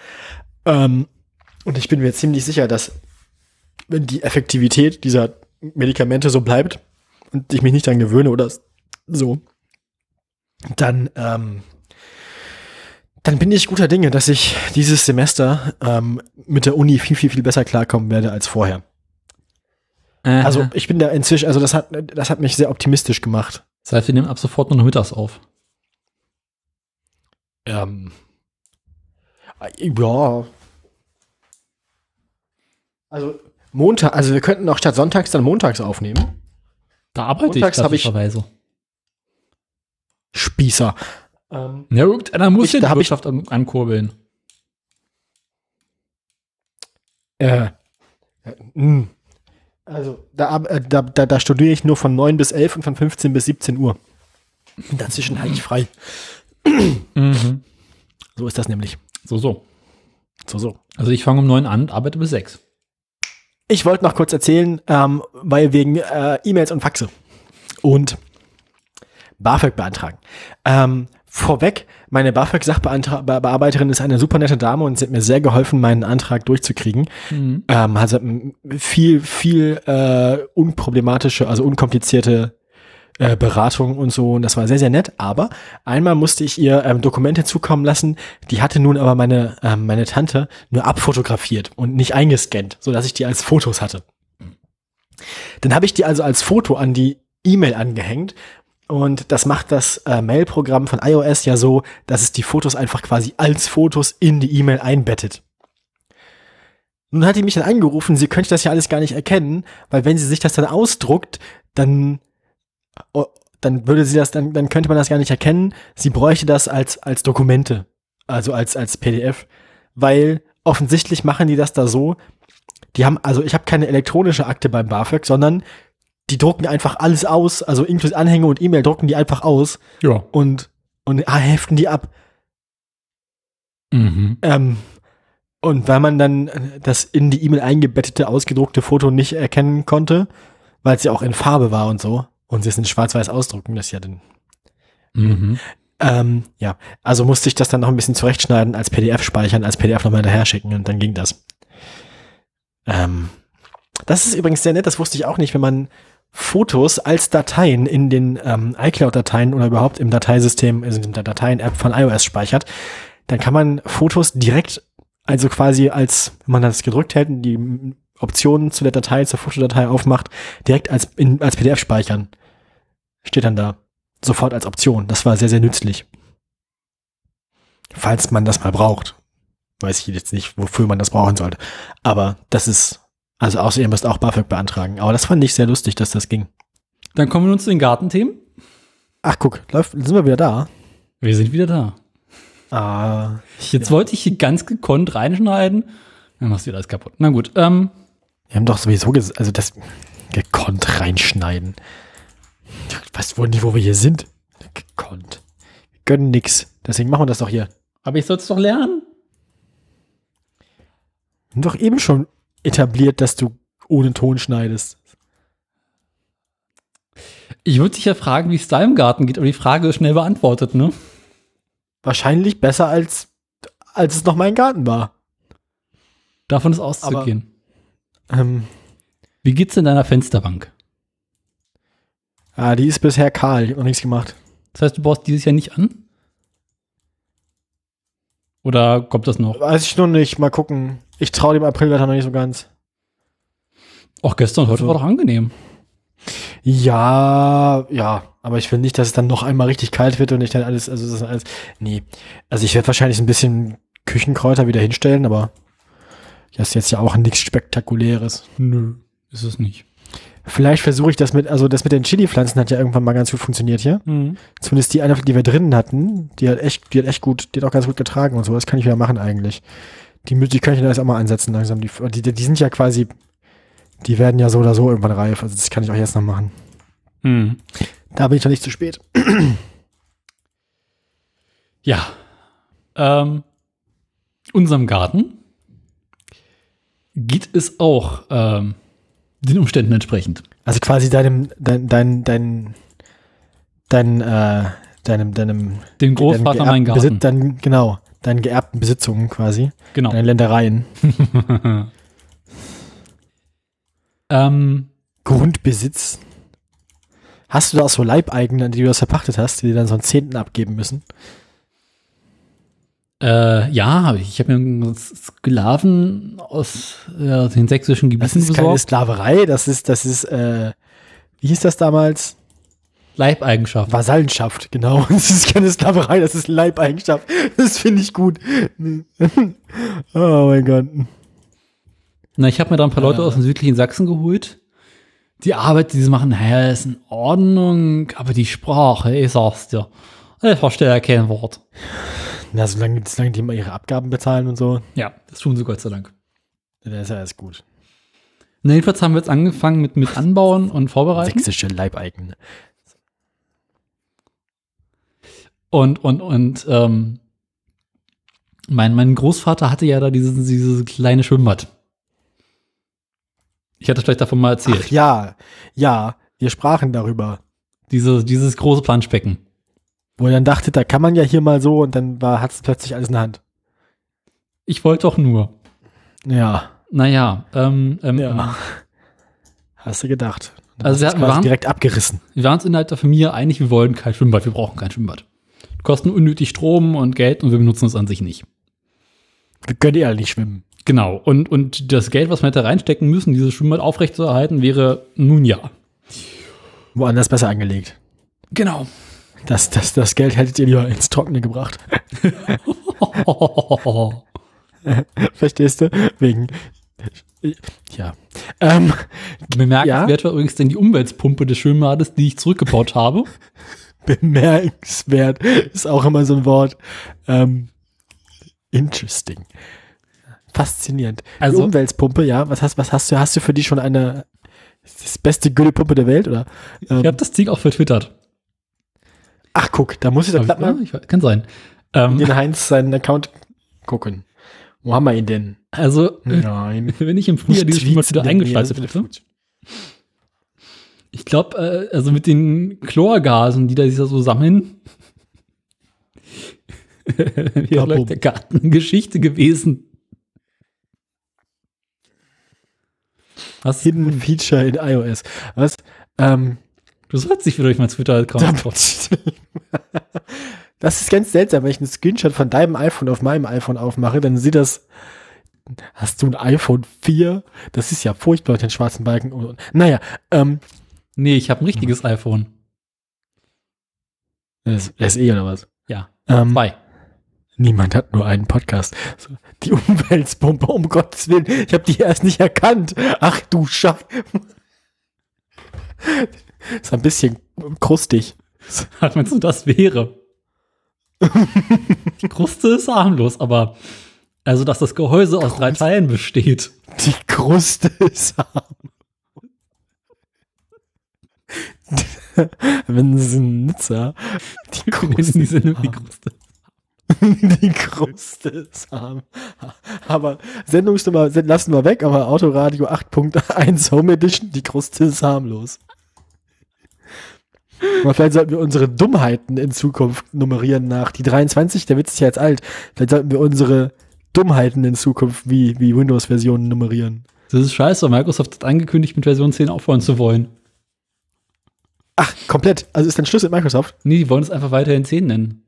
Ähm, und ich bin mir ziemlich sicher, dass wenn die Effektivität dieser Medikamente so bleibt und ich mich nicht daran gewöhne oder so, dann, ähm, dann bin ich guter Dinge, dass ich dieses Semester ähm, mit der Uni viel, viel, viel besser klarkommen werde als vorher. Aha. Also ich bin da inzwischen, also das hat, das hat mich sehr optimistisch gemacht. das heißt, wir nehmen ab sofort nur noch mittags auf. Ähm, ja. Also Montag, also wir könnten auch statt sonntags dann montags aufnehmen. Da arbeite Montags ich hab ich- klassischerweise. Spießer. Ähm, Ja, irgendeiner muss Ich- die ich- Wirtschaft an, ankurbeln. äh, äh, mh. also da, äh, da, da, da studiere ich nur von 9 bis 11 und von 15 bis 17 Uhr. Dazwischen halte ich frei. Mhm. So ist das nämlich. So, so. So, so. Also ich fange um neun an, arbeite bis sechs. Ich wollte noch kurz erzählen, ähm, weil wegen äh, E-Mails und Faxe und BAföG beantragen. Ähm, vorweg, meine BAföG-Sachbearbeiterin ist eine super nette Dame und sie hat mir sehr geholfen, meinen Antrag durchzukriegen. Mhm. Ähm, also viel, viel äh, unproblematische, also unkomplizierte äh, Beratung und so. Und das war sehr, sehr nett. Aber einmal musste ich ihr ähm, Dokumente zukommen lassen. Die hatte nun aber meine, ähm, meine Tante nur abfotografiert und nicht eingescannt, so dass ich die als Fotos hatte. Dann habe ich die also als Foto an die E-Mail angehängt. Und das macht das äh, Mail-Programm von iOS ja so, dass es die Fotos einfach quasi als Fotos in die E-Mail einbettet. Nun hat die mich dann angerufen, sie könnte das ja alles gar nicht erkennen, weil wenn sie sich das dann ausdruckt, dann, dann würde sie das, dann, dann könnte man das gar nicht erkennen. Sie bräuchte das als, als Dokumente, also als, als PDF, weil offensichtlich machen die das da so, die haben, also ich habe keine elektronische Akte beim BAföG, sondern die drucken einfach alles aus, also inklusive Anhänge und E-Mail drucken die einfach aus Ja. und, und ah, heften die ab. Mhm. Ähm, und weil man dann das in die E-Mail eingebettete, ausgedruckte Foto nicht erkennen konnte, weil es ja auch in Farbe war und so, und sie es in schwarz-weiß ausdrucken, das ist ja dann Mhm. Ähm, ja, also musste ich das dann noch ein bisschen zurechtschneiden, als PDF speichern, als PDF nochmal hinterher schicken und dann ging das. Ähm, das ist übrigens sehr nett, das wusste ich auch nicht, wenn man Fotos als Dateien in den ähm, iCloud-Dateien oder überhaupt im Dateisystem, also in der Dateien-App von iOS speichert, dann kann man Fotos direkt, also quasi als, wenn man das gedrückt hält und die Optionen zu der Datei, zur Fotodatei aufmacht, direkt als, in, als PDF speichern. Steht dann da sofort als Option. Das war sehr, sehr nützlich. Falls man das mal braucht. Weiß ich jetzt nicht, wofür man das brauchen sollte. Aber das ist, also außer ihr müsst auch BAföG beantragen. Aber das fand ich sehr lustig, dass das ging. Dann kommen wir nun zu den Gartenthemen. Ach, guck, läuft, sind wir wieder da. Wir sind wieder da. Ah, Jetzt wollte ich hier ganz gekonnt reinschneiden. Dann machst du wieder alles kaputt. Na gut. Ähm, wir haben doch sowieso, also das gekonnt reinschneiden. Weißt du nicht, wo wir hier sind? Gekonnt. Wir gönnen nix. Deswegen machen wir das doch hier. aber ich soll es doch lernen. Wir haben doch eben schon etabliert, dass du ohne Ton schneidest. Ich würde dich ja fragen, wie es da im Garten geht, aber die Frage ist schnell beantwortet, ne? Wahrscheinlich besser als, als es noch mein Garten war. Davon ist auszugehen. Ähm, Wie geht's in deiner Fensterbank? Ah, die ist bisher kahl. Ich habe noch nichts gemacht. Das heißt, du baust dieses Jahr nicht an? Oder kommt das noch? Weiß ich noch nicht. Mal gucken. Ich traue dem Aprilwetter noch nicht so ganz. Auch gestern und heute Also- war doch angenehm. Ja, ja. Aber ich will nicht, dass es dann noch einmal richtig kalt wird und ich dann alles, also das ist alles. Nee. Also ich werde wahrscheinlich ein bisschen Küchenkräuter wieder hinstellen, aber das ist jetzt ja auch nichts Spektakuläres. Nö, ist es nicht. Vielleicht versuche ich das mit, also das mit den Chili-Pflanzen hat ja irgendwann mal ganz gut funktioniert hier. Zumindest die eine, die wir drinnen hatten, die hat echt, die hat echt gut, die hat auch ganz gut getragen und so. Das kann ich wieder machen eigentlich. Die, die kann ich dann erst auch mal einsetzen langsam. Die, die, die sind ja quasi, die werden ja so oder so irgendwann reif. Also das kann ich auch jetzt noch machen. Hm. Da bin ich doch nicht zu spät. Ja. Ähm, unserem Garten geht es auch ähm, den Umständen entsprechend. Also quasi deinem, dein, dein, dein, dein, äh, deinem, deinem, Den Großvater deinem mein Garten. Besitz, dein, genau, deinen geerbten Besitzungen quasi, genau. deine Ländereien. ähm, Grundbesitz. Hast du da auch so Leibeigene, die du das verpachtet hast, die dir dann so einen Zehnten abgeben müssen? Äh, ja, hab ich. Ich habe mir einen Sklaven aus äh, den sächsischen Das Gebieten ist keine besorgt. Sklaverei, das ist, das ist, äh, wie hieß das damals? Leibeigenschaft. Vasallenschaft, genau. Das ist keine Sklaverei, das ist Leibeigenschaft. Das finde ich gut. oh mein Gott. Na, ich habe mir da ein paar Leute aus dem südlichen Sachsen geholt. Die Arbeit, die sie machen, naja, ist in Ordnung, aber die Sprache, ich sag's dir, ich verstehe ja kein Wort. Na, solange, solange die mal ihre Abgaben bezahlen und so, Ja, das tun sie Gott sei Dank. dann ist ja alles gut. Na, jedenfalls haben wir jetzt angefangen mit, mit Anbauen und Vorbereiten. Sächsische Leibeigene. Und, und, und, ähm, mein, mein Großvater hatte ja da dieses, dieses kleine Schwimmbad. Ich hatte vielleicht davon mal erzählt. Ach ja, ja, wir sprachen darüber. Diese, dieses große Planschbecken. Wo ihr dann dachtet, da kann man ja hier mal so und dann war, hat es plötzlich alles in der Hand. Ich wollte doch nur. Ja, Naja, ähm, ähm, ja. Hast du gedacht. Dann Also wir waren- direkt abgerissen. Wir waren uns innerhalb der Familie einig, wir wollen kein Schwimmbad, wir brauchen kein Schwimmbad. Kosten unnötig Strom und Geld und wir benutzen es an sich nicht. Wir können alle nicht schwimmen. Genau. Und, und das Geld, was wir hätte reinstecken müssen, dieses Schwimmbad aufrechtzuerhalten, wäre nun ja. Woanders besser angelegt. Genau. Das, das, das Geld hättet ihr lieber ins Trockene gebracht. Verstehst du? Wegen. Ja. Ähm, Bemerkenswert war übrigens denn die Umweltpumpe des Schwimmbades, die ich zurückgebaut habe. bemerkenswert ist auch immer so ein Wort. Ähm, interesting. Faszinierend. Also- die Umweltpumpe, ja. Was hast, was hast du? Hast du für die schon eine das beste Güllepumpe der Welt oder? Ich Ähm, habe das Ding auch vertwittert. Ach guck, da muss ich doch glatt ich, mal ich, kann sein. Ähm, den Heinz seinen Account gucken. Wo haben wir ihn denn? Also, Nein. wenn ich im Frühjahr dieses Spiel mal wieder eingeschaltet hätte, ich glaube, äh, also mit den Chlorgasen, die da sich da so sammeln, wäre der Garten Geschichte gewesen. Was? Hidden Feature in iOS. Was? Ähm, Du sollst dich wieder durch meinen Twitter-Account das ist ganz seltsam, wenn ich einen Screenshot von deinem iPhone auf meinem iPhone aufmache, dann sieht das. Hast du ein iPhone 4? Das ist ja furchtbar mit den schwarzen Balken. Naja, ähm, Nee, ich habe ein richtiges iPhone. das das ist eh oder was? Ja, Ähm, zwei. niemand hat nur einen Podcast. Die Umweltpumpe, um Gottes Willen. Ich habe die erst nicht erkannt. Ach du Scheiße. Ist ein bisschen krustig. Was meinst du, das wäre? Die Kruste ist harmlos, aber also, dass das Gehäuse aus drei Teilen besteht. Die Kruste ist arm. Wenn sie ein Nizza. Die Kruste, Die sind nur die. Kruste. die Kruste ist arm. Aber Sendungsnummer sen- lassen wir weg, aber Autoradio 8.1 Home Edition, die Kruste ist harmlos. Aber vielleicht sollten wir unsere Dummheiten in Zukunft nummerieren nach. Die 23, der Witz ist ja jetzt alt. Vielleicht sollten wir unsere Dummheiten in Zukunft wie, wie Windows-Versionen nummerieren. Das ist scheiße, Microsoft hat angekündigt, mit Version 10 aufhören zu wollen. Ach, komplett. Also ist dann Schluss mit Microsoft? Nee, die wollen es einfach weiterhin 10 nennen.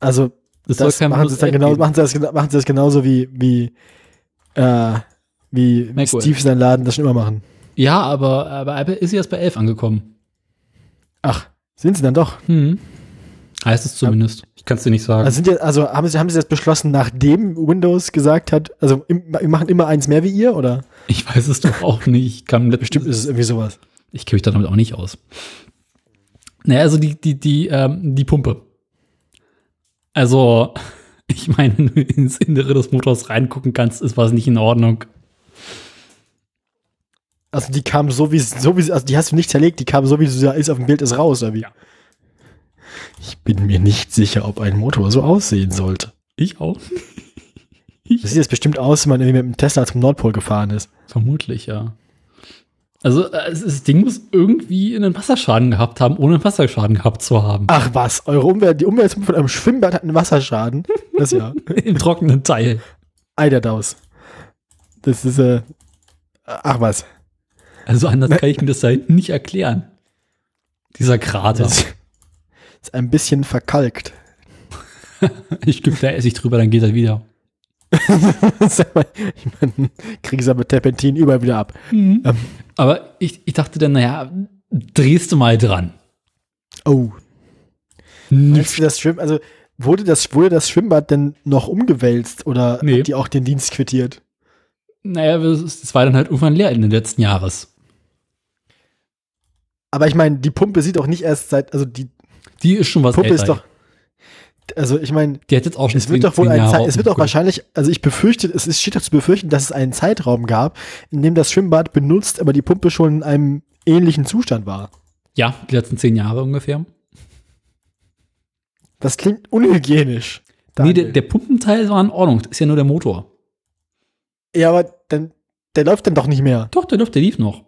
Also Das, das machen sie, dann Windows 11 genau, machen, sie das, machen sie das genauso wie, wie, äh, wie. Steve seinen Laden das schon immer machen. Ja, aber, aber Apple ist erst bei 11 angekommen. Ach, sind sie dann doch. Hm. Heißt es zumindest. Ich kann es dir nicht sagen. Also, sind ja, also haben, sie, haben sie das beschlossen, nachdem Windows gesagt hat, also wir machen immer eins mehr wie ihr, oder? ich weiß es doch auch nicht. Ich kann Bestimmt ist es irgendwie sowas. Ich kenne mich da damit auch nicht aus. Naja, also die, die, die, ähm, die Pumpe. Also, ich meine, wenn du ins Innere des Motors reingucken kannst, ist was nicht in Ordnung. Also die kam so wie so wie also die hast du nicht zerlegt, die kam so wie sie da ist auf dem Bild ist raus, oder wie? Ja. Ich bin mir nicht sicher, ob ein Motor so aussehen sollte. Ich auch. Das sieht jetzt bestimmt aus, wenn man irgendwie mit dem Tesla zum Nordpol gefahren ist. Vermutlich, ja. Also, äh, das Ding muss irgendwie einen Wasserschaden gehabt haben, ohne einen Wasserschaden gehabt zu haben. Ach was, eure Umwelt, die Umwelt von einem Schwimmbad hat einen Wasserschaden. Das ja. Im trockenen Teil. Eiderdaus. Das ist, äh, ach was. Also, anders kann ich mir das da hinten nicht erklären. Dieser Krater. Das ist ein bisschen verkalkt. Ich gebe da Essig drüber, dann geht er wieder. Sag mal, ich meine, krieg ich mit Terpentin überall wieder ab. Ähm, Aber ich, ich dachte dann, naja, drehst du mal dran. oh. Meinst du das Schwimm, also wurde das, wurde das Schwimmbad denn noch umgewälzt oder Nee. hat die auch den Dienst quittiert? Naja, es war dann halt irgendwann leer in den letzten Jahres. Aber ich meine, die Pumpe sieht auch nicht erst seit, also die Die ist schon was Pumpe älter. ist doch, also ich meine, Die hat jetzt auch schon es wird doch wohl ein Jahre Zeit, es wird auch wahrscheinlich, also ich befürchte, es ist, steht doch zu befürchten, dass es einen Zeitraum gab, in dem das Schwimmbad benutzt, aber die Pumpe schon in einem ähnlichen Zustand war. Ja, die letzten zehn Jahre ungefähr. Das klingt unhygienisch. Nee, Daniel. der, der Pumpenteil war in Ordnung. Das ist ja nur der Motor. ja, aber dann, der läuft dann doch nicht mehr. Doch, der Luft, der lief noch.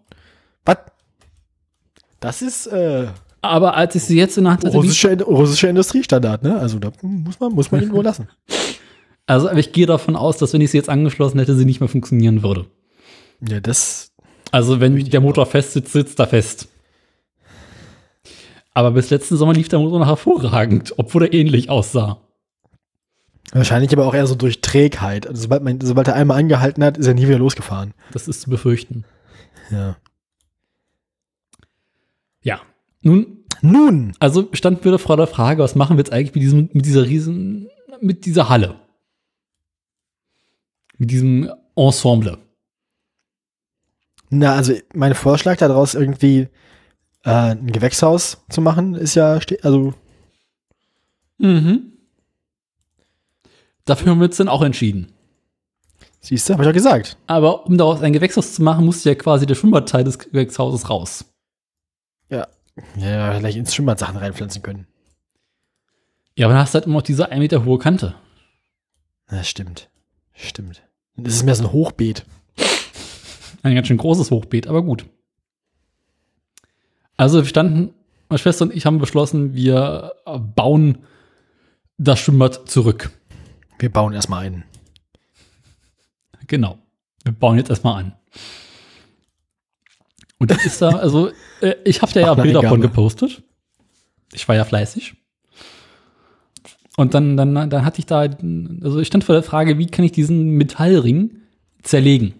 Das ist, äh, Aber als ich sie jetzt in der Hand hatte, russischer, russischer Industriestandard, ne? Also da muss man, muss man ihn wohl lassen. also aber ich gehe davon aus, dass wenn ich sie jetzt angeschlossen hätte, sie nicht mehr funktionieren würde. Ja, das, Also wenn der Motor fest sitzt, sitzt er fest. Aber bis letzten Sommer lief der Motor noch hervorragend, obwohl er ähnlich aussah. wahrscheinlich aber auch eher so durch Trägheit. Also sobald man, sobald er einmal angehalten hat, ist er nie wieder losgefahren. Das ist zu befürchten. Ja. Ja. Nun, Nun, also standen wir vor der Frage, was machen wir jetzt eigentlich mit diesem, mit dieser riesen, mit dieser Halle? Mit diesem Ensemble. na, also mein Vorschlag daraus irgendwie äh, ein Gewächshaus zu machen, ist ja, also Mhm. Dafür haben wir uns dann auch entschieden. siehst du, habe ich ja gesagt. Aber um daraus ein Gewächshaus zu machen, musste ja quasi der Schwimmbadteil des Gewächshauses raus. Ja. Ja, vielleicht ins Schwimmbad Sachen reinpflanzen können. Ja, aber dann hast du halt immer noch diese 1 Meter hohe Kante. Ja, stimmt. Stimmt. Das ist mehr so ein Hochbeet. Ein ganz schön großes Hochbeet, aber gut. Also wir standen, meine Schwester und ich haben beschlossen, wir bauen das Schwimmbad zurück. Wir bauen erstmal einen. Genau. Wir bauen jetzt erstmal an. Und das ist da, also äh, ich habe da ja Ach, Bilder von gepostet. Ich war ja fleißig. Und dann, dann, dann hatte ich da, also ich stand vor der Frage, wie kann ich diesen Metallring zerlegen?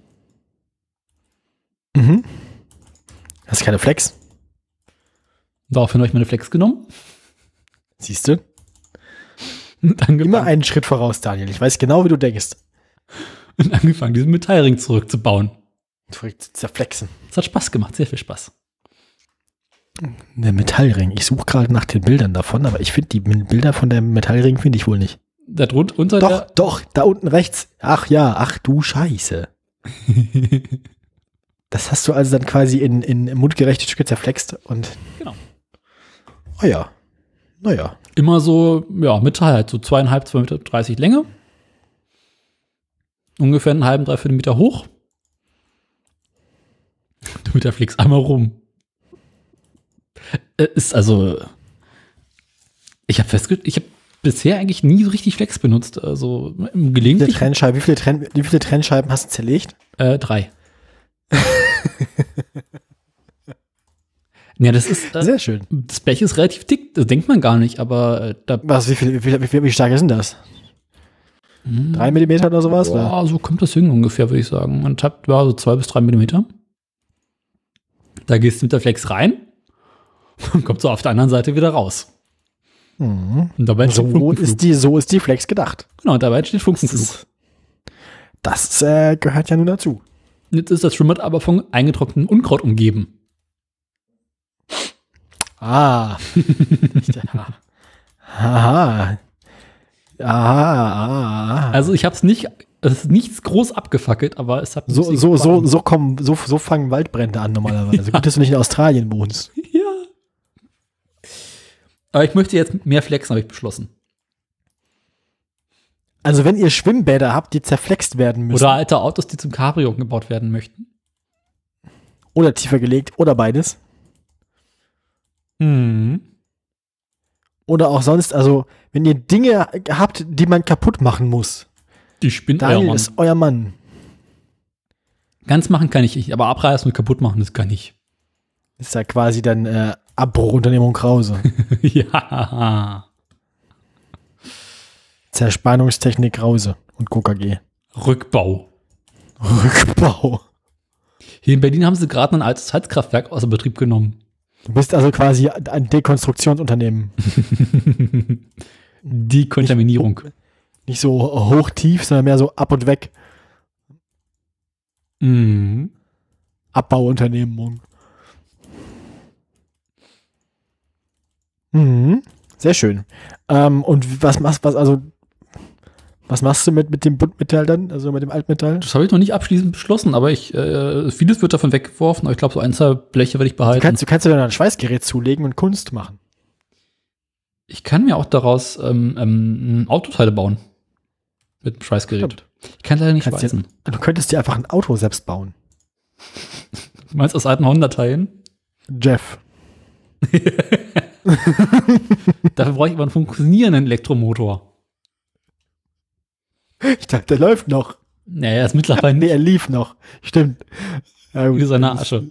Mhm. Hast du keine Flex? Daraufhin habe ich meine Flex genommen Siehst du? Immer einen Schritt voraus, Daniel. Ich weiß genau, wie du denkst. und angefangen diesen Metallring zurückzubauen. Zerflexen. Es hat Spaß gemacht, sehr viel Spaß. Der Metallring. Ich suche gerade nach den Bildern davon, aber ich finde die Bilder von dem Metallring finde ich wohl nicht. Da drunter unter Doch, doch, da unten rechts. Ach ja, ach du Scheiße. Das hast du also dann quasi in, in mundgerechte Stücke zerflext und. Genau. Oh ja. Naja. immer so, ja, Metall halt, so zweieinhalb, zwei Meter dreißig Länge. Ungefähr einen halben, dreiviertel Meter hoch. Du mit der Flix einmal rum. Äh, Ist also, ich habe festgestellt, ich habe bisher eigentlich nie so richtig Flex benutzt. Also Wie viele, gelegentlich Trennscheiben, wie, viele Trenn, wie viele Trennscheiben hast du zerlegt? äh, drei. ja, das ist, äh, Sehr schön. das Blech ist relativ dick, das denkt man gar nicht, aber äh, da Was, wie, viel, wie, wie, wie stark ist denn das? Drei Millimeter oder sowas? Boah, so kommt das hin ungefähr, würde ich sagen. Man tappt ja, so zwei bis drei Millimeter. Da gehst du mit der Flex rein und kommt so auf der anderen Seite wieder raus. Mhm. Und dabei So ist, die, so ist die Flex gedacht. genau, und dabei entsteht Das, Funkenflug. ist, das äh, gehört ja nun dazu. Jetzt ist das Schwimmbad aber von eingetrocknetem Unkraut umgeben. Ah. Aha. Aha. Aha. Also ich habe es nicht, es ist nichts groß abgefackelt, aber es hat So, so, so, so, kommen, so, so fangen Waldbrände an normalerweise. Gut, dass du nicht in Australien wohnst. Ja. Aber ich möchte jetzt mehr flexen, habe ich beschlossen. Also wenn ihr Schwimmbäder habt, die zerflext werden müssen Oder alte Autos, die zum Cabrio gebaut werden möchten. oder tiefer gelegt oder beides Mhm. Oder auch sonst, also wenn ihr Dinge habt, die man kaputt machen muss, Die spinnt euer Daniel Mann. ist euer Mann. Ganz machen kann ich nicht, aber abreißen und kaputt machen, das kann ich. Ist ja quasi dann äh, Abbruchunternehmung Krause. ja. Zerspannungstechnik Krause und KKG. Rückbau. Rückbau. Hier in Berlin haben sie gerade ein altes Heizkraftwerk außer Betrieb genommen. Du bist also quasi ein Dekonstruktionsunternehmen. Die Kontaminierung. Nicht so hoch tief, sondern mehr so ab und weg. Mhm. Abbauunternehmung. Mhm. Sehr schön. Ähm, und was machst was also was machst du mit, mit dem Buntmetall dann, also mit dem Altmetall? Das habe ich noch nicht abschließend beschlossen, aber ich, äh, vieles wird davon weggeworfen, aber ich glaube, so ein, zwei Bleche werde ich Du behalten. kannst, du kannst dir dann ein Schweißgerät zulegen und Kunst machen. ich kann mir auch daraus ähm, ähm, Autoteile bauen. Mit einem Schweißgerät. Stimmt. Ich kann leider nicht Kannst dir- schweißen. Du könntest dir einfach ein Auto selbst bauen. Du meinst aus alten Honda-Teilen? Jeff. Dafür brauche ich aber einen funktionierenden Elektromotor. Ich dachte, der läuft noch. Naja, er ist mittlerweile Nee, er lief noch. Stimmt. Ja, wie seine Asche.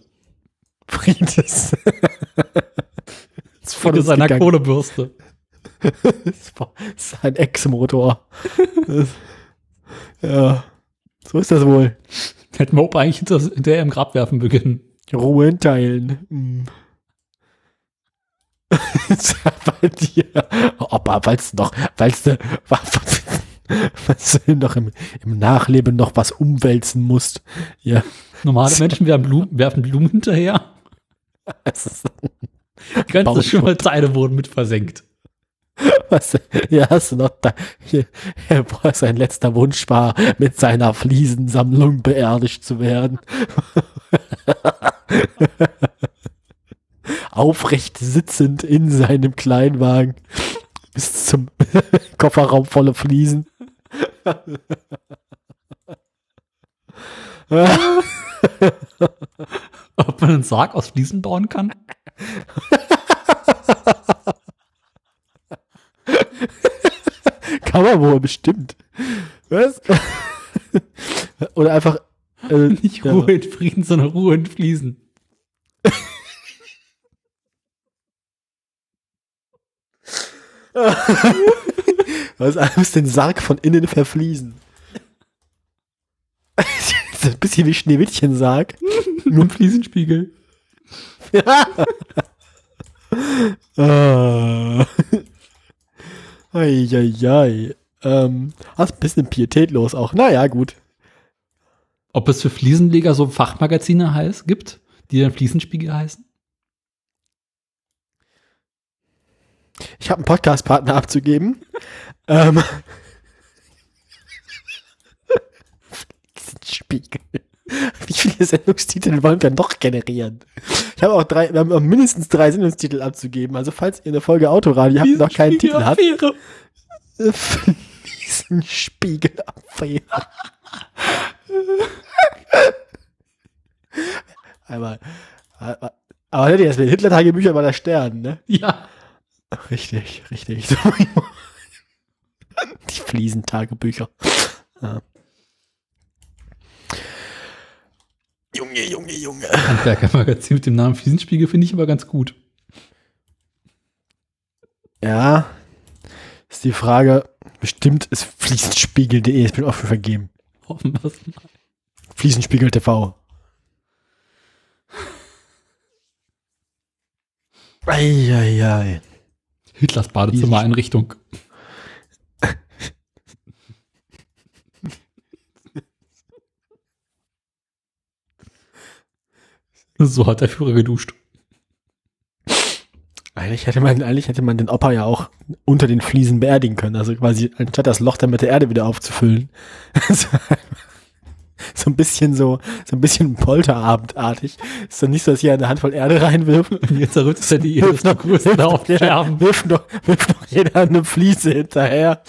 Fried ist. ist von seiner gegangen. Kohlebürste. Das war- das ist ein Ex-Motor. Ja, so ist das wohl. Hätten wir eigentlich hinter, hinterher im Grab werfen beginnen. Ruhe Teilen. Hm. Ist ja bei dir. Aber weil's noch, weil's du, weil's du noch im, im Nachleben noch was umwälzen musst. Ja. Normale Menschen werfen Blumen, werfen Blumen hinterher. Ganze Bauschmuck. Schimmelteile wurden mit versenkt. was, ja, hast du noch da, hier, er sein letzter Wunsch war, mit seiner Fliesensammlung beerdigt zu werden. Aufrecht sitzend in seinem Kleinwagen bis zum Kofferraum voller Fliesen. Ob man einen Sarg aus Fliesen bauen kann? Kann man wohl bestimmt. Was? Oder einfach. Äh, Nicht ja. Ruhe in Frieden, sondern Ruhe in Fliesen. Was muss den Sarg von innen verfließen? ist ein bisschen wie Schneewittchen-Sarg. Nur ein Fliesenspiegel. Ah. Eieiei. Ähm, das ist ein bisschen pietätlos auch. Naja, gut. Ob es für Fliesenleger so Fachmagazine heißt, gibt, die dann Fliesenspiegel heißen? Ich habe einen Podcast-Partner abzugeben. ähm. Spiegel. Wie viele Sendungstitel wollen wir noch generieren? Ich habe auch drei, wir haben auch mindestens drei Sendungstitel abzugeben. Also falls ihr eine Folge Autoradio habt, und noch keinen Titel habt, Affäre. Fliesenspiegelaffäre. Einmal. Aber, aber hätte jetzt mit Hitler-Tagebücher bei der Stern, ne? Ja. Richtig, richtig. Die Fliesentagebücher. Ja. Junge, Junge, Junge. Handwerkermagazin mit dem Namen Fliesenspiegel finde ich aber ganz gut. Ja, ist die Frage, bestimmt ist fliesenspiegel.de, ich bin offen vergeben. Hoffen wir es mal. Fliesenspiegel TV. Eieiei. Hitlers Badezimmereinrichtung. so hat der Führer geduscht. Eigentlich hätte man, eigentlich hätte man den Opa ja auch unter den Fliesen beerdigen können. Also quasi, anstatt das Loch dann mit der Erde wieder aufzufüllen. so ein bisschen so, so ein bisschen Polterabendartig. Ist dann nicht so, dass hier eine Handvoll Erde reinwirft. Und jetzt errüttet er die Erde noch, wirft, auf jeder, Scherben. wirft, noch, wirft noch jeder eine Fliese hinterher.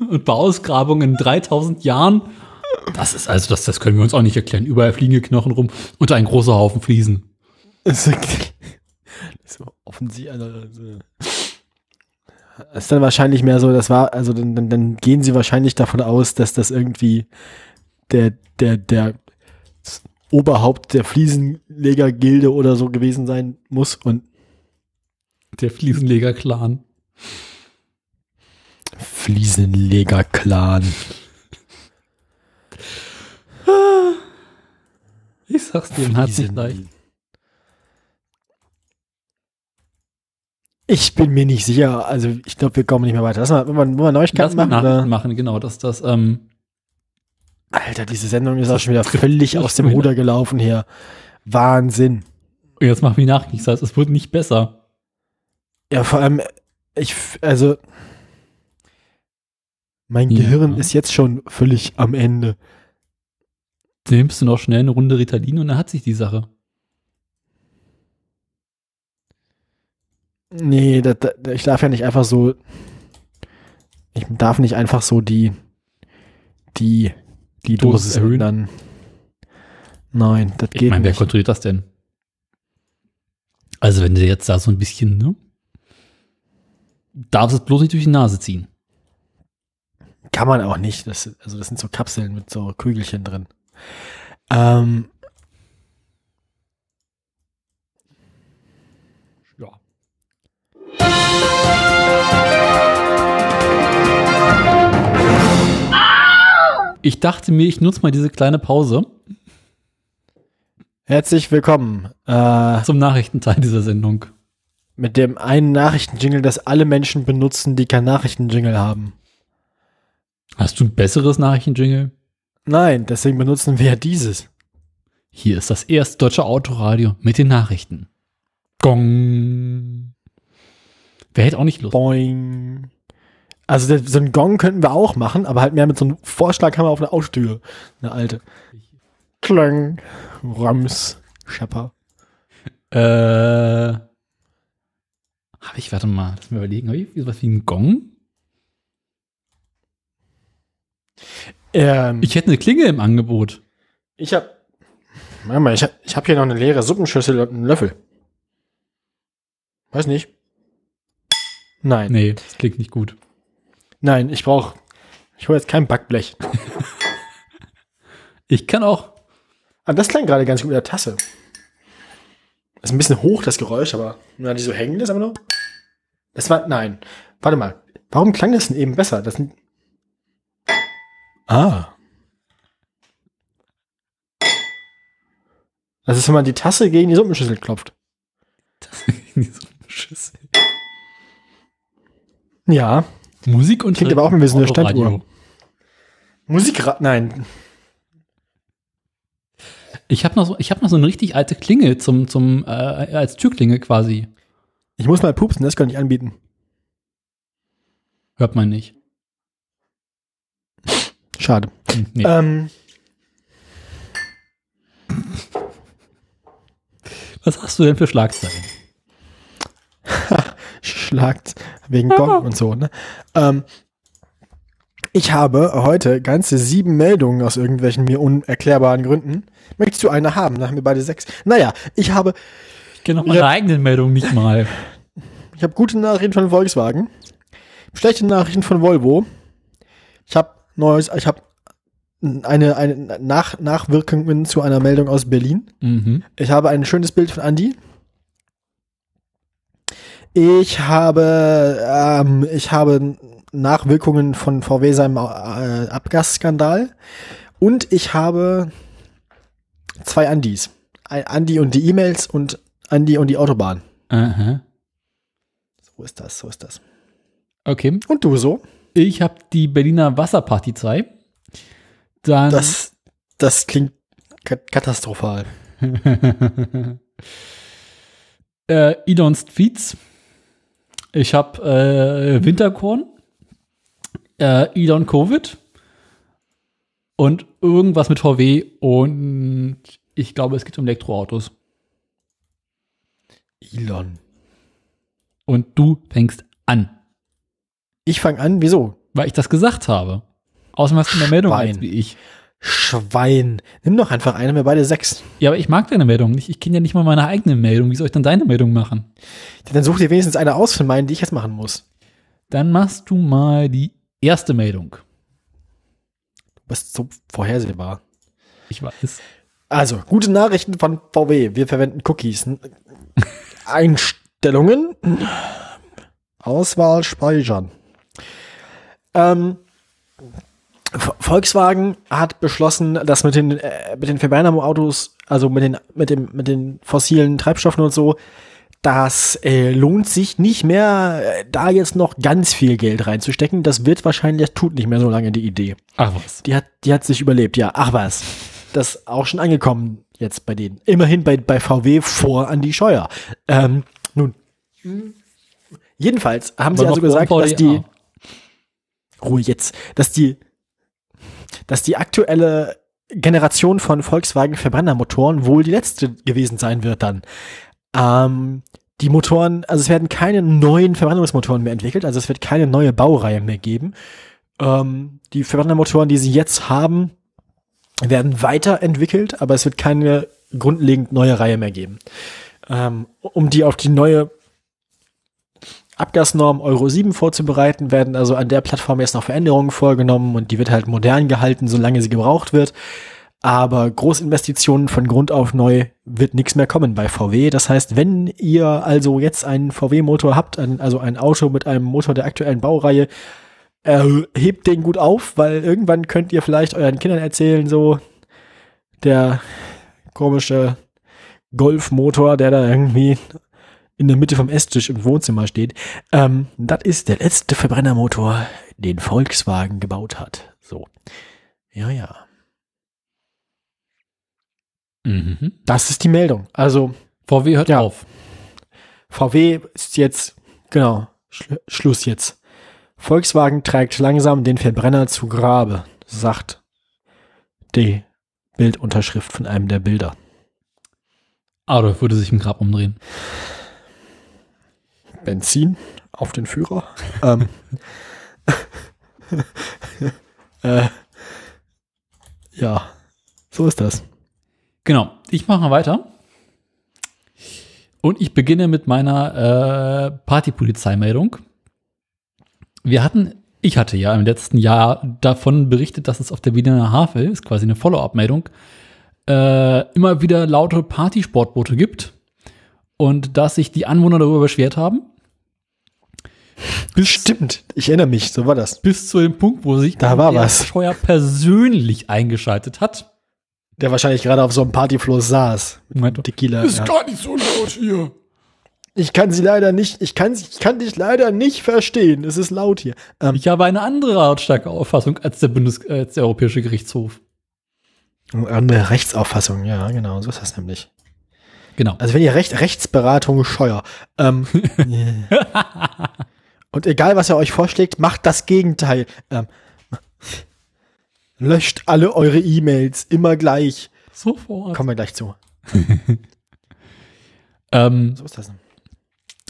Und bei Ausgrabungen in 3000 Jahren. Das ist also, das, das können wir uns auch nicht erklären. Überall fliegen Knochen rum und ein großer Haufen Fliesen. So, so offensiv. Also. Das ist dann wahrscheinlich mehr so, das war, also dann, dann, dann gehen sie wahrscheinlich davon aus, dass das irgendwie der, der, der Oberhaupt der Fliesenlegergilde oder so gewesen sein muss und Der Fliesenleger-Clan. Fliesenleger-Clan. Ich sag's dir, man hat's nicht leicht. Ich bin mir nicht sicher. Also ich glaube, wir kommen nicht mehr weiter. Lass mal, wollen wir, wollen wir Neuigkeiten Lass machen? Oder? machen, genau, dass das, ähm, Alter, diese Sendung ist auch schon wieder völlig aus dem. Ruder gelaufen hier. Wahnsinn. und jetzt machen wir Nachrichten. Das heißt, es wird nicht besser. Ja, vor allem, ich, also, mein Ja. Gehirn ist jetzt schon völlig am Ende. Nimmst du noch schnell eine Runde Ritalin und dann hat sich die Sache. Nee, das, das, ich darf ja nicht einfach so, ich darf nicht einfach so die, die, die Dosis Dosis erhöhen? ändern. Nein, das Ich geht meine, wer nicht. kontrolliert das denn? Also, wenn du jetzt da so ein bisschen, ne? Darfst es bloß nicht durch die Nase ziehen. Kann man auch nicht. Das, also das sind so Kapseln mit so Kügelchen drin. Ähm, Ja. Ich dachte mir, ich nutze mal diese kleine Pause herzlich willkommen äh, zum Nachrichtenteil dieser Sendung. mit dem einen Nachrichtenjingle, das alle Menschen benutzen, die kein Nachrichtenjingle haben. Hast du ein besseres Nachrichtenjingle? Nein, deswegen benutzen wir ja dieses. Hier ist das erste deutsche Autoradio mit den Nachrichten. Gong. Wer hätte auch nicht Lust? Boing. Also so einen Gong könnten wir auch machen, aber halt mehr mit so einem Vorschlaghammer auf einer Autotür. Eine alte. Klang. Rams. Schepper. Äh. Habe ich, warte mal, lass mir überlegen, habe ich sowas wie einen Gong? Ähm, Ich hätte eine Klinge im Angebot. ich habe, warte mal, ich habe ich hab hier noch eine leere Suppenschüssel und einen Löffel. Weiß nicht. Nein, Nee, das klingt nicht gut. nein, ich brauche, ich hole jetzt kein Backblech. Ich kann auch. Ah, das klang gerade ganz gut mit der Tasse. Ist ein bisschen hoch, das Geräusch, aber na, die so hängen das aber noch. Das war, nein. Warte mal. Warum klang das denn eben besser? Das sind, ah. Das ist, wenn man die Tasse gegen die Suppenschüssel klopft. Schüssel. Ja. Musik und Klingt aber auch wie so eine. Standuhr. Musik, nein. Ich habe noch, so, ich hab noch so eine richtig alte Klinge zum, zum, äh, als Türklinge quasi. Ich muss mal pupsen, das kann ich anbieten. Hört man nicht. Schade. Hm, Nee. Ähm, Was hast du denn für Schlagzeilen? Schlagt wegen Gong und so. Ne? Ähm, ich habe heute ganze sieben Meldungen aus irgendwelchen mir unerklärbaren Gründen. Möchtest du eine haben? Dann haben wir beide sechs. Naja, ich habe, Ich kenne noch meine eigenen Meldungen nicht mal. ich habe gute Nachrichten von Volkswagen, schlechte Nachrichten von Volvo. Ich habe neues, ich habe eine, eine Nach Nachwirkungen zu einer Meldung aus Berlin. Mhm. Ich habe ein schönes Bild von Andy. Ich habe, ähm, ich habe Nachwirkungen von VW seinem äh, Abgasskandal und ich habe zwei Andys. Ein Andy und die E-Mails und Andy und die Autobahn. Aha. So ist das, so ist das. Okay. Und du so? Ich habe die Berliner Wasserparty 2. Dann Das, das klingt kat- katastrophal. äh, Elon's Tweets. Ich habe äh, Winterkorn. Äh, Elon Covid. Und irgendwas mit VW. Und ich glaube, es geht um Elektroautos. Elon. Und du fängst an, Ich fange an, wieso? weil ich das gesagt habe. Außerdem hast du mehr Meldung als wie ich. Schwein. Nimm doch einfach eine, wir beide sechs. Ja, aber ich mag deine Meldung nicht. Ich kenne ja nicht mal meine eigene Meldung. Wie soll ich dann deine Meldung machen? Dann such dir wenigstens eine aus von meinen, die ich jetzt machen muss. Dann machst du mal die erste Meldung. Du bist so vorhersehbar. Ich weiß. Also, gute Nachrichten von VW. Wir verwenden Cookies. Einstellungen. Auswahl speichern. Ähm, Volkswagen hat beschlossen, dass mit den, äh, mit den Verbrennerautos, also mit den, mit dem, mit den fossilen Treibstoffen und so, das äh, lohnt sich nicht mehr, äh, da jetzt noch ganz viel Geld reinzustecken. Das wird wahrscheinlich, das tut nicht mehr so lange die Idee. Ach was. Die hat, die hat sich überlebt, ja. Ach was. Das ist auch schon angekommen jetzt bei denen. Immerhin bei, bei VW vor an die Scheuer. Ähm, nun. Jedenfalls haben sie Aber also noch gesagt, dass die, Ruhe jetzt, dass die, dass die aktuelle Generation von Volkswagen Verbrennermotoren wohl die letzte gewesen sein wird dann. Ähm, die Motoren, also es werden keine neuen Verbrennungsmotoren mehr entwickelt, also es wird keine neue Baureihe mehr geben. Ähm, die Verbrennermotoren, die sie jetzt haben, werden weiterentwickelt, aber es wird keine grundlegend neue Reihe mehr geben. Ähm, um die auf die neue Abgasnorm Euro 7 vorzubereiten, werden also an der Plattform jetzt noch Veränderungen vorgenommen und die wird halt modern gehalten, solange sie gebraucht wird. Aber Großinvestitionen von Grund auf neu wird nichts mehr kommen bei VW. Das heißt, wenn ihr also jetzt einen VW-Motor habt, also ein Auto mit einem Motor der aktuellen Baureihe, äh, hebt den gut auf, weil irgendwann könnt ihr vielleicht euren Kindern erzählen, so der komische Golfmotor, der da irgendwie in der Mitte vom Esstisch im Wohnzimmer steht. Ähm, das ist der letzte Verbrennermotor, den Volkswagen gebaut hat. So. Ja, ja. Mhm. Das ist die Meldung. Also VW hört Ja. auf. VW ist jetzt, genau, Schl Schluss jetzt. Volkswagen trägt langsam den Verbrenner zu Grabe, sagt die Bildunterschrift von einem der Bilder. Adolf würde sich im Grab umdrehen. Benzin auf den Führer. ähm, äh, Ja, so ist das. Genau, ich mache mal weiter. Und ich beginne mit meiner äh, Partypolizeimeldung. Wir hatten, ich hatte ja im letzten Jahr davon berichtet, dass es auf der Berliner Havel, ist quasi eine Follow-up-Meldung, äh, immer wieder laute Partysportboote gibt und dass sich die Anwohner darüber beschwert haben. Bis, Stimmt, ich erinnere mich, so war das. Bis zu dem Punkt, wo sich Da war der was. Scheuer persönlich eingeschaltet hat. Der wahrscheinlich gerade auf so einem Partyfloß saß. Mit Tequila. Ist Ja. gar nicht so laut hier. Ich kann sie leider nicht, ich kann, ich kann dich leider nicht verstehen. Es ist laut hier. Ähm, Ich habe eine andere lautstarke Auffassung als der Bundes äh, als der Europäische Gerichtshof. eine Rechtsauffassung, ja, genau, so ist das nämlich. Genau. Also wenn ihr Recht, Rechtsberatung scheuer. Ähm. Und egal, was er euch vorschlägt, macht das Gegenteil. Ähm, löscht alle eure E-Mails immer gleich. Sofort. Kommen wir gleich zu. Ähm, So ist das.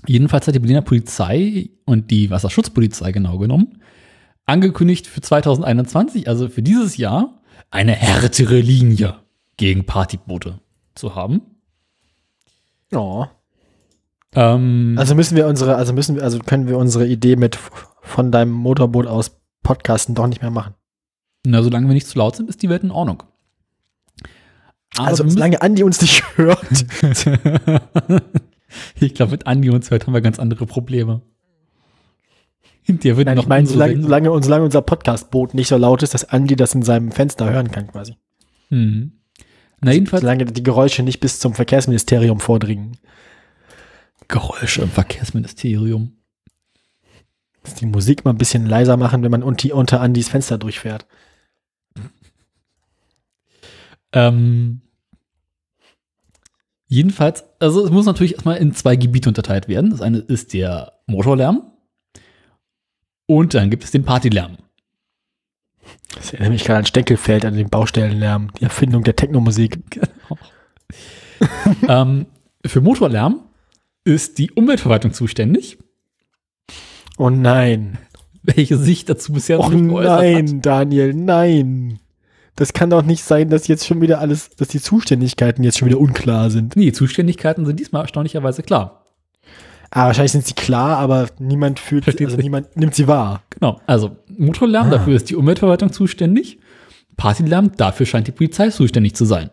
jedenfalls hat die Berliner Polizei und die Wasserschutzpolizei genau genommen angekündigt für 2021, also für dieses Jahr, eine härtere Linie gegen Partyboote zu haben. Oh. Ähm, Also müssen wir unsere, also müssen wir, also können wir unsere Idee mit von deinem Motorboot aus Podcasten doch nicht mehr machen. na, solange wir nicht zu laut sind, ist die Welt in Ordnung. Aber Also solange Andi uns nicht hört. ich glaube, mit Andi so weiter haben wir ganz andere Probleme. Der wird Nein, noch ich meine, solange, solange, solange unser Podcastboot nicht so laut ist, dass Andi das in seinem Fenster hören kann, quasi. Hm. Na, jedenfalls Solange die Geräusche nicht bis zum Verkehrsministerium vordringen. Geräusche im Verkehrsministerium. Dass die Musik mal ein bisschen leiser machen, wenn man unter, unter Andis Fenster durchfährt. Ähm, jedenfalls, also es muss natürlich erstmal in zwei Gebiete unterteilt werden. Das eine ist der Motorlärm und dann gibt es den Partylärm. Das erinnert mich gerade an Steckelfeld, an den Baustellenlärm, die Erfindung der Technomusik. Genau. ähm, für Motorlärm ist die Umweltverwaltung zuständig, Oh nein. welche sich dazu bisher Oh noch nicht geäußert hat. nein, Daniel, nein. Das kann doch nicht sein, dass jetzt schon wieder alles, dass die Zuständigkeiten jetzt schon wieder unklar sind. Nee, Zuständigkeiten sind diesmal erstaunlicherweise klar. Ah, wahrscheinlich sind sie klar, aber niemand fühlt, Versteht also sich. niemand nimmt sie wahr. Genau, also Motorlärm, Ah. dafür ist die Umweltverwaltung zuständig. Partylärm, dafür scheint die Polizei zuständig zu sein.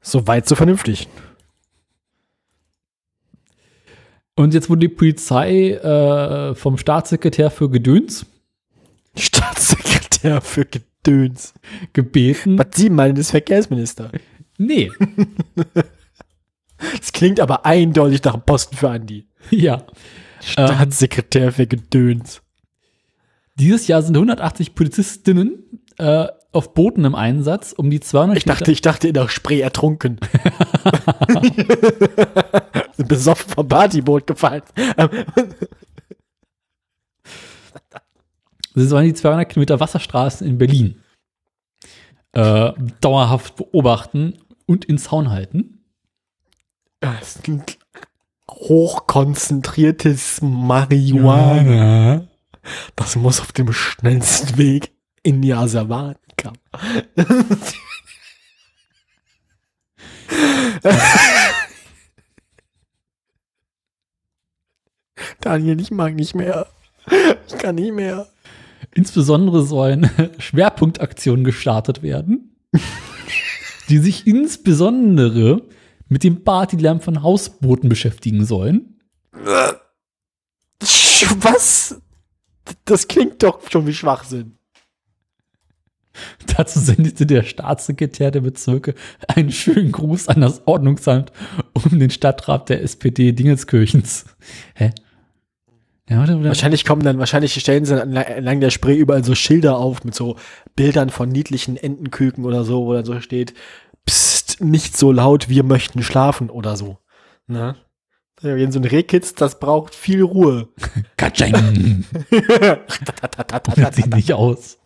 So weit, so vernünftig. Und jetzt wurde die Polizei äh, vom Staatssekretär für Gedöns Staatssekretär für Gedöns. gebeten. Was Sie meinen, ist Verkehrsminister. Nee, Das klingt aber eindeutig nach einem Posten für Andi. ja. Staatssekretär für Gedöns. Dieses Jahr sind 180 Polizistinnen äh, auf Booten im Einsatz, um die 200 Ich dachte, ich dachte in der Spree ertrunken. Sind besoffen vom Partyboot gefallen. Sie sollen die 200 Kilometer Wasserstraßen in Berlin äh, dauerhaft beobachten und in Zaun halten. Das ist ein hochkonzentriertes Marihuana. Das muss auf dem schnellsten Weg in die Asservaten kommen. Daniel, ich mag nicht mehr. Ich kann nicht mehr. Insbesondere sollen Schwerpunktaktionen gestartet werden, die sich insbesondere mit dem Partylärm von Hausbooten beschäftigen sollen. Was? Das klingt doch schon wie Schwachsinn. Dazu sendete der Staatssekretär der Bezirke einen schönen Gruß an das Ordnungsamt um den Stadtrat der SPD Dingenskirchens. Hä? Ja, warte, warte. Wahrscheinlich kommen dann, wahrscheinlich stellen sie dann entlang der Spree überall so Schilder auf mit so Bildern von niedlichen Entenküken oder so, wo dann so steht, Nicht so laut, wir möchten schlafen oder so. Ne? Wenn so ein Rehkitz, das braucht viel Ruhe. Katsching! Das sieht nicht aus.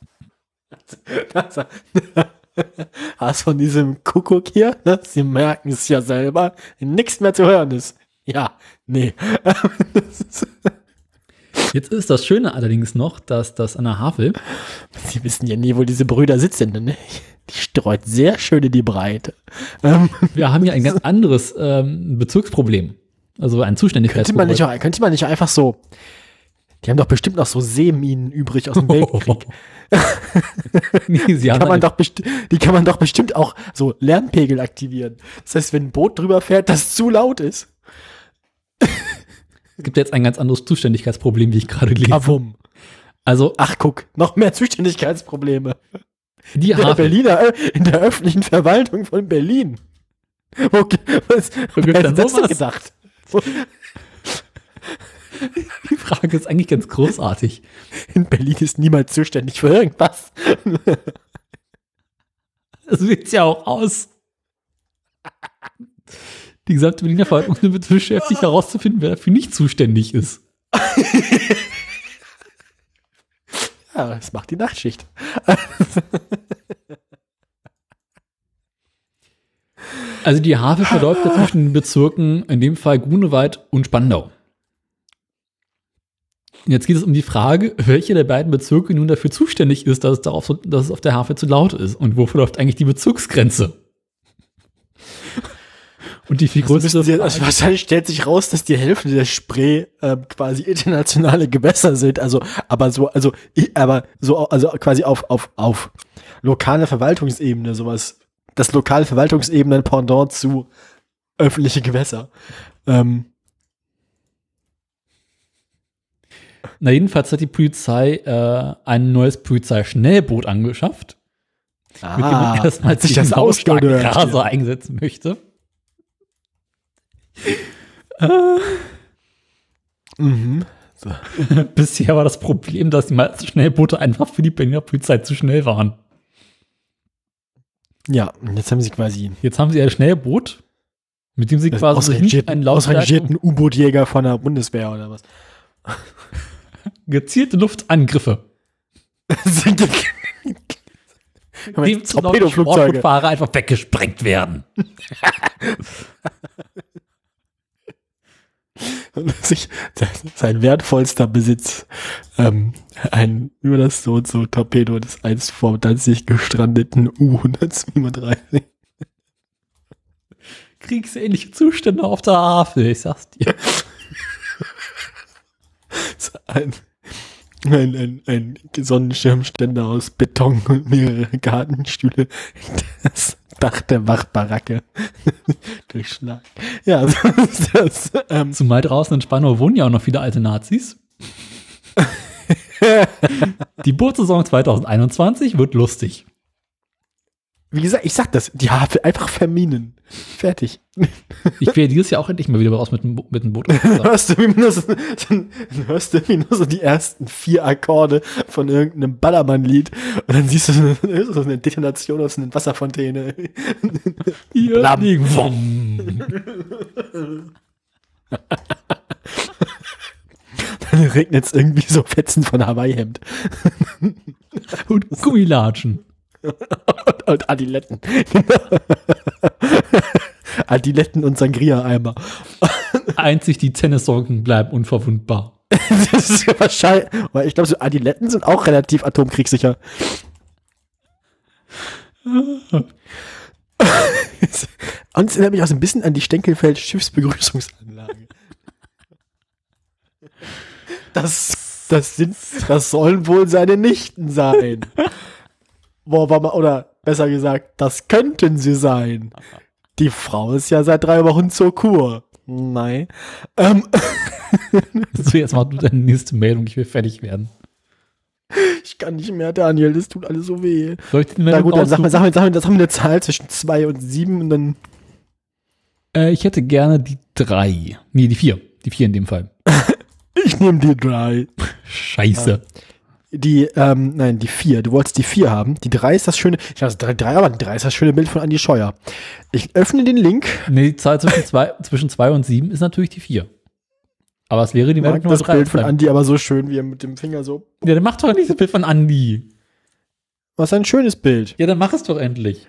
Hast von diesem Kuckuck hier, ne? Sie merken es ja selber, nichts mehr zu hören ist. Ja, nee. Jetzt ist das Schöne allerdings noch, dass das an der Havel, Sie wissen ja nie, wo diese Brüder sitzen, ne? Die streut sehr schön in die Breite. Ähm, wir haben hier ein ganz anderes ähm, Bezirksproblem. Also ein könnte, Zuständigkeitsproblem. man nicht könnte man nicht einfach so. Die haben doch bestimmt noch so Seeminen übrig aus dem Weltkrieg. nee, sie haben Kann man doch die kann man doch bestimmt auch so Lärmpegel aktivieren. Das heißt, wenn ein Boot drüber fährt, das zu laut ist. Es gibt jetzt ein ganz anderes Zuständigkeitsproblem, wie ich gerade lese. Kavum. Also Ach, guck, noch mehr Zuständigkeitsprobleme. die In der Berliner, äh, in der öffentlichen Verwaltung von Berlin. Wo, was, wer hat das denn gedacht? Die Frage ist eigentlich ganz großartig. in Berlin ist niemand zuständig für irgendwas. Das sieht ja auch aus. Die gesamte Berliner Verwaltung damit beschäftigt, herauszufinden, wer dafür nicht zuständig ist. Ja, das macht die Nachtschicht. Also die Havel verläuft zwischen den Bezirken, in dem Fall Grunewald und Spandau. Jetzt geht es um die Frage, welche der beiden Bezirke nun dafür zuständig ist, dass es, darauf so, dass es auf der Havel zu laut ist. Und wo verläuft eigentlich die Bezirksgrenze? Und die viel Also größere sie, Frage- also wahrscheinlich stellt sich raus, dass die Hälfte der Spree ähm, quasi internationale Gewässer sind. Also, aber so, also, aber so, also quasi auf, auf, auf lokale Verwaltungsebene, sowas, das lokale Verwaltungsebene Pendant zu öffentliche Gewässer. Ähm, Na, jedenfalls hat die Polizei äh, ein neues Polizeischnellboot angeschafft, mit dem man erstmal Ah, sich den ausgehört. Raser einsetzen möchte. Mhm. Bisher war das Problem, dass die meisten Schnellboote einfach für die Berliner Polizei zu schnell waren. Ja, und jetzt haben sie quasi Jetzt haben sie ein Schnellboot, mit dem sie das quasi ausrangierten, einen ausrangierten U-Boot-Jäger von der Bundeswehr oder was. gezielte Luftangriffe, dem Torpedoflugzeuge. Sportbootfahrer einfach weggesprengt werden. sich sein wertvollster Besitz, ähm, ein über das so und so Torpedo des einst vor Danzig gestrandeten U-137. Kriegsähnliche Zustände auf der Havel, ich sag's dir. Ein, ein, ein, ein Sonnenschirmständer aus Beton und mehrere Gartenstühle. Das Dach der Wachbaracke durchschlagen. Ja, ist das. Ähm, Zumal draußen in Spandau wohnen ja auch noch viele alte Nazis. Die Bootsaison 2021 wird lustig. Wie gesagt, ich sag das, die Havel einfach verminen. Fertig. Ich werde dieses Jahr auch endlich mal wieder raus mit mit dem Boot. hörst du, wie nur so, so, hörst du, wie nur so die ersten vier Akkorde von irgendeinem Ballermann-Lied und dann siehst du so, so eine Detonation aus einer Wasserfontäne. Hier. Dann regnet es irgendwie so Fetzen von Hawaii-Hemd Und Gummilatschen. Und, und Adiletten. Adiletten und Sangria-Eimer. Einzig die Tennissocken bleiben unverwundbar. Das ist ja wahrscheinlich, weil ich glaube, so Adiletten sind auch relativ atomkriegssicher. Und es erinnert mich auch so ein bisschen an die Stenkelfeld Schiffsbegrüßungsanlage. Das, das sind, das sollen wohl seine Nichten sein. Boah, war mal, oder besser gesagt, das könnten sie sein. Die Frau ist ja seit drei Wochen zur Kur. Nein. Ähm, So, jetzt mach du deine nächste Meldung, ich will fertig werden. ich kann nicht mehr, Daniel, das tut alles so weh. Soll ich die Na Meldung gut, dann sag raussuchen? sag mal, sag mal, das haben wir eine Zahl zwischen zwei und sieben und dann. Äh, ich hätte gerne die drei. Nee, die vier. Die vier in dem Fall. Ich nehme die drei. Scheiße. Die, ähm, nein, die vier. Du wolltest die vier haben. Die drei ist das schöne. Ich weiß, drei, drei, aber die drei ist das schöne Bild von Andi Scheuer. Ich öffne den Link. Nee, die Zahl zwischen zwei, zwischen zwei und sieben ist natürlich die vier. Aber es wäre die Meldung Nummer das drei. Bild von Andi aber so schön, wie er mit dem Finger so. Ja, dann mach doch nicht das Bild von Andi. Was ein schönes Bild. Ja, dann mach es doch endlich.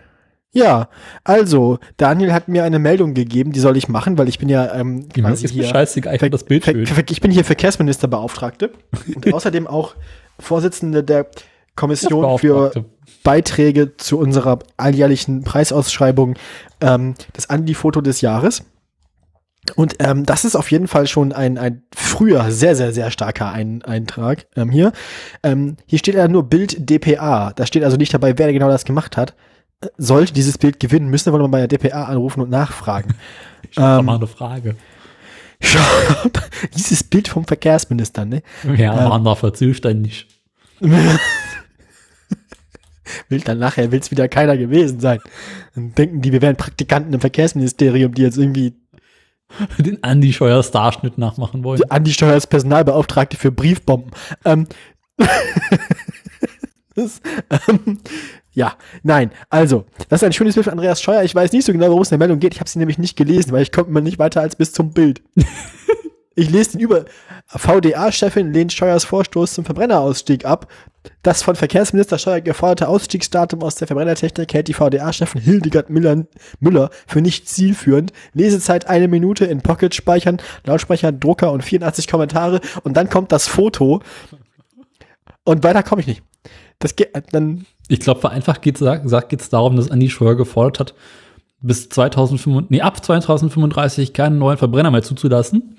Ja, also, Daniel hat mir eine Meldung gegeben, die soll ich machen, weil ich bin ja ähm, quasi ist hier, scheißegal, ich das Bild schön. Ich bin hier Verkehrsministerbeauftragte und außerdem auch Vorsitzende der Kommission für. Beiträge zu unserer alljährlichen Preisausschreibung, ähm, das Andi-Foto des Jahres. Und ähm, das ist auf jeden Fall schon ein, ein früher sehr, sehr, sehr starker ein Eintrag ähm, hier. Ähm, hier steht ja nur Bild DPA. Da steht also nicht dabei, wer genau das gemacht hat. Äh, Sollte dieses Bild gewinnen, müssen wir mal bei der DPA anrufen und nachfragen. Ich ähm, mal eine Frage. dieses Bild vom Verkehrsminister, ne? Wer ähm, war dafür zuständig? will dann nachher will's wieder keiner gewesen sein. Dann denken die, wir wären Praktikanten im Verkehrsministerium, die jetzt irgendwie Den Andy Scheuer Starschnitt nachmachen wollen. Andi Steuer als Personalbeauftragte für Briefbomben. Ähm, das, ähm, ja, nein, also, das ist ein schönes Bild von Andreas Scheuer. Ich weiß nicht so genau, worum es in der Meldung geht. Ich habe sie nämlich nicht gelesen, weil ich komme immer nicht weiter als bis zum Bild. ich lese den über. VDA-Chefin lehnt Scheuers Vorstoß zum Verbrennerausstieg ab. Das von Verkehrsminister Scheuer geforderte Ausstiegsdatum aus der Verbrennertechnik hält die VDA-Chefin Hildegard Müller, Müller für nicht zielführend. Lesezeit eine Minute in Pocket speichern, Lautsprecher, Drucker und 84 Kommentare und dann kommt das Foto und weiter komme ich nicht. Das geht, dann, Ich glaube, vereinfacht geht es darum, dass Andy Scheuer gefordert hat, bis 2035, nee, ab 2035 keinen neuen Verbrenner mehr zuzulassen.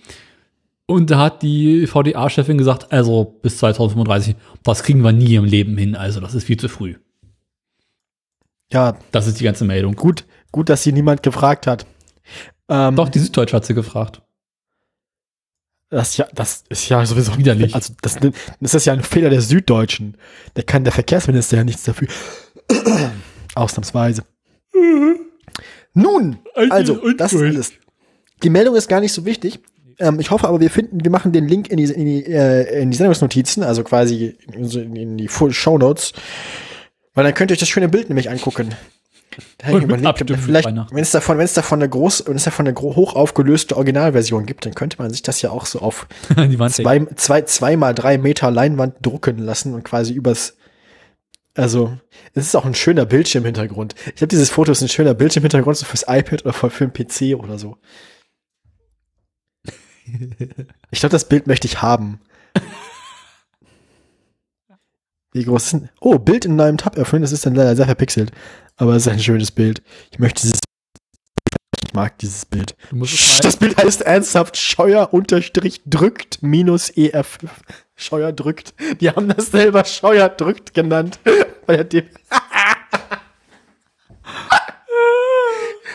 Und da hat die VDA-Chefin gesagt, also bis 2035, das kriegen wir nie im Leben hin, also das ist viel zu früh. ja, Das ist die ganze Meldung. gut, gut, dass sie niemand gefragt hat. Ähm, Doch, die Süddeutsche hat sie gefragt. Das, ja, das ist ja sowieso Widerlich. Also das, das ist ja ein Fehler der Süddeutschen. Da kann der Verkehrsminister ja nichts dafür. Ausnahmsweise. Nun, also, das ist alles. Die Meldung ist gar nicht so wichtig. Ähm, ich hoffe aber, wir finden, wir machen den Link in die, in die, äh, in die Sendungsnotizen, also quasi in, in die Full Show Notes. Weil dann könnt ihr euch das schöne Bild nämlich angucken. Und mit überlegt, vielleicht, wenn es davon, wenn es davon eine groß, wenn es davon eine hoch aufgelöste Originalversion gibt, dann könnte man sich das ja auch so auf zwei, zwei, zwei mal drei Meter Leinwand drucken lassen und quasi übers, also, es ist auch ein schöner Bildschirmhintergrund. Ich habe dieses Foto, ist ein schöner Bildschirmhintergrund, so fürs iPad oder für, für einen PC oder so. Ich glaube, das Bild möchte ich haben. Wie groß ist denn? Oh, Bild in neuem Tab öffnen, das ist dann leider sehr verpixelt. Aber es ist ein schönes Bild. Ich möchte dieses ich mag dieses Bild. Das Bild heißt ernsthaft Scheuer unterstrich drückt minus EF5. Scheuer drückt. Die haben das selber Scheuer drückt genannt. Bei der D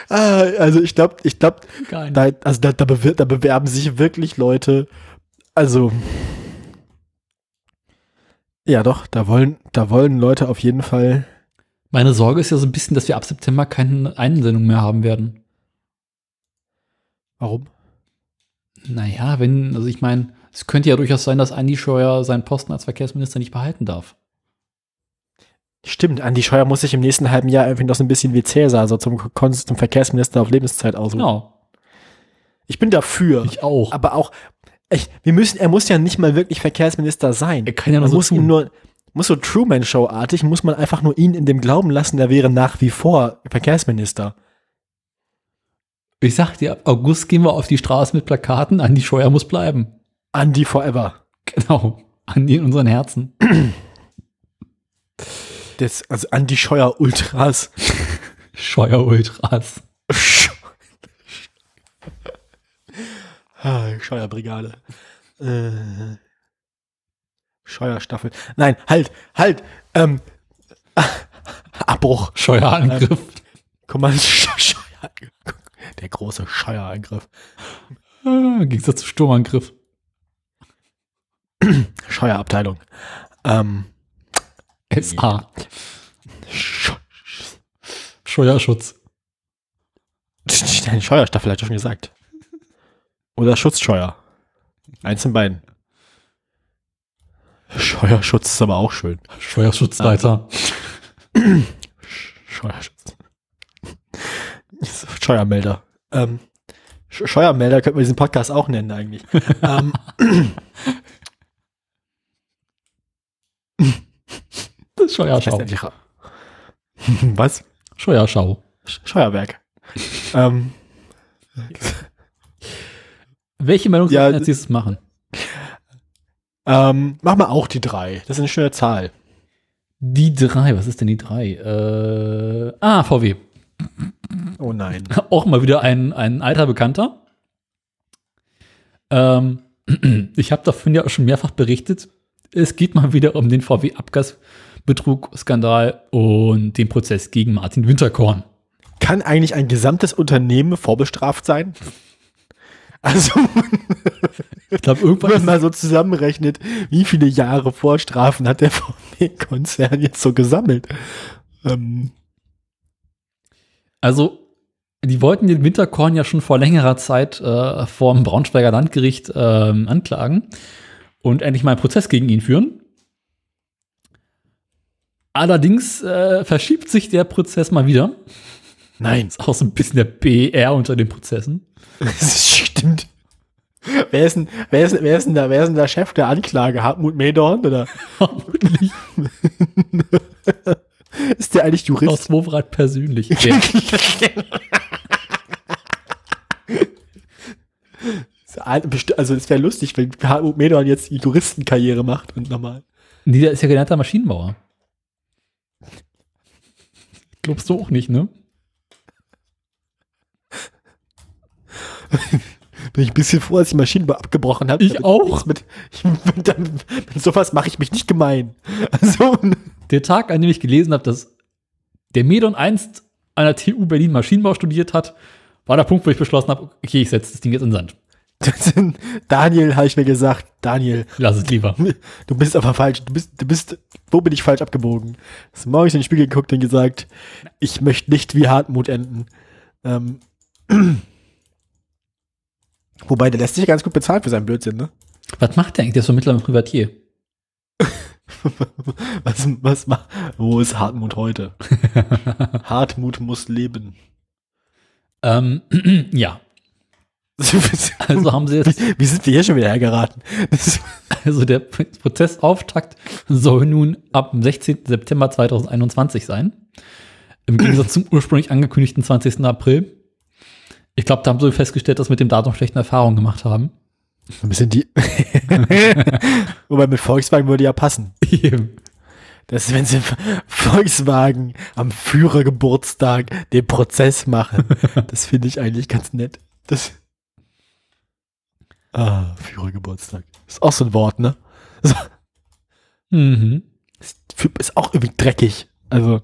ah, also ich glaube, ich glaube, da, also da, da, bewir da bewerben sich wirklich Leute. Also ja, doch, da wollen, da wollen Leute auf jeden Fall. Meine Sorge ist ja so ein bisschen, dass wir ab September keine Einsendung mehr haben werden. Warum? Naja, wenn, also ich meine, es könnte ja durchaus sein, dass Andi Scheuer seinen Posten als Verkehrsminister nicht behalten darf. Stimmt, Andi Scheuer muss sich im nächsten halben Jahr irgendwie noch so ein bisschen wie Cäsar, so zum, zum Verkehrsminister auf Lebenszeit aussuchen. Genau. Ich bin dafür. Ich auch. aber auch, echt, wir müssen, er muss ja nicht mal wirklich Verkehrsminister sein. Er kann ja nur man so muss tun. ihn nur, muss so Truman-Show-artig, muss man einfach nur ihn in dem Glauben lassen, er wäre nach wie vor Verkehrsminister. Ich sag dir, ab August gehen wir auf die Straße mit Plakaten, Andi Scheuer muss bleiben. Andy forever. Genau. Andi in unseren Herzen. Das, also Andy Scheuer Ultras. Scheuer Ultras. Ah, Scheuerbrigade. Äh, Scheuerstaffel. Nein, halt, halt. Ähm, Abbruch. Scheuerangriff. Guck mal, Sch- Scheuer, der große Scheuerangriff. Ah, Im Gegensatz zu Sturmangriff. Scheuerabteilung. Ähm, SA. Sch Scheuerschutz. Nein, Scheuerstaffel hat er schon gesagt. Oder Schutzscheuer. Eins in beiden. Scheuerschutz ist aber auch schön. Scheuerschutzleiter. Scheuerschutz. Scheuermelder. Ähm, Sch- Scheuermelder könnten wir diesen Podcast auch nennen eigentlich. ähm, Das Scheuerschau. Was? Scheuerschau. Sch- Scheuerwerk. ähm, Welche Meldung Ja, als nächstes machen? Ähm, mach mal auch die drei. Das ist eine schöne Zahl. Die drei, was ist denn die drei? Äh, ah, VW. Oh nein. Auch mal wieder ein, ein alter Bekannter. Ähm, ich habe davon ja auch schon mehrfach berichtet. Es geht mal wieder um den VW-Abgasbetrug-Skandal und den Prozess gegen Martin Winterkorn. Kann eigentlich ein gesamtes Unternehmen vorbestraft sein? Also, Ich glaube, wenn irgendwann man ist, mal so zusammenrechnet, wie viele Jahre Vorstrafen hat der VW-Konzern jetzt so gesammelt? Ähm, also die wollten den Winterkorn ja schon vor längerer Zeit äh, vor dem Braunschweiger Landgericht ähm, anklagen und endlich mal einen Prozess gegen ihn führen. Allerdings äh, verschiebt sich der Prozess mal wieder. nein, Ist auch so ein bisschen der BR unter den Prozessen. stimmt. Wer ist, denn, wer, ist, wer, ist denn da, wer ist denn der Chef der Anklage? Hartmut Medorn? Oder Vermutlich ist der eigentlich Jurist? aus Wovrad persönlich. Also es wäre lustig, wenn Hartmut Medorn jetzt die Juristenkarriere macht und nochmal. Nee, der ist ja gelernter Maschinenbauer. Glaubst du auch nicht, ne? Bin ich ein bisschen froh, dass ich Maschinenbau abgebrochen habe. Ich Damit auch. Mit, ich, mit, mit sowas mache ich mich nicht gemein. Also, Der Tag, an dem ich gelesen habe, dass der Medon einst an der TU Berlin Maschinenbau studiert hat, war der Punkt, wo ich beschlossen habe, okay, ich setze das Ding jetzt in den Sand. das Daniel habe ich mir gesagt, Daniel, Lass es lieber. du bist aber falsch. Du bist, du bist, wo bin ich falsch abgebogen? Hast du morgens in den Spiegel geguckt und gesagt, ich möchte nicht wie Hartmut enden. Ähm, wobei, der lässt sich ganz gut bezahlt für seinen Blödsinn, ne? Was macht der eigentlich? Der ist so mittlerweile Privatier. Was, was macht, wo ist Hartmut heute? Hartmut muss leben. Ähm, ja, also haben sie jetzt, Wie sind wir hier schon wieder hergeraten? Also der Prozessauftakt soll nun ab dem 16. September 2021 sein. Im Gegensatz zum ursprünglich angekündigten 20. April. Ich glaube, da haben sie festgestellt, dass sie mit dem Datum schlechte Erfahrungen gemacht haben. ein bisschen die. Wobei mit Volkswagen würde ja passen. Das ist, wenn sie Volkswagen am Führergeburtstag den Prozess machen. Das finde ich eigentlich ganz nett. Das ah, Führergeburtstag. Ist auch so ein Wort, ne? So, mhm. ist, ist auch irgendwie dreckig. Also,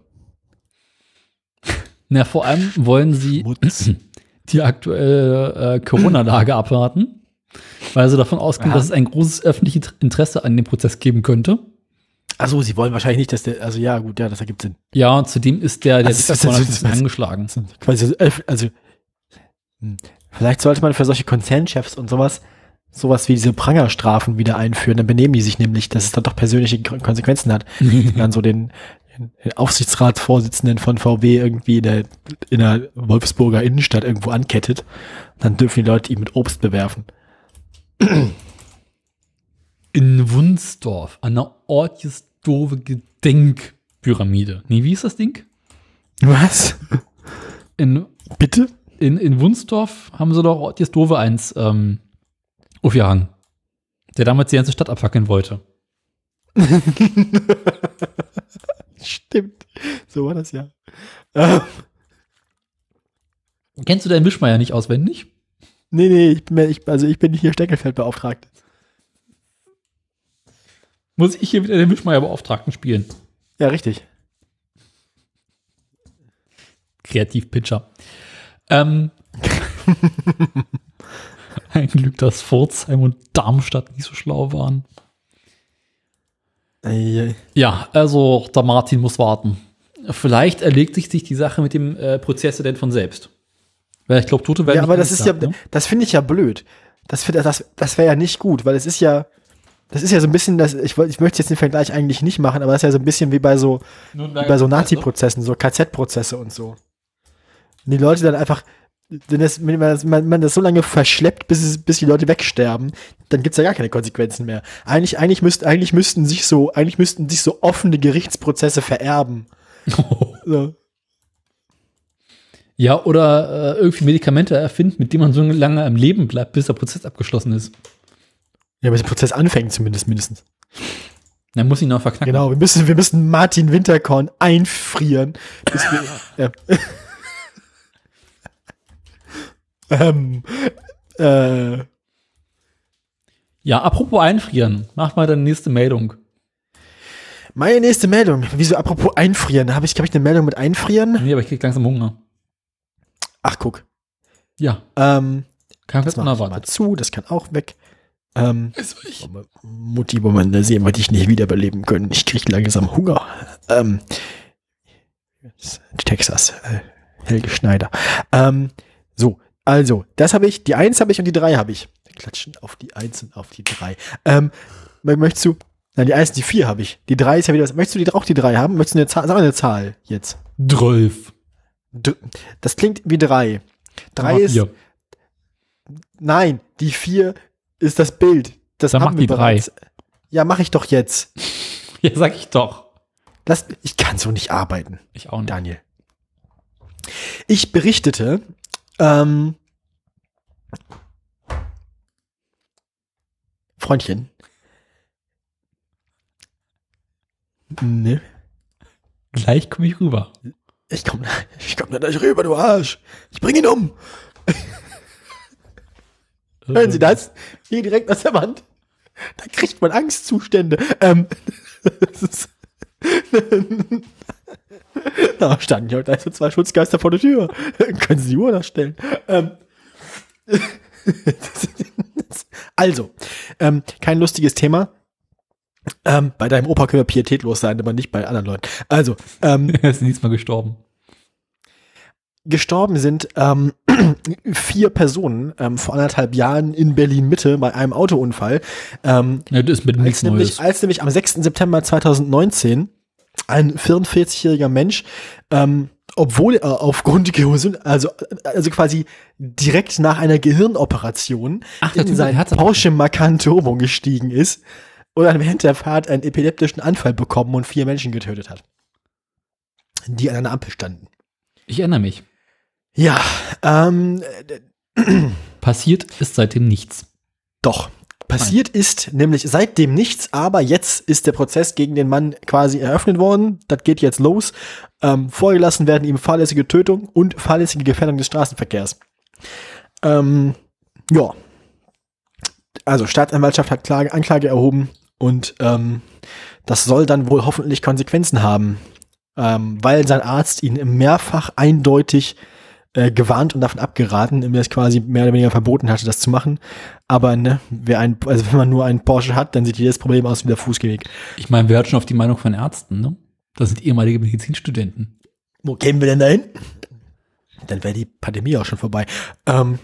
Na, vor allem wollen sie Schmutz. die aktuelle äh, Corona-Lage abwarten, weil sie davon ausgehen, Aha. dass es ein großes öffentliches Interesse an dem Prozess geben könnte. also sie wollen wahrscheinlich nicht, dass der, also ja, gut, ja, das ergibt Sinn. Ja, und zudem ist der, der Also, Winterkorn das- das- angeschlagen. Quasi, so, also, hm, vielleicht sollte man für solche Konzernchefs und sowas, sowas wie diese Prangerstrafen wieder einführen. Dann benehmen die sich nämlich, dass es dann doch persönliche Kon- Konsequenzen hat. Dann so den Aufsichtsratsvorsitzenden von VW irgendwie in der, in der Wolfsburger Innenstadt irgendwo ankettet. Dann dürfen die Leute ihn mit Obst bewerfen. In Wunsdorf, an der Ortjesdorfe Gedenkpyramide. Nee, wie ist das Ding? Was? In, Bitte? in, in Wunsdorf haben sie doch Ortjesdorfe eins ähm, aufgehangen. Der damals die ganze Stadt abfackeln wollte. Stimmt. So war das ja. Ähm, Kennst du deinen Wischmeier nicht auswendig? nee, nee, ich bin, mir- ich, also ich bin hier Steckelfeldbeauftragte. Muss ich hier wieder den Wischmeier-Beauftragten spielen? Ja, richtig. Kreativpitcher. Ähm, ein Glück, dass Pforzheim und Darmstadt nicht so schlau waren. Ja, also der Martin muss warten. Vielleicht erledigt sich die Sache mit dem äh, Prozess denn von selbst. Weil ich glaube, Tote werden Ja, nicht aber das ist ja, angeklagt, ne? das finde ich ja blöd. Das, das, das wäre ja nicht gut, weil es ist ja, das ist ja so ein bisschen, das, ich, ich möchte jetzt den Vergleich eigentlich nicht machen, aber das ist ja so ein bisschen wie bei so, wie bei so Nazi-Prozessen, so KZ-Prozesse und so. Und die Leute dann einfach, wenn, das, wenn man, das, man, das so lange verschleppt, bis, es, bis die Leute wegsterben, dann gibt's ja gar keine Konsequenzen mehr. Eigentlich, eigentlich, müsst, eigentlich müssten sich so, eigentlich müssten sich so offene Gerichtsprozesse vererben. So. Ja, oder äh, irgendwie Medikamente erfinden, mit denen man so lange am Leben bleibt, bis der Prozess abgeschlossen ist. Ja, bis der Prozess anfängt zumindest mindestens. Dann muss ich noch verknacken. Genau, wir müssen, wir müssen Martin Winterkorn einfrieren. Bis wir, ja. Ähm, äh, Ja, apropos einfrieren. Mach mal deine nächste Meldung. meine nächste Meldung. Wieso, apropos einfrieren? Habe ich, habe ich eine Meldung mit einfrieren? Nee, aber ich krieg langsam Hunger. Ach, guck. Ja, Ähm, kann das ich mal unerwartet. zu, das kann auch weg. Ähm, Mutti, wo man da sehen, wollte ich nicht wiederbeleben können. Ich krieg langsam Hunger. Ähm, Texas, äh, Helge Schneider. Ähm, so, also, das habe ich, die Eins habe ich und die Drei habe ich. Wir klatschen auf die Eins und auf die Drei. Ähm, mö- möchtest du, nein, die Eins und die Vier habe ich. Die Drei ist ja wieder, was- möchtest du die, auch die Drei haben? Möchtest du eine Zahl, sag mal eine Zahl jetzt. Drölf. Dr- Das klingt wie drei. Drei ist, Vier. Nein, die vier ist das Bild. Das Dann haben wir die drei. bereits. Ja, mache ich doch jetzt. Ja, sag ich doch. Lass, ich kann so nicht arbeiten, Ich auch nicht. Daniel. Ich berichtete, ähm, Freundchen. Ne? Gleich komme ich rüber. Ich komm, ich komm da gleich rüber, du Arsch. Ich bring ihn um. Hören Sie das? Hier direkt aus der Wand. Da kriegt man Angstzustände. Ähm, das ist da standen ja gleich so zwei Schutzgeister vor der Tür. Können Sie die Uhr nachstellen? Ähm, also, ähm, kein lustiges Thema. Ähm, bei deinem Opa können wir pietätlos sein, aber nicht bei anderen Leuten. Also, ähm, Er ist diesmal gestorben. gestorben sind ähm, vier Personen ähm, vor anderthalb Jahren in Berlin Mitte bei einem Autounfall. Ähm, Ja, das ist mit nichts als, nämlich, Neues. als nämlich am 6. September 2019 ein 44-jähriger Mensch, ähm, obwohl er aufgrund Gesund, also, also quasi direkt nach einer Gehirnoperation Ach, in sein. Porsche Macan Turbo gestiegen ist und dann während der Fahrt einen epileptischen Anfall bekommen und vier Menschen getötet hat, die an einer Ampel standen. Ich erinnere mich. Ja, ähm, Passiert ist seitdem nichts. Doch. Passiert ist nämlich seitdem nichts, aber jetzt ist der Prozess gegen den Mann quasi eröffnet worden. Das geht jetzt los. Ähm, vorgelassen werden ihm fahrlässige Tötung und fahrlässige Gefährdung des Straßenverkehrs. Ähm, ja. Also Staatsanwaltschaft hat Klage, Anklage erhoben und ähm, das soll dann wohl hoffentlich Konsequenzen haben, ähm, weil sein Arzt ihn mehrfach eindeutig äh, gewarnt und davon abgeraten, ihm das quasi mehr oder weniger verboten hatte, das zu machen. Aber ne, wer ein, also wenn man nur einen Porsche hat, dann sieht jedes Problem aus wie der Fußgeweg. Ich meine, wir hört schon auf die Meinung von Ärzten, ne? Das sind ehemalige Medizinstudenten. Wo gehen wir denn dahin? Dann wäre die Pandemie auch schon vorbei. Ähm,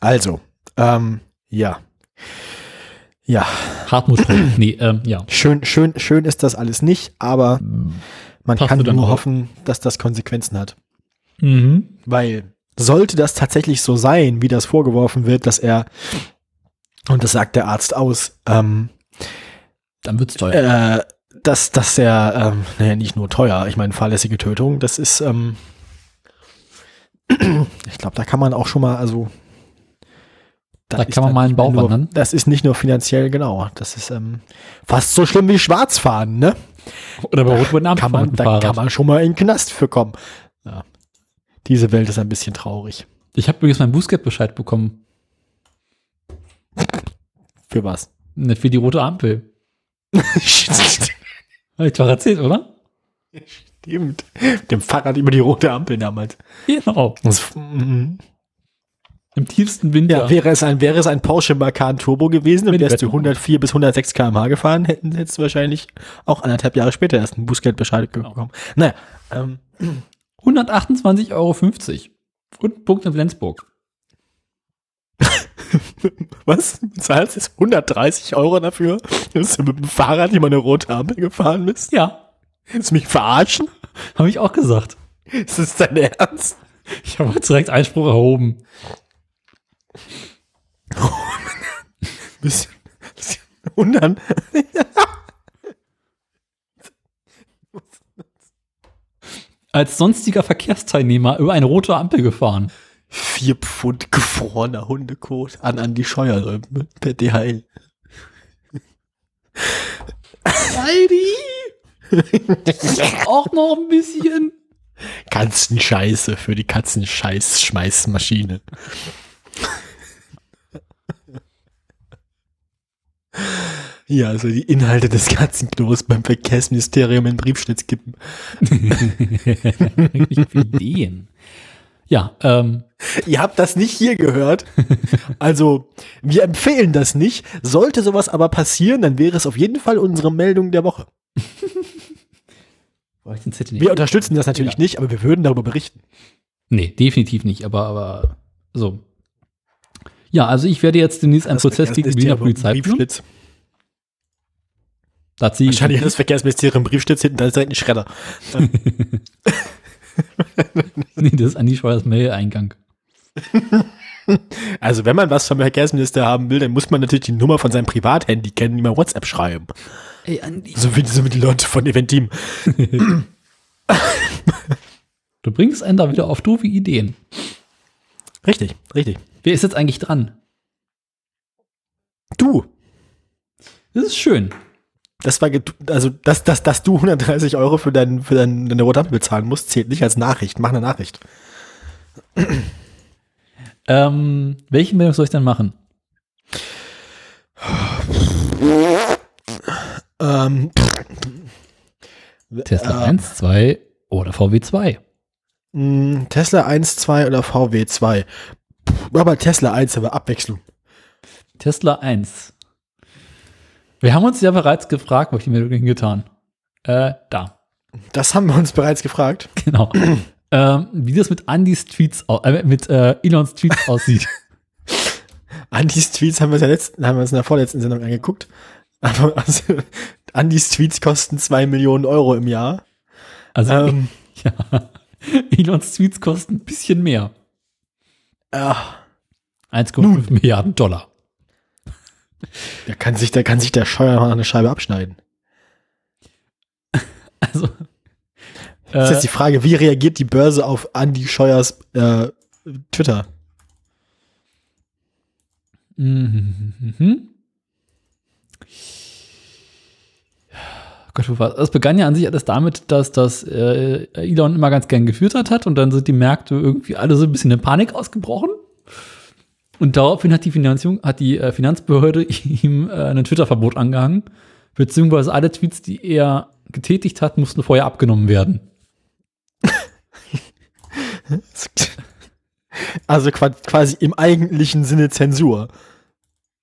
also, ähm, ja. Ja, Hartmut nee, ähm, ja. schön, schön, schön ist das alles nicht, aber man Passt kann nur auf? hoffen, dass das Konsequenzen hat. Mhm. Weil sollte das tatsächlich so sein, wie das vorgeworfen wird, dass er, und das sagt der Arzt aus, ähm, Dann wird's teuer. äh, dass, dass er, ähm, naja, nicht nur teuer, ich meine, fahrlässige Tötung, das ist, ähm, ich glaube, da kann man auch schon mal, also, Da kann man mal einen nicht Bauch nur, wandern. Das ist nicht nur finanziell, genau, das ist ähm, fast so schlimm wie Schwarzfahren, ne? Oder bei Rot Ampel Kann man, da kann man schon mal in den Knast für kommen. Ja. Diese Welt ist ein bisschen traurig. Ich habe übrigens meinen Bußgeldbescheid bekommen. Für was? Ne, Für die rote Ampel. Hab ich doch erzählt, oder? Stimmt. Mit dem Fahrrad über die rote Ampel damals. Genau. Das, mhm. Im tiefsten Winter. ja, wäre es ein, wäre es ein Porsche Macan Turbo gewesen und wärst du Wetten. 104 bis 106 km/h gefahren, hätten hättest du wahrscheinlich auch anderthalb Jahre später erst einen Bußgeldbescheid Genau. bekommen. Naja, ähm, 128,50 Euro. Und ein Punkt in Flensburg. was? Du zahlst jetzt 130 Euro dafür, dass du mit dem Fahrrad über eine rote Ampel gefahren bist? Ja, Willst du mich verarschen? habe ich auch gesagt. Ist das dein Ernst? Ich habe direkt Einspruch erhoben. Bisschen, bisschen und dann, als sonstiger Verkehrsteilnehmer über eine rote Ampel gefahren. Vier Pfund gefrorener Hundekot an Andi Scheuer per DHL. Heidi! Auch noch ein bisschen. Katzenscheiße für die Katzenscheiß-Schmeißmaschine. Ja, also die Inhalte des Katzenklos beim Verkehrsministerium in Briefschnitz kippen. Ideen. Ja, ähm, Ihr habt das nicht hier gehört. Also, wir empfehlen das nicht. Sollte sowas aber passieren, dann wäre es auf jeden Fall unsere Meldung der Woche. Wir unterstützen das natürlich Ja. nicht, aber wir würden darüber berichten. Nee, definitiv nicht, aber, aber so. Ja, also ich werde jetzt demnächst einen Das Prozess gegen die Verkehrsministerium Polizei führen. Briefschlitz. Da ziehe ich Wahrscheinlich hat das Verkehrsministerium Briefschlitz hinten, da ist direkt ein Schredder. nee, das ist Andi Scheuers Mail-Eingang. Also, wenn man was vom Verkehrsminister haben will, dann muss man natürlich die Nummer von seinem Privathandy kennen, die man WhatsApp schreiben. Ey, Andi. So wie, so wie die Leute von Eventim. Du bringst einen da wieder auf doofe Ideen. Richtig, richtig. Wer ist jetzt eigentlich dran? Du, Das ist schön. das war, also, dass, dass, dass du 130 Euro für, dein, für dein, deine Rote Ampel bezahlen musst, zählt nicht als Nachricht. Mach eine Nachricht. Ähm, welche Meldung soll ich denn machen? Ähm, Tesla äh, 1, 2 oder VW 2? mh, Tesla 1, 2 oder VW 2? Aber Tesla 1, aber Abwechslung. Tesla 1. Wir haben uns ja bereits gefragt, wo ich die Meldung hingetan. Äh, da. Das haben wir uns bereits gefragt. Genau. ähm, wie das mit Andys Tweets, äh, mit äh, Elons Tweets aussieht. Andys Tweets haben wir, uns ja letzten, haben wir uns in der vorletzten Sendung angeguckt. Aber also, Andys Tweets kosten 2 Millionen Euro im Jahr. Also, Ähm, ja. Elons Tweets kosten ein bisschen mehr. Äh, 1,5 Milliarden Dollar. da kann sich, da kann sich der Scheuer mal eine Scheibe abschneiden. Also. Das ist Äh, jetzt die Frage, wie reagiert die Börse auf Andy Scheuers äh, Twitter? Mhm. Gott, das? Es begann ja an sich alles damit, dass das äh, Elon immer ganz gern gefüttert hat und dann sind die Märkte irgendwie alle so ein bisschen in Panik ausgebrochen. Und daraufhin hat die Finanzierung, hat die äh, Finanzbehörde ihm äh, ein Twitter-Verbot angehangen, beziehungsweise alle Tweets, die er getätigt hat, mussten vorher abgenommen werden. Also qua- quasi im eigentlichen Sinne Zensur.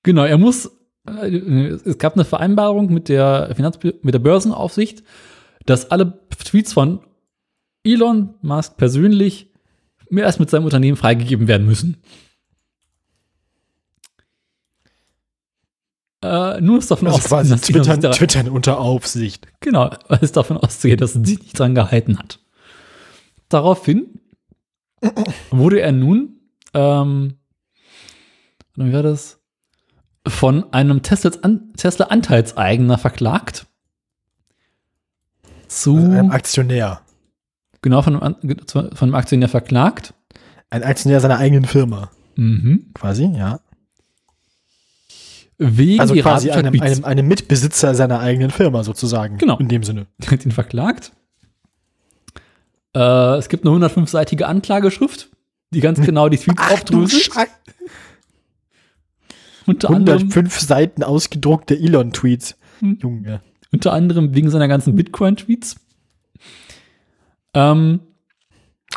Genau, er muss, es gab eine Vereinbarung mit der Finanz mit der Börsenaufsicht, dass alle Tweets von Elon Musk persönlich mehr als mit seinem Unternehmen freigegeben werden müssen. Äh, nur ist davon Also auszugehen, dass Twittern, daran- Twittern unter Aufsicht. Genau, es ist davon auszugehen, dass er sich nicht dran gehalten hat. Daraufhin wurde er nun, ähm, wie war das? Von einem Tesla-Anteilseigner verklagt. Zu, Also einem Aktionär. genau, von einem, von einem Aktionär verklagt. Ein Aktionär seiner eigenen Firma. Mhm. Quasi, ja. Wegen Also quasi einem, einem, einem Mitbesitzer seiner eigenen Firma sozusagen. Genau. In dem Sinne. Der hat ihn verklagt. Äh, es gibt eine 105-seitige Anklageschrift, die ganz genau die Tweets aufdröselt. Unter anderem 105 Seiten ausgedruckte Elon-Tweets. Hm. Junge. Unter anderem wegen seiner ganzen Bitcoin-Tweets. Ähm,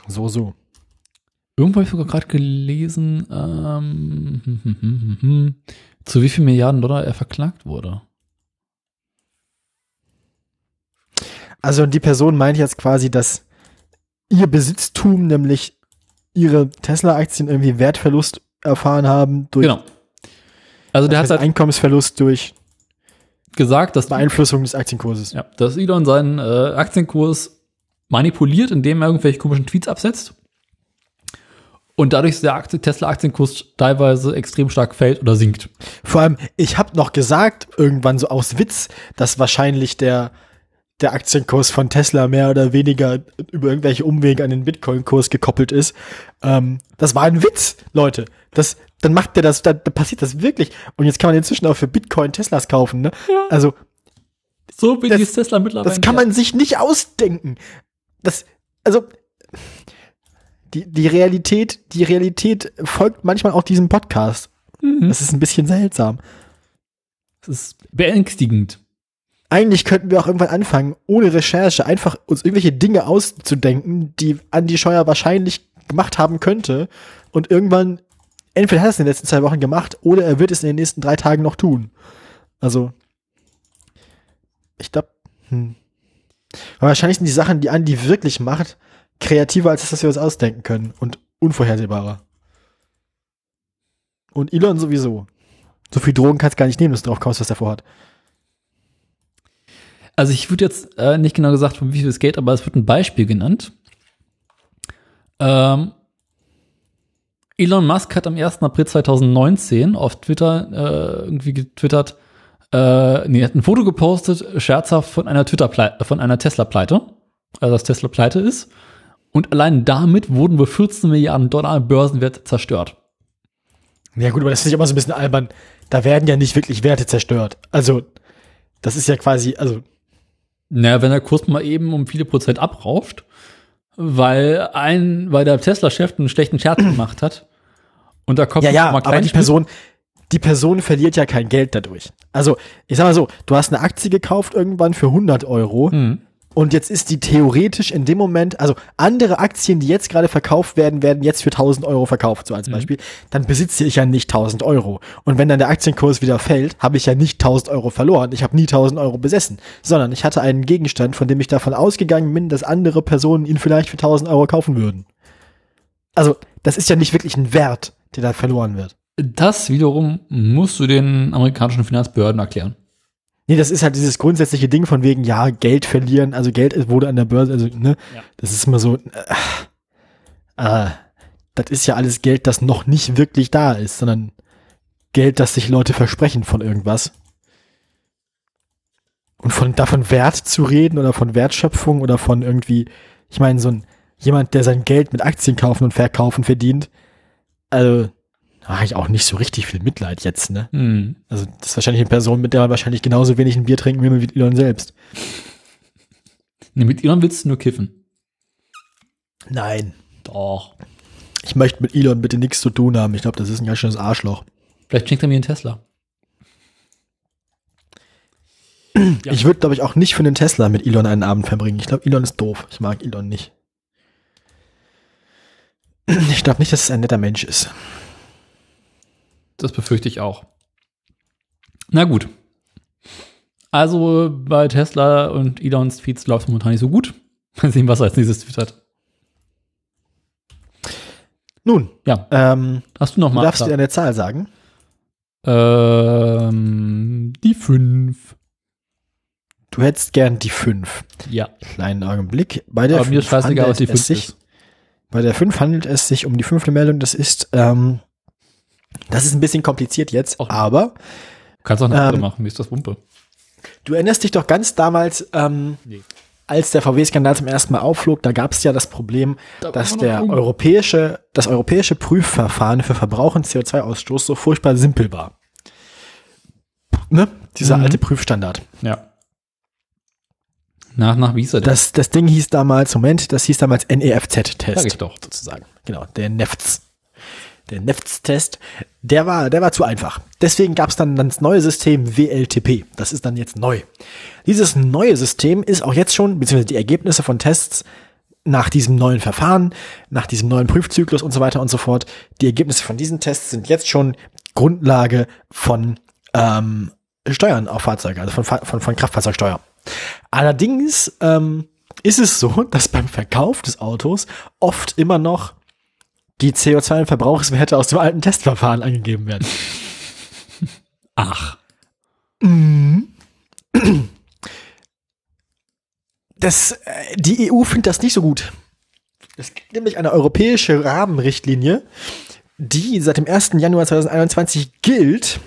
So, so. irgendwo habe ich sogar gerade gelesen, ähm, hm, hm, hm, hm, hm, zu wie viel Milliarden Dollar er verklagt wurde. Also die Person meint jetzt quasi, dass ihr Besitztum, nämlich ihre Tesla-Aktien irgendwie Wertverlust erfahren haben durch Genau. Also der das hat halt Einkommensverlust durch gesagt, dass, Beeinflussung des Aktienkurses. ja, dass Elon seinen äh, Aktienkurs manipuliert, indem er irgendwelche komischen Tweets absetzt. Und dadurch ist der Aktie- Tesla-Aktienkurs teilweise extrem stark fällt oder sinkt. Vor allem, ich habe noch gesagt, irgendwann so aus Witz, dass wahrscheinlich der der Aktienkurs von Tesla mehr oder weniger über irgendwelche Umwege an den Bitcoin-Kurs gekoppelt ist. Ähm, das war ein Witz, Leute. Das, dann macht der das, dann, dann passiert das wirklich. Und jetzt kann man inzwischen auch für Bitcoin Teslas kaufen. Ne? Ja. Also So bin Das- Tesla mittlerweile. das kann man sich nicht ausdenken. Das, also die, die Realität, die Realität folgt manchmal auch diesem Podcast. Mhm. Das ist ein bisschen seltsam. Das ist beängstigend. Eigentlich könnten wir auch irgendwann anfangen, ohne Recherche einfach uns irgendwelche Dinge auszudenken, die Andi Scheuer wahrscheinlich gemacht haben könnte. Und irgendwann, entweder hat er es in den letzten zwei Wochen gemacht oder er wird es in den nächsten drei Tagen noch tun. Also, ich glaube, hm. Wahrscheinlich sind die Sachen, die Andi wirklich macht, kreativer, als dass wir uns ausdenken können und unvorhersehbarer. Und Elon sowieso. So viel Drogen kannst du gar nicht nehmen, dass du drauf kommst, was er vorhat. Also ich würde jetzt äh, nicht genau gesagt, um wie viel es geht, aber es wird ein Beispiel genannt. Ähm, Elon Musk hat am 1. April 2019 auf Twitter äh, irgendwie getwittert, äh, nee, hat ein Foto gepostet, scherzhaft von einer Twitter von einer Tesla-Pleite, also dass Tesla pleite ist. Und allein damit wurden wohl 14 Milliarden Dollar Börsenwert zerstört. Ja gut, aber das ist immer so ein bisschen albern. Da werden ja nicht wirklich Werte zerstört. Also, das ist ja quasi, also, Naja, wenn der Kurs mal eben um viele Prozent abrauscht, weil ein, weil der Tesla-Chef einen schlechten Scherz gemacht hat. Und da kommt ja, ja, mal aber die Person, die Person verliert ja kein Geld dadurch. Also, ich sag mal so, du hast eine Aktie gekauft irgendwann für 100 Euro Mhm. und jetzt ist die theoretisch in dem Moment, also andere Aktien, die jetzt gerade verkauft werden, werden jetzt für 1000 Euro verkauft, so als Beispiel. Dann besitze ich ja nicht 1000 Euro. Und wenn dann der Aktienkurs wieder fällt, habe ich ja nicht 1000 Euro verloren. Ich habe nie 1000 Euro besessen, sondern ich hatte einen Gegenstand, von dem ich davon ausgegangen bin, dass andere Personen ihn vielleicht für 1000 Euro kaufen würden. Also, das ist ja nicht wirklich ein Wert, der da verloren wird. Das wiederum musst du den amerikanischen Finanzbehörden erklären. Nee, das ist halt dieses grundsätzliche Ding von wegen, ja, Geld verlieren, also Geld wurde an der Börse, also, ne, Ja. das ist immer so, äh, äh, das ist ja alles Geld, das noch nicht wirklich da ist, sondern Geld, das sich Leute versprechen von irgendwas. Und von davon Wert zu reden oder von Wertschöpfung oder von irgendwie, ich meine, so ein jemand, der sein Geld mit Aktien kaufen und verkaufen verdient, also da habe ich auch nicht so richtig viel Mitleid jetzt, ne? Hm. Also das ist wahrscheinlich eine Person, mit der man wahrscheinlich genauso wenig ein Bier trinken will wie Elon selbst. Nee, mit Elon willst du nur kiffen. Nein. Doch. Ich möchte mit Elon bitte nichts zu tun haben. Ich glaube, das ist ein ganz schönes Arschloch. Vielleicht schenkt er mir einen Tesla. Ja. Ich würde, glaube ich, auch nicht für einen Tesla mit Elon einen Abend verbringen. Ich glaube, Elon ist doof. Ich mag Elon nicht. Ich glaube nicht, dass es ein netter Mensch ist. Das befürchte ich auch. Na gut. Also bei Tesla und Elons Tweets läuft es momentan nicht so gut. Mal sehen, was er als nächstes twittert. Nun, Ja, ähm, hast du noch du mal? darfst dir eine Zahl sagen. ähm, die fünf. Du hättest gern die 5. Ja, Kleinen Augenblick. Bei der aber mir ist scheißegal, was die handelt es fünf sich, ist. Bei der 5 handelt es sich um die fünfte Meldung. Das ist, ähm, das ist ein bisschen kompliziert jetzt, Auch- aber Du kannst auch eine andere ähm, machen, mir ist das Wumpe. du erinnerst dich doch ganz damals, ähm, Nee. als der VW-Skandal zum ersten Mal aufflog, da gab es ja das Problem, Da dass der jung. europäische, das europäische Prüfverfahren für Verbrauch und CO2-Ausstoß so furchtbar simpel war. Ne? Dieser Mhm. alte Prüfstandard. Ja. Nach, nach, wie ist er denn? Das, das Ding hieß damals, Moment, das hieß damals Sag NEFZ-Test. ich doch. sozusagen. Genau, der NEFZ. Der NEFZ-Test, der war, der war zu einfach. Deswegen gab es dann das neue System WLTP. Das ist dann jetzt neu. Dieses neue System ist auch jetzt schon, beziehungsweise die Ergebnisse von Tests nach diesem neuen Verfahren, nach diesem neuen Prüfzyklus und so weiter und so fort, die Ergebnisse von diesen Tests sind jetzt schon Grundlage von ähm, Steuern auf Fahrzeuge, also von, von, von Kraftfahrzeugsteuer. Allerdings ähm, ist es so, dass beim Verkauf des Autos oft immer noch die CO2- und Verbrauchswerte aus dem alten Testverfahren angegeben werden. Ach. Das, äh, die EU findet das nicht so gut. Es gibt nämlich eine europäische Rahmenrichtlinie, die seit dem 1. Januar 2021 gilt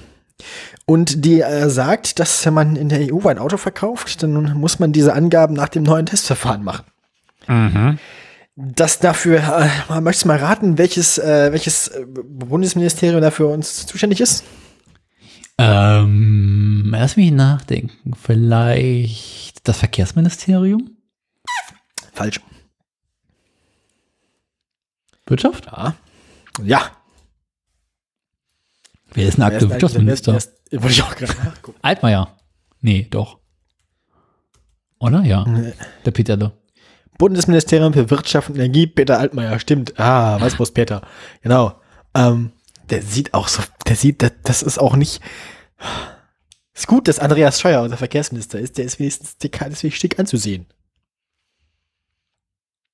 Und die äh, sagt, dass wenn man in der EU ein Auto verkauft, dann muss man diese Angaben nach dem neuen Testverfahren machen. Mhm. Das dafür, äh, möchtest du mal raten, welches, äh, welches äh, Bundesministerium dafür uns zuständig ist? Ähm, lass mich nachdenken. Vielleicht das Verkehrsministerium? Falsch. Wirtschaft? Ja. Ja. Wer ist denn aktuell Wirtschaftsminister? Wollte ich auch gerade nachgucken. Altmaier. Nee, doch. Oder? Ja. Der Peterle. Bundesministerium für Wirtschaft und Energie, Peter Altmaier, stimmt. Ah, Weißbrust Peter. Genau. Ähm, der sieht auch so, der sieht, das, das ist auch nicht. Ist gut, dass Andreas Scheuer unser Verkehrsminister ist. Der ist wenigstens, der ist schick anzusehen.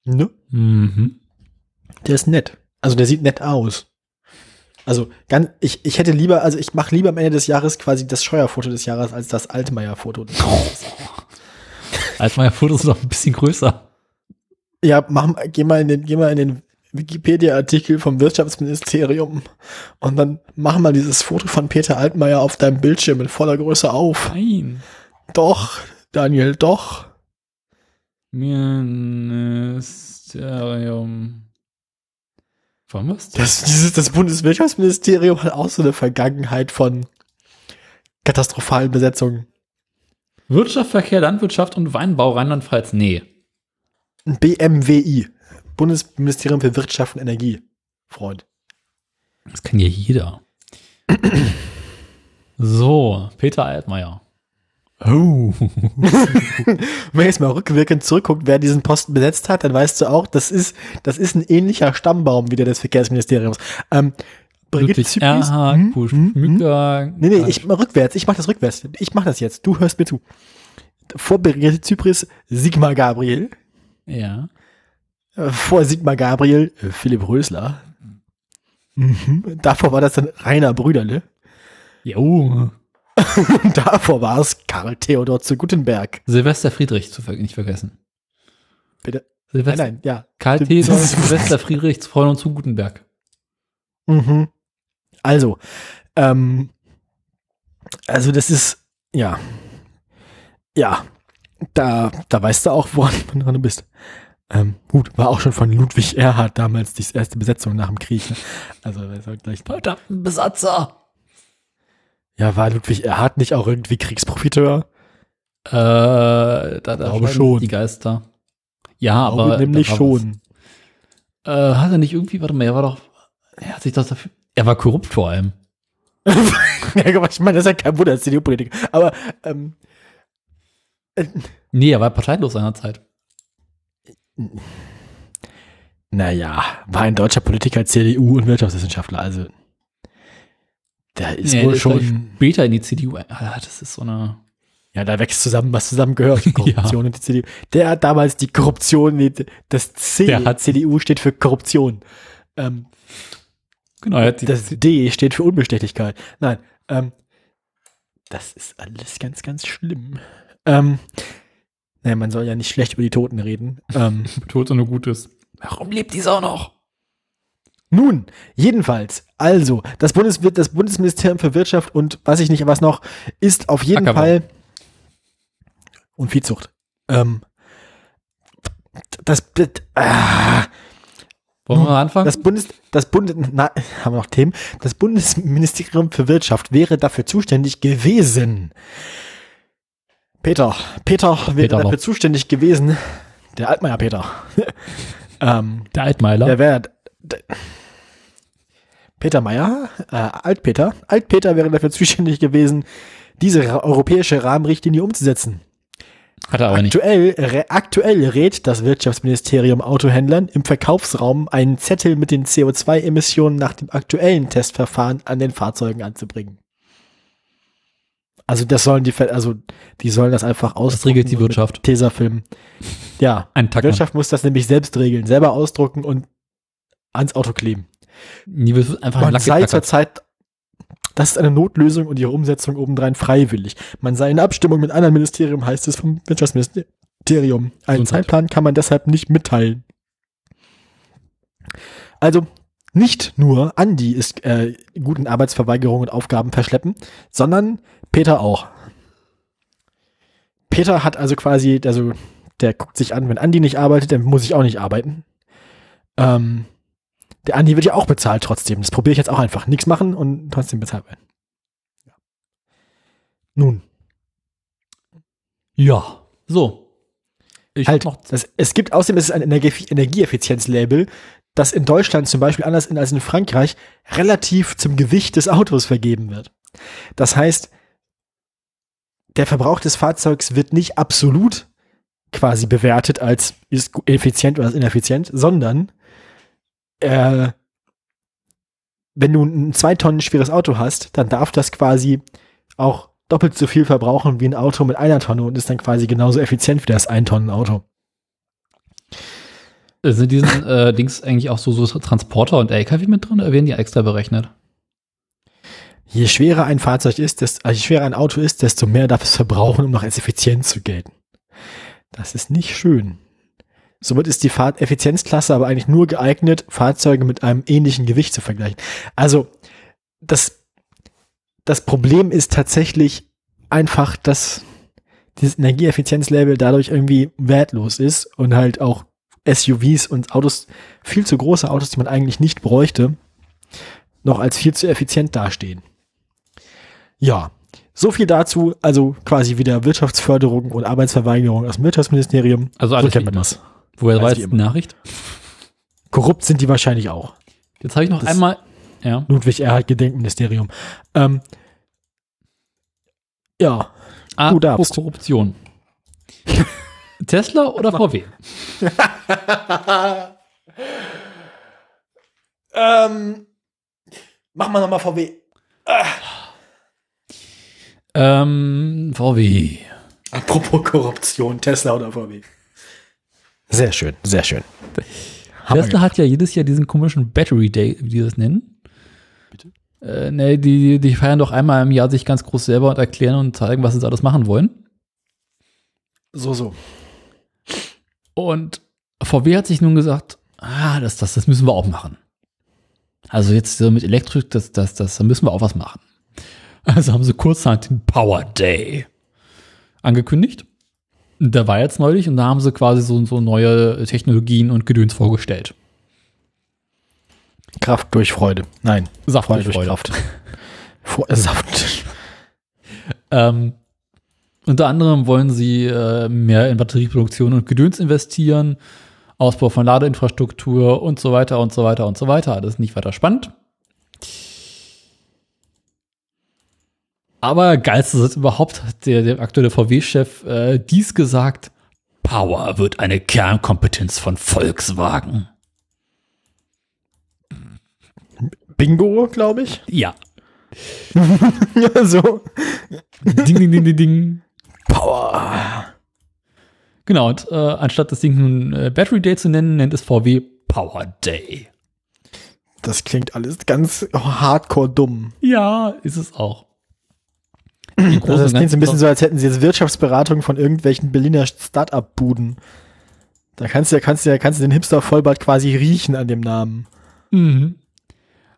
Ne? Mhm. Der ist nett. Also der sieht nett aus. Also ganz, ich, ich hätte lieber, also ich mache lieber am Ende des Jahres quasi das Scheuer-Foto des Jahres als das Altmaier-Foto. des Jahres. Altmaier-Fotos sind noch ein bisschen größer. Ja, mach, geh mal in den, geh mal in den Wikipedia-Artikel vom Wirtschaftsministerium und dann mach mal dieses Foto von Peter Altmaier auf deinem Bildschirm in voller Größe auf. Nein. Doch, Daniel, doch. Ministerium. Von was? Das, dieses, das Bundeswirtschaftsministerium hat auch so eine Vergangenheit von katastrophalen Besetzungen. Wirtschaft, Verkehr, Landwirtschaft und Weinbau Rheinland-Pfalz. Nee. BMWI. Bundesministerium für Wirtschaft und Energie. Freund. Das kann ja jeder. so, Peter Altmaier. Oh. Wenn jetzt mal rückwirkend zurückguckt, wer diesen Posten besetzt hat, dann weißt du auch, das ist, das ist ein ähnlicher Stammbaum wie der des Verkehrsministeriums. Ähm, Brigitte Ludwig Zypries- Erhard, Hm? Busch Hm? Hm? Mücker. Nee, nee, ich mach rückwärts, ich mach das rückwärts. Ich mach das jetzt. Du hörst mir zu. Vor Brigitte Zypris Sigmar Gabriel. Ja. Äh, Vor Sigmar Gabriel äh, Philipp Rösler. Mhm. Davor war das dann Rainer Brüderle. Jo. Und davor war es Karl Theodor zu Gutenberg. Silvester Friedrich zu ver nicht vergessen. Bitte. Nein, Silvester, nein, ja. Karl Theodor, Silvester Friedrich zu Freund und zu Gutenberg. Mhm. Also, ähm, also das ist, ja, ja, da, da weißt du auch, woran du bist. Ähm, gut, war auch schon von Ludwig Erhard damals die erste Besetzung nach dem Krieg. Ne? Also, war gleich, Verdammten Besatzer. Ja, war Ludwig Erhard nicht auch irgendwie Kriegsprofiteur? Äh, da, da Glaube schon. Die Geister. Ja, Glaube aber. nämlich schon. Äh, hat er nicht irgendwie, warte mal, er war doch. Er hat sich das dafür. Er war korrupt vor allem. ich meine, das ist ja kein Wunder, als CDU-Politiker. Aber, ähm, äh, Nee, er war parteilos seinerzeit. naja, war ein deutscher Politiker, CDU und Wirtschaftswissenschaftler, also, der ist Nee, wohl der ist, schon, Später in die CDU. Ah, das ist so eine. ja, da wächst zusammen, was zusammengehört, die Ja. Korruption und die CDU. Der hat damals die Korruption, das C, Der hat- CDU steht für Korruption. Ähm, Genau, er hat die, das D steht für Unbestechlichkeit. Nein, ähm, das ist alles ganz, ganz schlimm. Ähm, naja, man soll ja nicht schlecht über die Toten reden. Ähm, Tod nur Gutes. Warum lebt die Sau noch? Nun, jedenfalls, also, das, Bundes das Bundesministerium für Wirtschaft und weiß ich nicht was noch, ist auf jeden Ackerbau. Fall und Viehzucht. Ähm, das, das, ah, Wollen wir mal anfangen? das Bundes, das Bundes, na, haben wir noch Themen? Das Bundesministerium für Wirtschaft wäre dafür zuständig gewesen. Peter, Peter wäre Peter dafür noch. zuständig gewesen. Der Altmaier Peter. ähm, der Altmeiler. der wäre. Peter Meyer, äh, Altpeter, Altpeter wäre dafür zuständig gewesen, diese ra europäische Rahmenrichtlinie umzusetzen. Hat er aber nicht. Aktuell, rä- aktuell rät das Wirtschaftsministerium Autohändlern im Verkaufsraum einen Zettel mit den CO2-Emissionen nach dem aktuellen Testverfahren an den Fahrzeugen anzubringen. Also das sollen die, also die sollen das einfach aus. regelt die Wirtschaft. Tesafilm. Ja, Ein die Tag. Wirtschaft muss das nämlich selbst regeln, selber ausdrucken und ans Auto kleben. Nie wird einfach ein Man sei getackert. zurzeit, das ist eine Notlösung und ihre Umsetzung obendrein freiwillig. Man sei in Abstimmung mit anderen Ministerien, heißt es vom Wirtschaftsministerium. Einen Gesundheit. Zeitplan kann man deshalb nicht mitteilen. Also, nicht nur Andi ist äh, gut in Arbeitsverweigerung und Aufgaben verschleppen, sondern Peter auch. Peter hat also quasi, also der guckt sich an, wenn Andi nicht arbeitet, dann muss ich auch nicht arbeiten. Ähm, der Andi wird ja auch bezahlt trotzdem. Das probiere ich jetzt auch einfach. Nichts machen und trotzdem bezahlt werden. Ja. Nun. Ja. So. Ich halt, das, es gibt außerdem es ist ein Energie Energieeffizienzlabel, das in Deutschland zum Beispiel anders als in Frankreich relativ zum Gewicht des Autos vergeben wird. Das heißt, der Verbrauch des Fahrzeugs wird nicht absolut quasi bewertet als ist effizient oder ist ineffizient, sondern äh, wenn du ein zwei Tonnen schweres Auto hast, dann darf das quasi auch doppelt so viel verbrauchen wie ein Auto mit einer Tonne und ist dann quasi genauso effizient wie das ein Tonnen Auto. Sind diesen äh, Dings eigentlich auch so, so Transporter und LKW mit drin oder werden die extra berechnet? Je schwerer ein Fahrzeug ist, desto, also je schwerer ein Auto ist, desto mehr darf es verbrauchen, um noch als effizient zu gelten. Das ist nicht schön. Somit ist die Fahrteffizienzklasse aber eigentlich nur geeignet, Fahrzeuge mit einem ähnlichen Gewicht zu vergleichen. Also, das, das Problem ist tatsächlich einfach, dass dieses Energieeffizienzlabel dadurch irgendwie wertlos ist und halt auch SUVs und Autos, viel zu große Autos, die man eigentlich nicht bräuchte, noch als viel zu effizient dastehen. Ja, so viel dazu, also quasi wieder Wirtschaftsförderung und Arbeitsverweigerung aus dem Wirtschaftsministerium. Also alles so kennt man das. Woher weiß die Nachricht? Korrupt sind die wahrscheinlich auch. Jetzt habe ich noch das einmal. Ja. Ludwig Erhard Gedenkministerium. Ähm, ja. Ah, du darfst. Korruption. Tesla oder VW? ähm, mach mal nochmal VW. Ah. Ähm, VW. Apropos Korruption, Tesla oder VW. Sehr schön, sehr schön. Tesla hat ja jedes Jahr diesen komischen Battery Day, wie die das nennen. Bitte? Äh, ne, die, die feiern doch einmal im Jahr sich ganz groß selber und erklären und zeigen, was sie alles machen wollen. So, so. Und VW hat sich nun gesagt, ah, das, das, das müssen wir auch machen. Also jetzt so mit Elektrik, das, das, das, da müssen wir auch was machen. Also haben sie kurzerhand den Power Day angekündigt. Der war jetzt neulich und da haben sie quasi so, so neue Technologien und Gedöns vorgestellt. Kraft durch Freude. Nein. Saft Freude durch Freude. Kraft. Vor, äh, Saft. ähm, unter anderem wollen sie äh, mehr in Batterieproduktion und Gedöns investieren, Ausbau von Ladeinfrastruktur und so weiter und so weiter und so weiter. Das ist nicht weiter spannend. Aber geilste ist überhaupt, der, der aktuelle VW-Chef äh, dies gesagt, Power wird eine Kernkompetenz von Volkswagen. Bingo, glaube ich. Ja. ja, so. Ding, ding, ding, ding, ding. Power. Genau, und äh, anstatt das Ding nun äh, Battery Day zu nennen, nennt es VW Power Day. Das klingt alles ganz hardcore dumm. Ja, ist es auch. Also das klingt so ein bisschen so, als hätten sie jetzt Wirtschaftsberatung von irgendwelchen Berliner Start-up-Buden. Da kannst du ja, kannst du ja, kannst du den Hipster-Vollbart quasi riechen an dem Namen. Mhm.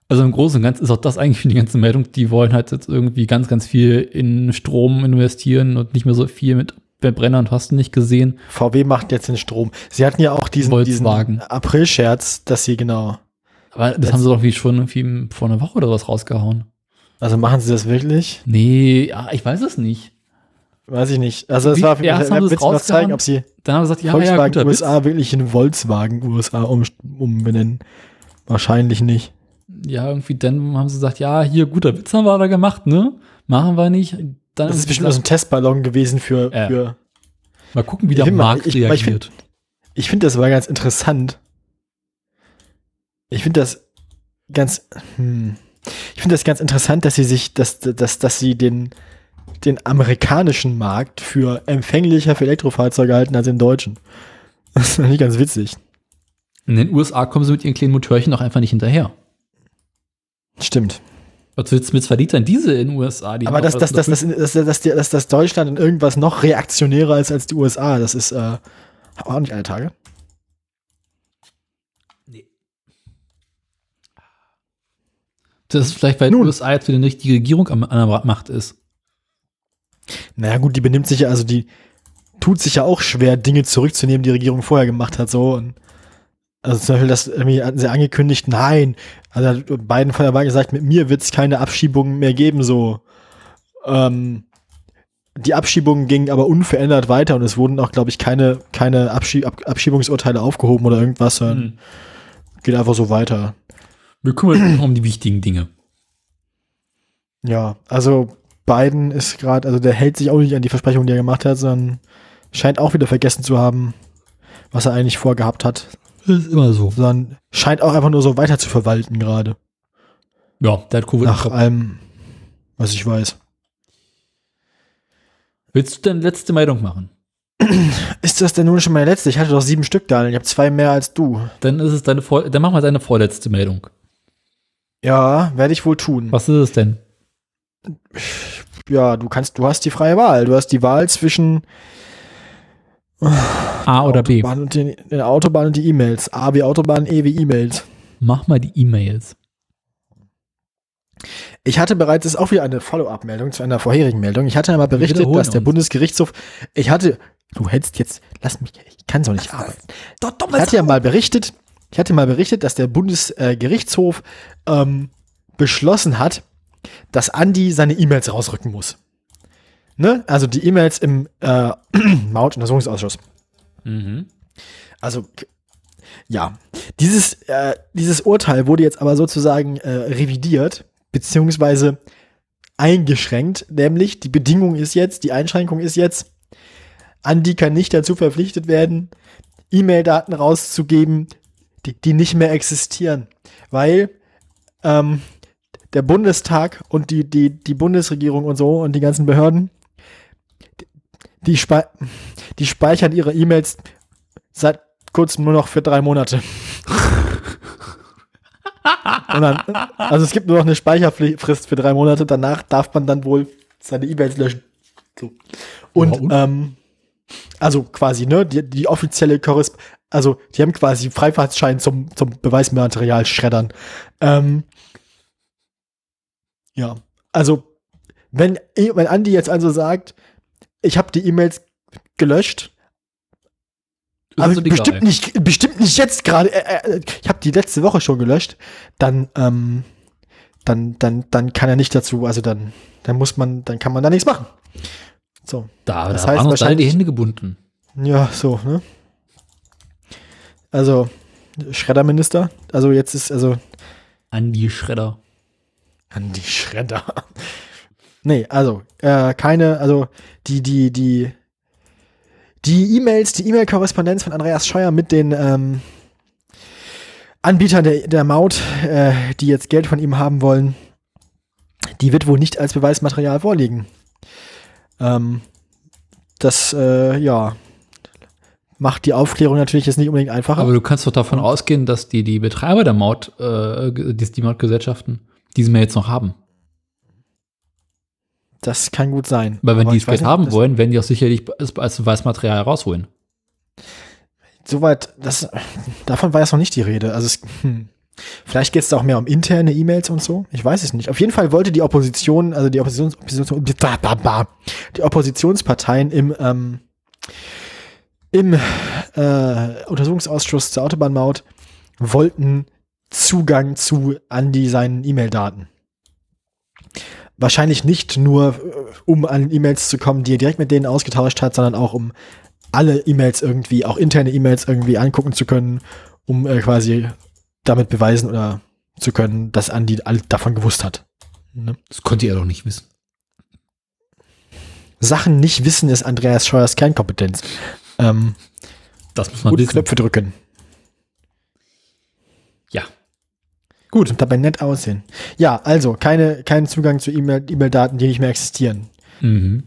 Also im Großen und Ganzen ist auch das eigentlich für die ganze Meldung. Die wollen halt jetzt irgendwie ganz, ganz viel in Strom investieren und nicht mehr so viel mit Brenner und hast du nicht gesehen. VW macht jetzt den Strom. Sie hatten ja auch diesen, diesen April-Scherz, dass sie genau. Aber das haben sie doch wie schon irgendwie vor einer Woche oder was rausgehauen. Also machen sie das wirklich? Nee, ja, ich weiß es nicht. Weiß ich nicht. Also es war für mich, noch zeigen, ob sie dann haben sie gesagt, ja, Volkswagen ja, USA Witz. wirklich in Volkswagen USA um, umbenennen. Wahrscheinlich nicht. Ja, irgendwie dann haben sie gesagt, ja, hier, guter Witz haben wir da gemacht, ne? Machen wir nicht. Dann das ist bestimmt gesagt, so ein Testballon gewesen für, äh, für Mal gucken, wie der Markt ich, reagiert. Ich finde, find, das war ganz interessant. Ich finde das ganz, hm, ich finde das ganz interessant, dass sie sich, dass, dass, dass sie den, den amerikanischen Markt für empfänglicher für Elektrofahrzeuge halten als den deutschen. Das ist eigentlich ganz witzig. In den USA kommen sie mit ihren kleinen Motörchen auch einfach nicht hinterher. Stimmt. Was willst du mit verdient denn diese in den USA? Die Aber dass das, das, das, das, das, das, das Deutschland in irgendwas noch reaktionärer ist als die USA, das ist äh, auch nicht alle Tage. Das ist vielleicht, weil die Nun. USA jetzt wieder nicht die Regierung am- an der Macht ist. Naja, gut, die benimmt sich ja, also die tut sich ja auch schwer, Dinge zurückzunehmen, die die Regierung vorher gemacht hat, so. Und also zum Beispiel, das irgendwie hatten sie angekündigt, nein, also Biden von der Wahl gesagt, mit mir wird es keine Abschiebungen mehr geben, so. Ähm, die Abschiebungen gingen aber unverändert weiter und es wurden auch, glaube ich, keine, keine Abschieb Ab Abschiebungsurteile aufgehoben oder irgendwas, sondern Hm. geht einfach so weiter. Wir kümmern uns um die wichtigen Dinge. Ja, also Biden ist gerade, also der hält sich auch nicht an die Versprechungen, die er gemacht hat, sondern scheint auch wieder vergessen zu haben, was er eigentlich vorgehabt hat, Das ist immer so. sondern scheint auch einfach nur so weiter zu verwalten gerade. Ja, der hat Covid. Nach allem, was ich weiß. Willst du deine letzte Meldung machen? Ist das denn nun schon meine letzte? Ich hatte doch sieben Stück, Daniel. Ich habe zwei mehr als du. Dann ist es deine Vor dann mach mal deine vorletzte Meldung. Ja, werde ich wohl tun. Was ist es denn? Ja, du kannst, du hast die freie Wahl. Du hast die Wahl zwischen A oder B? Und den, den Autobahn und die E-Mails. A wie Autobahn, E wie E-Mails. Mach mal die E-Mails. Ich hatte bereits, das ist auch wieder eine Follow-up-Meldung zu einer vorherigen Meldung. Ich hatte einmal berichtet, dass der uns. Bundesgerichtshof, ich hatte, du hättest jetzt, lass mich, ich kann so nicht arbeiten. Ich hatte ja mal berichtet, ich hatte mal berichtet, dass der Bundesgerichtshof ähm, beschlossen hat, dass Andi seine E-Mails rausrücken muss. Ne? Also die E-Mails im äh, Mautuntersuchungsausschuss. Mhm. Also ja, dieses, äh, dieses Urteil wurde jetzt aber sozusagen äh, revidiert, beziehungsweise eingeschränkt, nämlich die Bedingung ist jetzt, die Einschränkung ist jetzt, Andi kann nicht dazu verpflichtet werden, E-Mail-Daten rauszugeben, die, die nicht mehr existieren, weil ähm, der Bundestag und die, die, die Bundesregierung und so und die ganzen Behörden, die, spei die speichern ihre E-Mails seit kurzem nur noch für drei Monate. Dann, also es gibt nur noch eine Speicherfrist für drei Monate, danach darf man dann wohl seine E-Mails löschen. So. Und, Ja, und? Ähm, also quasi, ne, die, die offizielle Korresp also die haben quasi Freifahrtschein zum, zum Beweismaterial schreddern. Ähm, ja, also wenn, wenn Andi jetzt also sagt, ich habe die E-Mails gelöscht, egal. bestimmt nicht, bestimmt nicht jetzt gerade. Äh, äh, ich habe die letzte Woche schon gelöscht. Dann, ähm, dann, dann, dann kann er nicht dazu. Also dann, dann muss man, dann kann man da nichts machen. So, Da, Das da heißt waren uns alle die Hände gebunden. ja, so ne. Also Schredderminister. Also jetzt ist also An die Schredder. an die Schredder. Nee, also äh, keine, also die, die, die, die E-Mails, die E-Mail-Korrespondenz von Andreas Scheuer mit den ähm, Anbietern der, der Maut, äh, die jetzt Geld von ihm haben wollen, die wird wohl nicht als Beweismaterial vorliegen. Ähm, das, äh, ja, macht die Aufklärung natürlich jetzt nicht unbedingt einfacher. Aber du kannst doch davon ausgehen, dass die, die Betreiber der Maut, äh, die, die Mautgesellschaften, diese Mails noch haben. das kann gut sein. Weil wenn Aber die es Geld haben wollen, werden die auch sicherlich als, als Beweismaterial rausholen. Soweit, das, davon war jetzt noch nicht die Rede. Also es, hm. vielleicht geht es da auch mehr um interne E-Mails und so. Ich weiß es nicht. Auf jeden Fall wollte die Opposition, also die Oppositions, Opposition, bah, bah, bah, die Oppositionsparteien im, ähm, im äh, Untersuchungsausschuss zur Autobahnmaut wollten Zugang zu Andi seinen E-Mail-Daten. Wahrscheinlich nicht nur, äh, um an E-Mails zu kommen, die er direkt mit denen ausgetauscht hat, sondern auch um alle E-Mails irgendwie, auch interne E-Mails irgendwie angucken zu können, um äh, quasi damit beweisen oder zu können, dass Andi all davon gewusst hat. Ne? Das konnte er doch nicht wissen. Sachen nicht wissen ist Andreas Scheuers Kernkompetenz. Ähm, Das muss man wissen. Knöpfe drücken Ja. Gut. und dabei nett aussehen. Ja, also keine, kein Zugang zu E-Mail- E-Mail-Daten, die nicht mehr existieren. Mhm.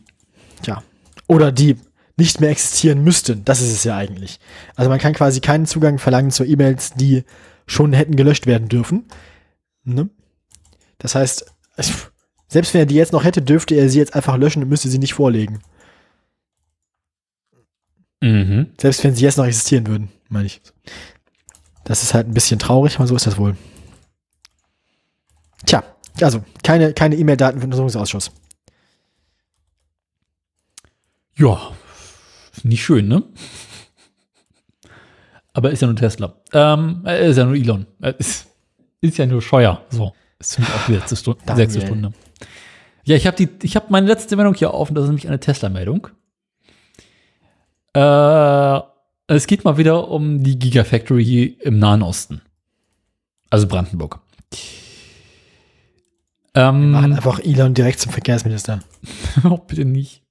Tja. Oder die nicht mehr existieren müssten. Das ist es ja eigentlich. Also man kann quasi keinen Zugang verlangen zu E-Mails, die schon hätten gelöscht werden dürfen. Ne? Das heißt, selbst wenn er die jetzt noch hätte, dürfte er sie jetzt einfach löschen und müsste sie nicht vorlegen. Mhm. Selbst wenn sie jetzt noch existieren würden, meine ich. Das ist halt ein bisschen traurig, aber so ist das wohl. Tja, Also, keine, keine E-Mail-Daten für den Untersuchungsausschuss. Ja, nicht schön, ne? Aber ist ja nur Tesla. Ähm, äh, ist ja nur Elon. Äh, Ist, ist ja nur Scheuer. So, ist für mich auch die letzte Stunde. Sechste Stunde. Ja, ich habe die, ich habe meine letzte Meldung hier auf und das ist nämlich eine Tesla-Meldung. Äh, es geht mal wieder um die Gigafactory im Nahen Osten. Also Brandenburg. Ähm, Machen einfach Elon direkt zum Verkehrsminister. oh, bitte nicht.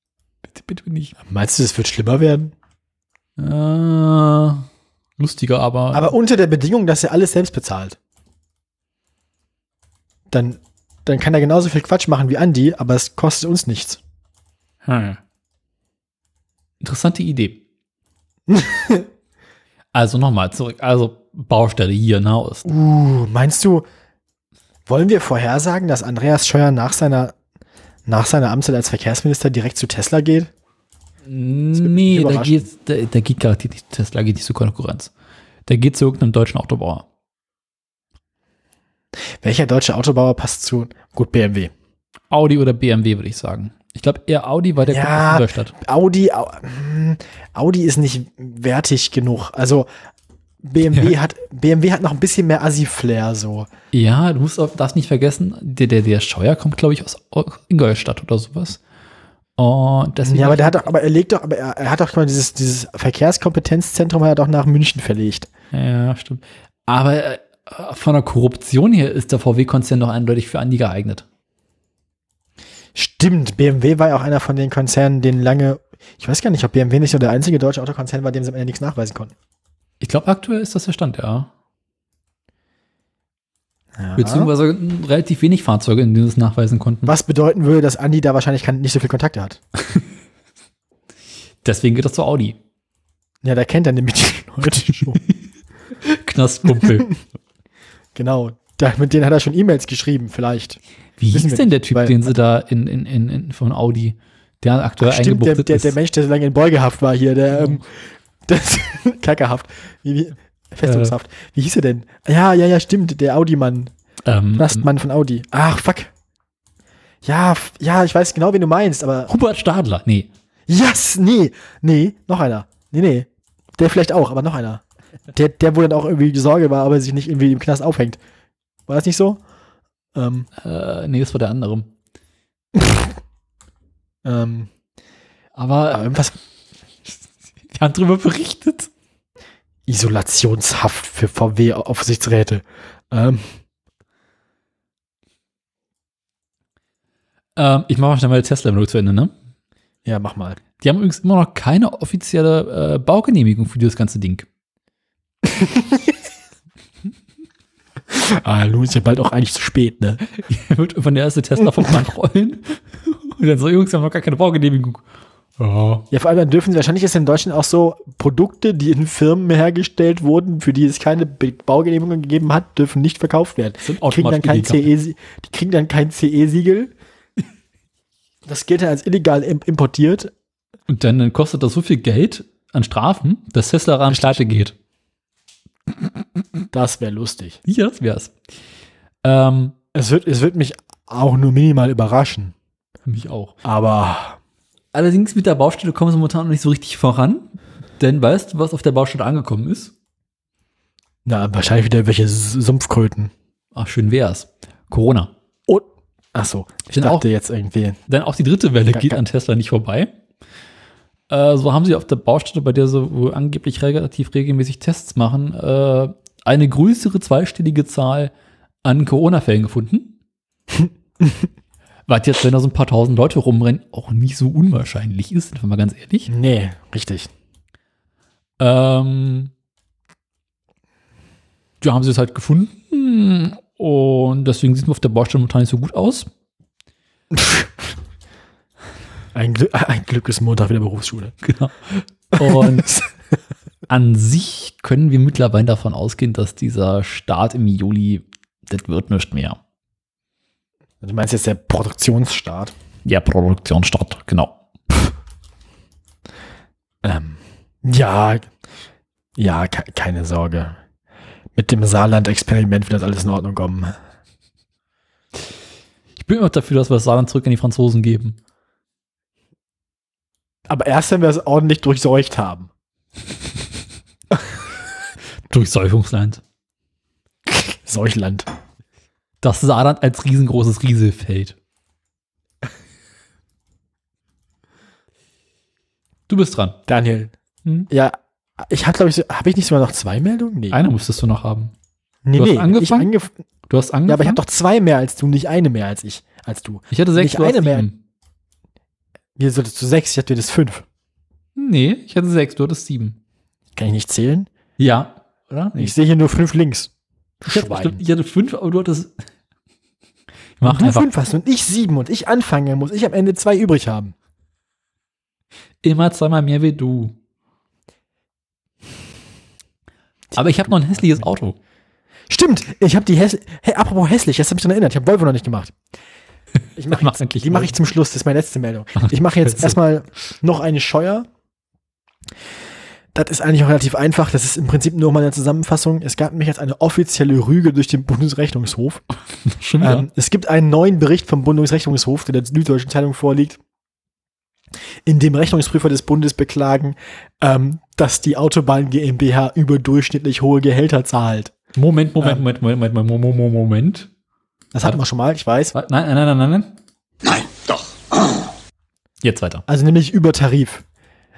Bitte, bitte nicht. Meinst du, das wird schlimmer werden? Äh, lustiger, aber. Aber unter der Bedingung, dass er alles selbst bezahlt. Dann, dann kann er genauso viel Quatsch machen wie Andy, aber es kostet uns nichts. Hm. Interessante Idee. also nochmal zurück. Also Baustelle hier in Nahost. Uh, meinst du, wollen wir vorhersagen, dass Andreas Scheuer nach seiner, nach seiner Amtszeit als Verkehrsminister direkt zu Tesla geht? Nee, da geht, da, da geht garantiert nicht zu Tesla, geht nicht zur Konkurrenz. Der geht zu irgendeinem deutschen Autobauer. Welcher deutsche Autobauer passt zu, gut, BMW. Audi oder BMW, würde ich sagen. Ich glaube eher Audi, weil der Ja. kommt aus Ingolstadt. Audi, Au- hm, Audi ist nicht wertig genug. Also, BMW hat, BMW hat noch ein bisschen mehr Assi-Flair, so. Ja, du musst auch, darfst nicht vergessen, der, der, der Scheuer kommt, glaube ich, aus Ingolstadt oder sowas. Und deswegen Ja, aber der hat doch, aber er legt doch, aber er, er hat doch mal dieses, dieses Verkehrskompetenzzentrum hat er doch nach München verlegt. Ja, stimmt. Aber äh, von der Korruption her ist der VW-Konzern doch eindeutig für Andi geeignet. Stimmt, BMW war ja auch einer von den Konzernen, denen lange, ich weiß gar nicht, ob BMW nicht so der einzige deutsche Autokonzern war, dem sie am Ende nichts nachweisen konnten. Ich glaube, aktuell ist das der Stand, ja. Ja. Beziehungsweise relativ wenig Fahrzeuge, in denen sie es nachweisen konnten. Was bedeuten würde, dass Andi da wahrscheinlich nicht so viel Kontakte hat. Deswegen geht das zu Audi. Ja, da kennt er nämlich die Leute schon. Knastkumpel. genau. Da, mit denen hat er schon E-Mails geschrieben, vielleicht. Wie hieß denn der Typ, weil- den sie da in, in, in, in von Audi, der aktuell Ach, stimmt, der, der, ist? der Mensch, der so lange in Beugehaft war hier, der, ähm, das, Kackerhaft. Wie, wie, Festungshaft. Wie hieß er denn? Ja, ja, ja, stimmt, der Audi-Mann. ähm, Knastmann von Audi. Ach, fuck. Ja, ja, ich weiß genau, wen du meinst, aber. Hubert Stadler. Nee. Yes, nee, nee, noch einer. Nee, nee. Der vielleicht auch, aber noch einer. Der, der, wo dann auch irgendwie die Sorge war, ob er sich nicht irgendwie im Knast aufhängt. War das nicht so? Ähm, Äh, nee, das war der andere. ähm, Aber aber irgendwas wir haben drüber berichtet. Isolationshaft für VW-Aufsichtsräte. Ähm, Ähm, ich mache mal schnell meine Tesla-Meldung zu Ende, ne? ja, mach mal. Die haben übrigens immer noch keine offizielle äh, Baugenehmigung für dieses ganze Ding. Ah, nun ist ja bald auch eigentlich zu spät, ne? Wird irgendwann der erste Tesla vom Band rollen. Und dann so, Jungs, wir haben noch gar keine Baugenehmigung. Ja. Ja, vor allem dann dürfen wahrscheinlich ist in Deutschland auch so Produkte, die in Firmen hergestellt wurden, für die es keine Baugenehmigung gegeben hat, dürfen nicht verkauft werden. Die kriegen dann kein CE, die kriegen dann kein CE-Siegel. Das gilt dann als illegal im- importiert. Und dann, dann kostet das so viel Geld an Strafen, dass Tesla ran pleite geht. Das wäre lustig. Ja, das wär's. Ähm, Es wird, es wird mich auch nur minimal überraschen. mich auch. Aber Allerdings mit der Baustelle kommen sie momentan noch nicht so richtig voran. Denn weißt du, was auf der Baustelle angekommen ist? na, wahrscheinlich wieder welche Sumpfkröten. Ach, schön wär's. Corona. Und, ach so, ich Denn dachte jetzt irgendwie. Denn auch die dritte Welle geht an Tesla nicht vorbei. Äh, so haben sie auf der Baustelle, bei der sie wohl angeblich relativ regelmäßig Tests machen, äh, eine größere zweistellige Zahl an Corona-Fällen gefunden. Was jetzt, wenn da so ein paar tausend Leute rumrennen, auch nicht so unwahrscheinlich ist, wir mal ganz ehrlich. Nee, richtig. Ähm, ja, haben sie es halt gefunden und deswegen sieht es auf der Baustelle momentan nicht so gut aus. Ein, Glück, ein Glück ist Montag wieder Berufsschule. Genau. Und an sich können wir mittlerweile davon ausgehen, dass dieser Start im Juli, das wird nicht mehr. Du meinst jetzt der Produktionsstart? Ja, Produktionsstart, genau. Ähm, ja, ja, ke keine Sorge. Mit dem Saarland-Experiment wird das alles in Ordnung kommen. Ich bin immer dafür, dass wir das Saarland zurück an die Franzosen geben. Aber erst, wenn wir es ordentlich durchseucht haben. Durchsäufungsland. Seuchland. Das Saarland als riesengroßes Rieselfeld. Du bist dran. Daniel. Hm? Ja, ich habe, glaube ich, so, habe ich nicht sogar noch zwei Meldungen? Nee. Eine müsstest du noch haben. nee, du hast nee. angefangen? Ich angef Du hast angefangen. ja, aber ich habe doch zwei mehr als du, nicht eine mehr als ich, als du. Ich hatte sechs, nicht hast eine mehr. Hier solltest du sechs, ich hatte das fünf. Nee, ich hatte sechs, du hattest sieben. Kann ich nicht zählen? Ja. Oder? Ich sehe hier nur fünf links. Ich hatte, Schwein. stimmt, ich hatte fünf, aber du hattest. Mach du einfach fünf hast und ich sieben und ich anfange, muss ich am Ende zwei übrig haben. immer zweimal mehr wie du. Aber ich habe noch ein hässliches Auto. Stimmt, ich habe die hässlich. Hey, apropos hässlich, jetzt habe ich daran erinnert, ich habe Volvo noch nicht gemacht. Ich mach Mach jetzt, endlich die mache ich zum Schluss, das ist meine letzte Meldung. Ich mache jetzt erstmal noch eine Scheuer. Das ist eigentlich auch relativ einfach. Das ist im Prinzip nur mal eine Zusammenfassung. Es gab nämlich jetzt eine offizielle Rüge durch den Bundesrechnungshof. Schon wieder. Ähm, es gibt einen neuen Bericht vom Bundesrechnungshof, der der Süddeutschen Zeitung vorliegt, in dem Rechnungsprüfer des Bundes beklagen, ähm, dass die Autobahn GmbH überdurchschnittlich hohe Gehälter zahlt. Moment, Moment, ähm, Moment, Moment, Moment, Moment, Moment, Moment. Das hatten wir schon mal, ich weiß. Nein, nein, nein, nein, nein, nein. Nein, doch. Jetzt weiter. Also nämlich über Tarif.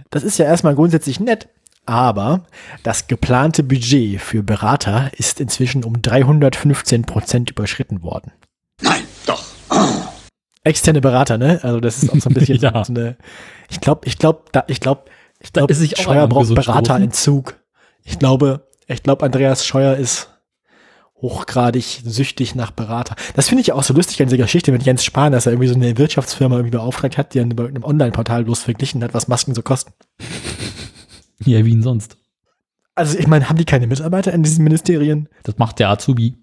Das ist ja erstmal grundsätzlich nett, aber das geplante Budget für Berater ist inzwischen um 315 Prozent überschritten worden. Nein, doch. Externe Berater, ne? Also das ist auch so ein bisschen Ja. so eine. Ich glaube, ich glaube, da, ich glaube, ich glaube, Scheuer braucht Beraterentzug. Ich glaube, ich glaube, Andreas Scheuer ist hochgradig süchtig nach Berater. Das finde ich ja auch so lustig an dieser Geschichte mit Jens Spahn, dass er irgendwie so eine Wirtschaftsfirma irgendwie beauftragt hat, die dann über einem Online-Portal bloß verglichen hat, was Masken so kosten. Ja, wie ihn sonst. Also ich meine, haben die keine Mitarbeiter in diesen Ministerien? Das macht der Azubi.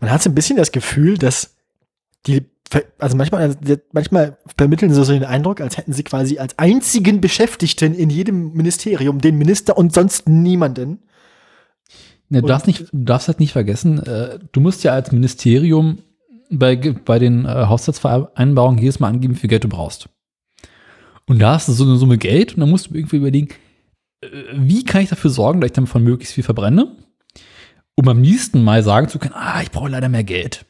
Man hat so ein bisschen das Gefühl, dass die, also manchmal, also manchmal vermitteln sie so den Eindruck, als hätten sie quasi als einzigen Beschäftigten in jedem Ministerium den Minister und sonst niemanden. Ne, du, darfst nicht, du darfst halt nicht vergessen, äh, du musst ja als Ministerium bei, bei den äh, Haushaltsvereinbarungen jedes Mal angeben, wie viel Geld du brauchst. Und da hast du so eine Summe Geld und dann musst du irgendwie überlegen, äh, wie kann ich dafür sorgen, dass ich damit von möglichst viel verbrenne, um am nächsten Mal sagen zu können, ah, ich brauche leider mehr Geld.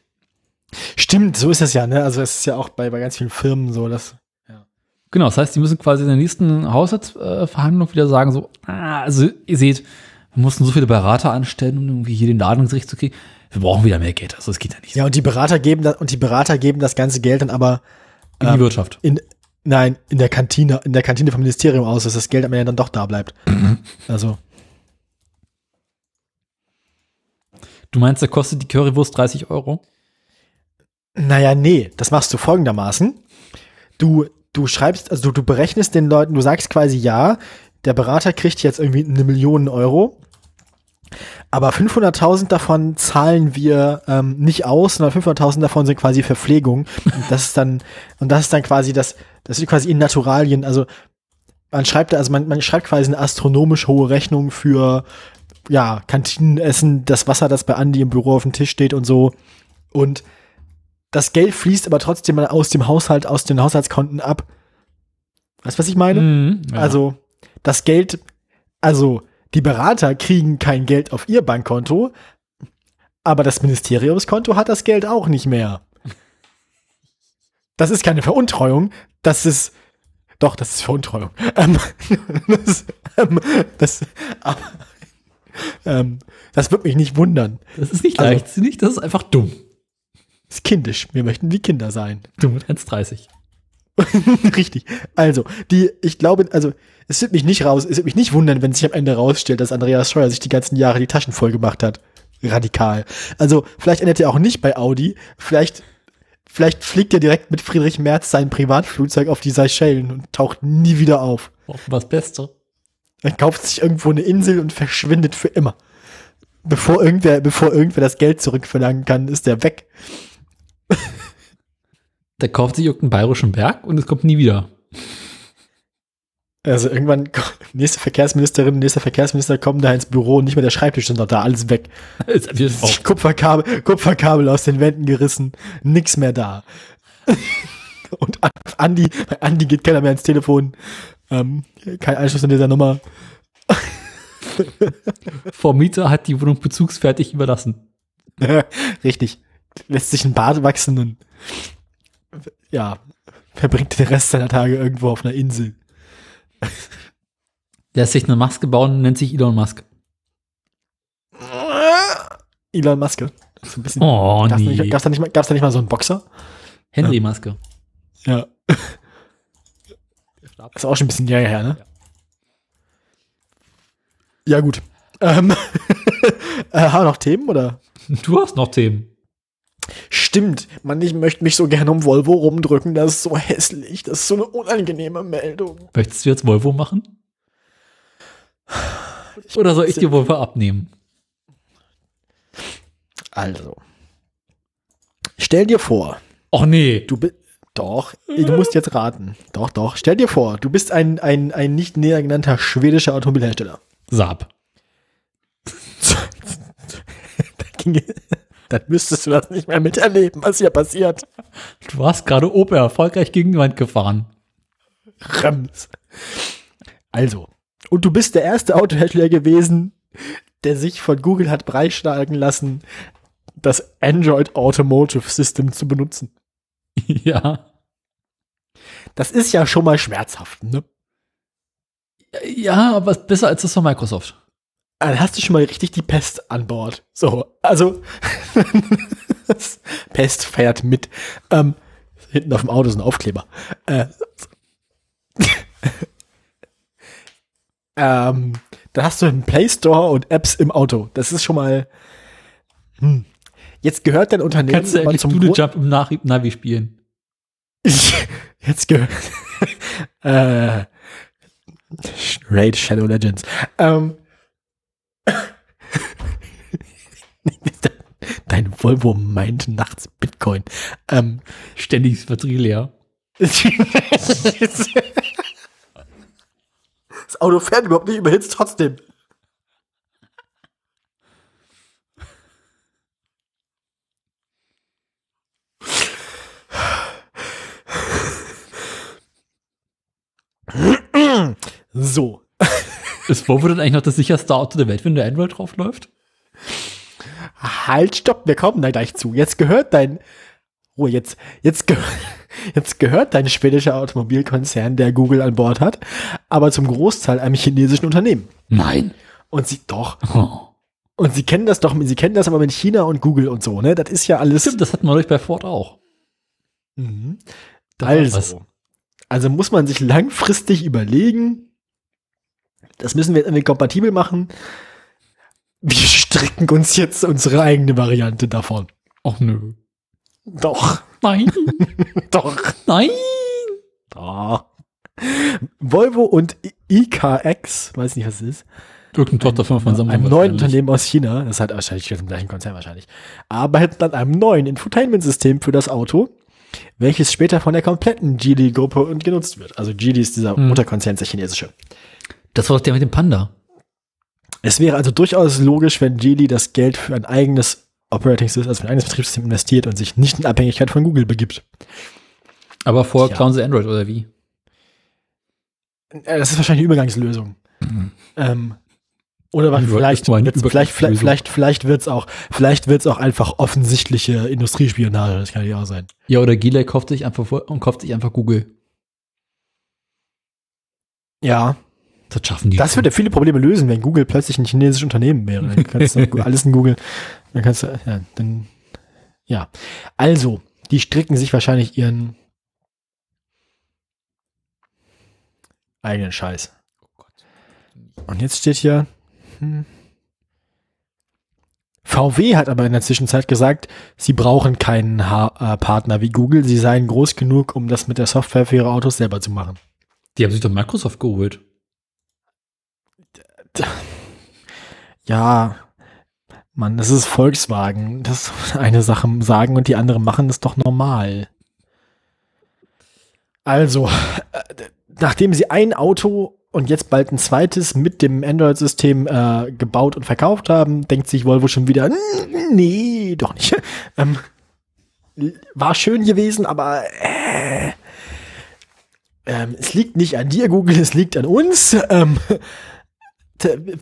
Stimmt, so ist es ja, ne? Also es ist ja auch bei, bei ganz vielen Firmen so, dass. Genau, das heißt, die müssen quasi in der nächsten Haushaltsverhandlung wieder sagen, so, ah, also ihr seht, wir mussten so viele Berater anstellen, um irgendwie hier den Laden ins zu kriegen. Wir brauchen wieder mehr Geld. Also das geht ja nicht. Ja, und die Berater geben das, und die Berater geben das ganze Geld dann aber In die ähm, Wirtschaft. in, nein, in der Kantine, in der Kantine vom Ministerium aus, dass das Geld am Ende dann doch da bleibt. Also, Du meinst, da kostet die Currywurst 30 Euro? Naja, nee, das machst du folgendermaßen. Du, du schreibst, also du, du berechnest den Leuten, du sagst quasi ja, der Berater kriegt jetzt irgendwie eine Million Euro, aber 500.000 davon zahlen wir ähm, nicht aus, sondern 500.000 davon sind quasi Verpflegung. Und das ist dann, und das ist dann quasi das, das sind quasi in Naturalien, also man schreibt, da- also man, man schreibt quasi eine astronomisch hohe Rechnung für, ja, Kantinenessen, das Wasser, das bei Andi im Büro auf dem Tisch steht und so. Und das Geld fließt aber trotzdem aus dem Haushalt, aus den Haushaltskonten ab. Weißt du, was ich meine? Mhm, ja. Also, das Geld, also, die Berater kriegen kein Geld auf ihr Bankkonto, aber das Ministeriumskonto hat das Geld auch nicht mehr. Das ist keine Veruntreuung, das ist, doch, das ist Veruntreuung. Ähm, das, ähm, das, aber, ähm, das wird mich nicht wundern. das ist nicht also- leichtsinnig, das ist einfach dumm. Das ist kindisch. Wir möchten wie Kinder sein. Du mit 1,30. Richtig. Also, die, ich glaube, also, es wird mich nicht raus, es wird mich nicht wundern, wenn sich am Ende rausstellt, dass Andreas Scheuer sich die ganzen Jahre die Taschen voll gemacht hat. Radikal. Also, vielleicht endet er auch nicht bei Audi. Vielleicht, vielleicht fliegt er direkt mit Friedrich Merz sein Privatflugzeug auf die Seychellen und taucht nie wieder auf. Hoffen wir das Beste. Er kauft sich irgendwo eine Insel und verschwindet für immer. Bevor irgendwer, bevor irgendwer das Geld zurückverlangen kann, ist er weg. Der kauft sich irgendeinen bayerischen Berg und es kommt nie wieder. Also irgendwann, nächste Verkehrsministerin, nächster Verkehrsminister kommen da ins Büro und nicht mehr der Schreibtisch ist noch da, alles weg. Kupferkabel, Kupferkabel aus den Wänden gerissen, nix mehr da. und an- Andi, bei Andi geht keiner mehr ins Telefon. Ähm, kein Anschluss in dieser Nummer. Vormieter hat die Wohnung bezugsfertig überlassen. Richtig. Lässt sich ein Bart wachsen und ja, verbringt den Rest seiner Tage irgendwo auf einer Insel. Der hat sich eine Maske bauen und nennt sich Elon Musk. Elon Musk. Das bisschen, Oh, gab's, nee. nicht, gab's, da nicht mal, gab's da nicht mal so einen Boxer? Henry Maske. Ja. Ist auch schon ein bisschen länger her, ne? Ja, gut. Ähm, äh, haben wir noch Themen oder? Du hast noch Themen. Stimmt, man, ich möchte mich so gerne um Volvo rumdrücken, das ist so hässlich, das ist so eine unangenehme Meldung. Möchtest du jetzt Volvo machen? Oder soll ich dir Volvo abnehmen? Also, stell dir vor, Och nee. du bist, doch, du musst jetzt raten. Doch, doch, stell dir vor, du bist ein, ein, ein nicht näher genannter schwedischer Automobilhersteller. Saab. Ging- Dann müsstest du das nicht mehr miterleben, was hier passiert. Du hast gerade Opel erfolgreich gegen die Wand gefahren. Rems. Also, und du bist der erste Autohersteller gewesen, der sich von Google hat breitschlagen lassen, das Android Automotive System zu benutzen. ja. Das ist ja schon mal schmerzhaft, ne? Ja, aber besser als das von Microsoft. Dann hast du schon mal richtig die Pest an Bord. So, also Pest fährt mit. Ähm, hinten auf dem Auto ist ein Aufkleber. Äh, ähm, da hast du einen Play Store und Apps im Auto. Das ist schon mal. Hm. Jetzt gehört dein Unternehmen Kannst du eigentlich zum Doodle Jump im Nach Navi spielen? Jetzt gehört. äh, Raid Shadow Legends. Ähm, Dein Volvo meint nachts Bitcoin. Ähm, Ständig ist Batterie leer. das Auto fährt überhaupt nicht, überhitzt trotzdem. So. Ist Volvo dann eigentlich noch das sicherste Auto der Welt, wenn der Android drauf läuft? Halt, stopp, wir kommen da gleich zu. Jetzt gehört dein, Ruhe, jetzt, jetzt, ge jetzt gehört dein schwedischer Automobilkonzern, der Google an Bord hat, aber zum Großteil einem chinesischen Unternehmen. Nein. Und sie doch. Oh. Und sie kennen das doch, sie kennen das aber mit China und Google und so, ne? Das ist ja alles. Stimmt, das hatten wir durch bei Ford auch. Mhm. Also, also muss man sich langfristig überlegen, das müssen wir irgendwie kompatibel machen. Wir stricken uns jetzt unsere eigene Variante davon. Och nö. Doch, Nein. doch, Nein. doch. Volvo und IKX, weiß nicht, was es ist, Irgendeine Tochterfirma von Samsung. einem neuen. Unternehmen aus China, das hat wahrscheinlich im gleichen Konzern wahrscheinlich, arbeitet an einem neuen Infotainment-System für das Auto, welches später von der kompletten Geely-Gruppe und genutzt wird. Also Geely ist dieser Hm. Mutterkonzern, der chinesische. Das war doch der mit dem Panda. Es wäre also durchaus logisch, wenn Geely das Geld für ein eigenes Operating System, also für ein eigenes Betriebssystem investiert und sich nicht in Abhängigkeit von Google begibt. Aber vorher klauen sie Android oder wie? Äh, Das ist wahrscheinlich eine Übergangslösung. Ähm, oder was, vielleicht, wird's- vielleicht, vielleicht, vielleicht, vielleicht wird's auch, vielleicht wird's auch einfach offensichtliche Industriespionage. Das kann ja auch sein. Ja, oder Gile kauft sich einfach vor und kauft sich einfach Google. Ja, Das schaffen die. das schon. würde viele Probleme lösen, wenn Google plötzlich ein chinesisches Unternehmen wäre. Dann kannst du alles in Google, dann kannst du, ja, dann, ja. Also, die stricken sich wahrscheinlich ihren eigenen Scheiß. Und jetzt steht hier, hm. VW hat aber in der Zwischenzeit gesagt, sie brauchen keinen ha äh, Partner wie Google, sie seien groß genug, um das mit der Software für ihre Autos selber zu machen. Die haben sich doch Microsoft geholt. Ja, Mann, das ist Volkswagen. Das eine Sache sagen und die andere machen, ist doch normal. Also, äh, nachdem sie ein Auto und jetzt bald ein zweites mit dem Android-System äh, gebaut und verkauft haben, denkt sich Volvo schon wieder, "Mm, nee, doch nicht. ähm, war schön gewesen, aber äh, ähm, es liegt nicht an dir, Google, es liegt an uns. Ähm,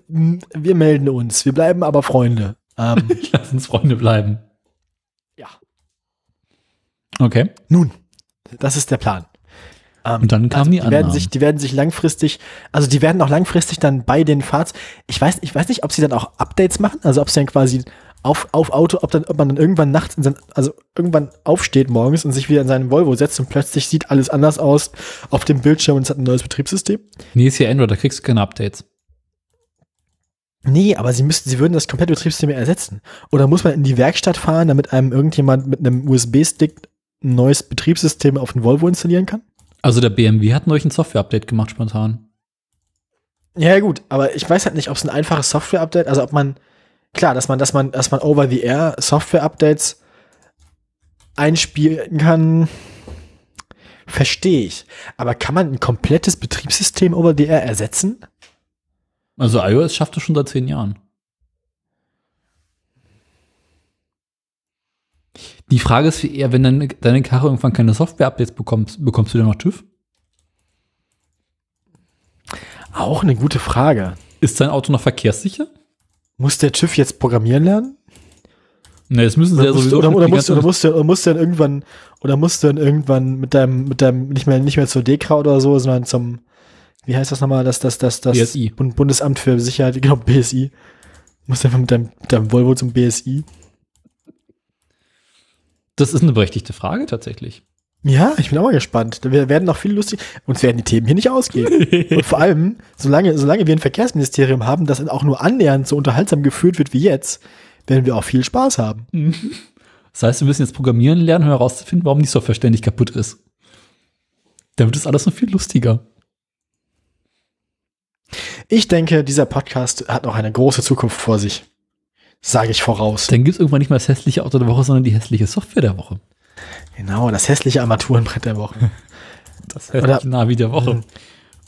wir melden uns, wir bleiben aber Freunde. Ähm, Lass uns Freunde bleiben. ja. Okay. Nun, das ist der Plan. Ähm, Und dann kamen die die werden Annahmen. sich, die werden sich langfristig, also die werden auch langfristig dann bei den Fahrzeugen, ich weiß, ich weiß nicht, ob sie dann auch Updates machen, also ob sie dann quasi auf, auf Auto, ob, dann, ob man dann irgendwann nachts, in sein, also irgendwann aufsteht morgens und sich wieder in seinen Volvo setzt und plötzlich sieht alles anders aus auf dem Bildschirm und es hat ein neues Betriebssystem. Nee, ist hier Android, da kriegst du keine Updates. Nee, aber sie müssten, sie würden das komplette Betriebssystem ersetzen. Oder muss man in die Werkstatt fahren, damit einem irgendjemand mit einem USB-Stick ein neues Betriebssystem auf den Volvo installieren kann? Also der BMW hat neulich ein Software-Update gemacht spontan. Ja, gut, aber ich weiß halt nicht, ob es ein einfaches Software-Update, also ob man, klar, dass man, dass man, dass man over the air Software-Updates einspielen kann, verstehe ich. Aber kann man ein komplettes Betriebssystem over the air ersetzen? Also iOS schafft das schon seit zehn Jahren. Die Frage ist eher, wenn deine, deine Karre irgendwann keine Software-Updates bekommst, bekommst du dann noch TÜV? Auch eine gute Frage. Ist dein Auto noch verkehrssicher? Muss der TÜV jetzt programmieren lernen? Ne, das müssen sie Oder, ja sowieso oder, oder, musst, oder, musst, du, oder musst du dann irgendwann, oder musst du dann irgendwann mit deinem, mit deinem, nicht mehr, nicht mehr zur DEKRA oder so, sondern zum, wie heißt das nochmal, das, das, das, das BSI. Bund- Bundesamt für Sicherheit, genau, BSI. Musst einfach mit deinem, deinem Volvo zum BSI. Das ist eine berechtigte Frage tatsächlich. Ja, ich bin auch mal gespannt. Wir werden noch viel lustig. Uns werden die Themen hier nicht ausgehen. Und vor allem, solange, solange wir ein Verkehrsministerium haben, das auch nur annähernd so unterhaltsam geführt wird wie jetzt, werden wir auch viel Spaß haben. Das heißt, wir müssen jetzt programmieren lernen, um herauszufinden, warum die Software ständig kaputt ist. Dann wird es alles noch viel lustiger. Ich denke, dieser Podcast hat noch eine große Zukunft vor sich. Sage ich voraus. Dann gibt es irgendwann nicht mal das hässliche Auto der Woche, sondern die hässliche Software der Woche. Genau, das hässliche Armaturenbrett der Woche. Das hässliche Navi der Woche.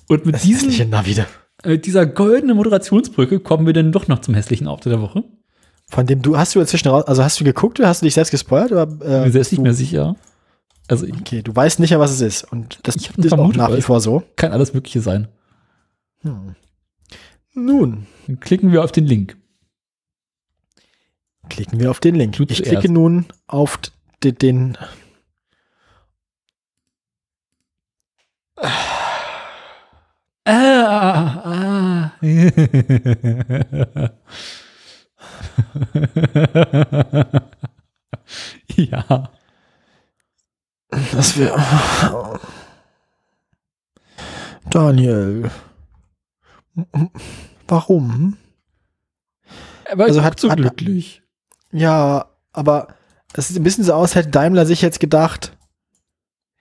Und mit, diesem, mit dieser goldenen Moderationsbrücke kommen wir dann doch noch zum hässlichen Auto der Woche. Von dem du, hast du inzwischen raus, also hast du geguckt oder hast du dich selbst gespoilert? Oder, Ich äh, bin selbst nicht mehr sicher. Also ich Okay, du weißt nicht, was es ist. Und das Ich ist auch nach wie vor so. kann alles Mögliche sein. Nun, Dann klicken wir auf den Link. klicken wir auf den Link. Ich klicke nun auf d- den. Ah, ah. ja. Das wir. Daniel. Warum? Aber Also ich hat- so hat- glücklich. Ja, aber es sieht ein bisschen so aus, als hätte Daimler sich jetzt gedacht,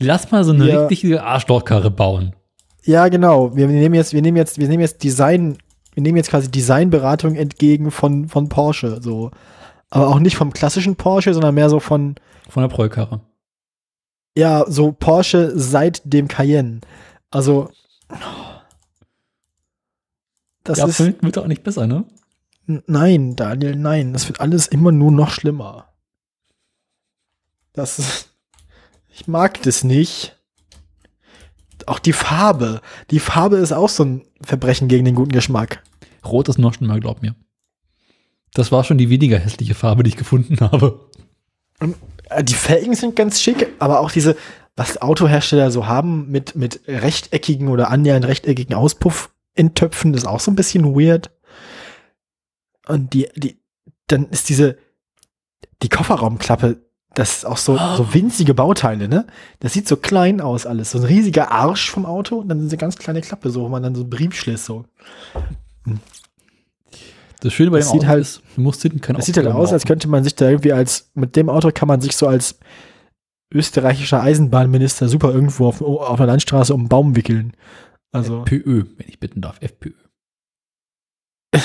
Lass mal so eine Ja. richtige Arschlochkarre bauen. ja genau, wir nehmen jetzt, wir nehmen jetzt, wir nehmen jetzt Design, wir nehmen jetzt quasi Designberatung entgegen von, von Porsche, so. Aber auch nicht vom klassischen Porsche, sondern mehr so von, Von der Prollkarre. ja, so Porsche seit dem Cayenne. Also, das ja, ist, wird wird auch nicht besser, ne? Nein, Daniel, nein. Das wird alles immer nur noch schlimmer. Das ist. Ich mag das nicht. Auch die Farbe. Die Farbe ist auch so ein Verbrechen gegen den guten Geschmack. Rot ist noch schlimmer, glaub mir. Das war schon die weniger hässliche Farbe, die ich gefunden habe. Äh, Die Felgen sind ganz schick, aber auch diese, was Autohersteller so haben mit, mit rechteckigen oder annähernd rechteckigen Auspuff in Töpfen, ist auch so ein bisschen weird. Und die, die, dann ist diese, die Kofferraumklappe, das ist auch so, so winzige Bauteile, ne? Das sieht so klein aus alles. So ein riesiger Arsch vom Auto und dann diese ganz kleine Klappe, so, wo man dann so einen Brief schließt, so. Das Schöne bei Das dem sieht Auto halt- ist, du musst hinten kein Das sieht halt aus, als könnte man sich da irgendwie als, mit dem Auto kann man sich so als österreichischer Eisenbahnminister super irgendwo auf, auf einer Landstraße um einen Baum wickeln. Also, FPÖ, wenn ich bitten darf, FPÖ.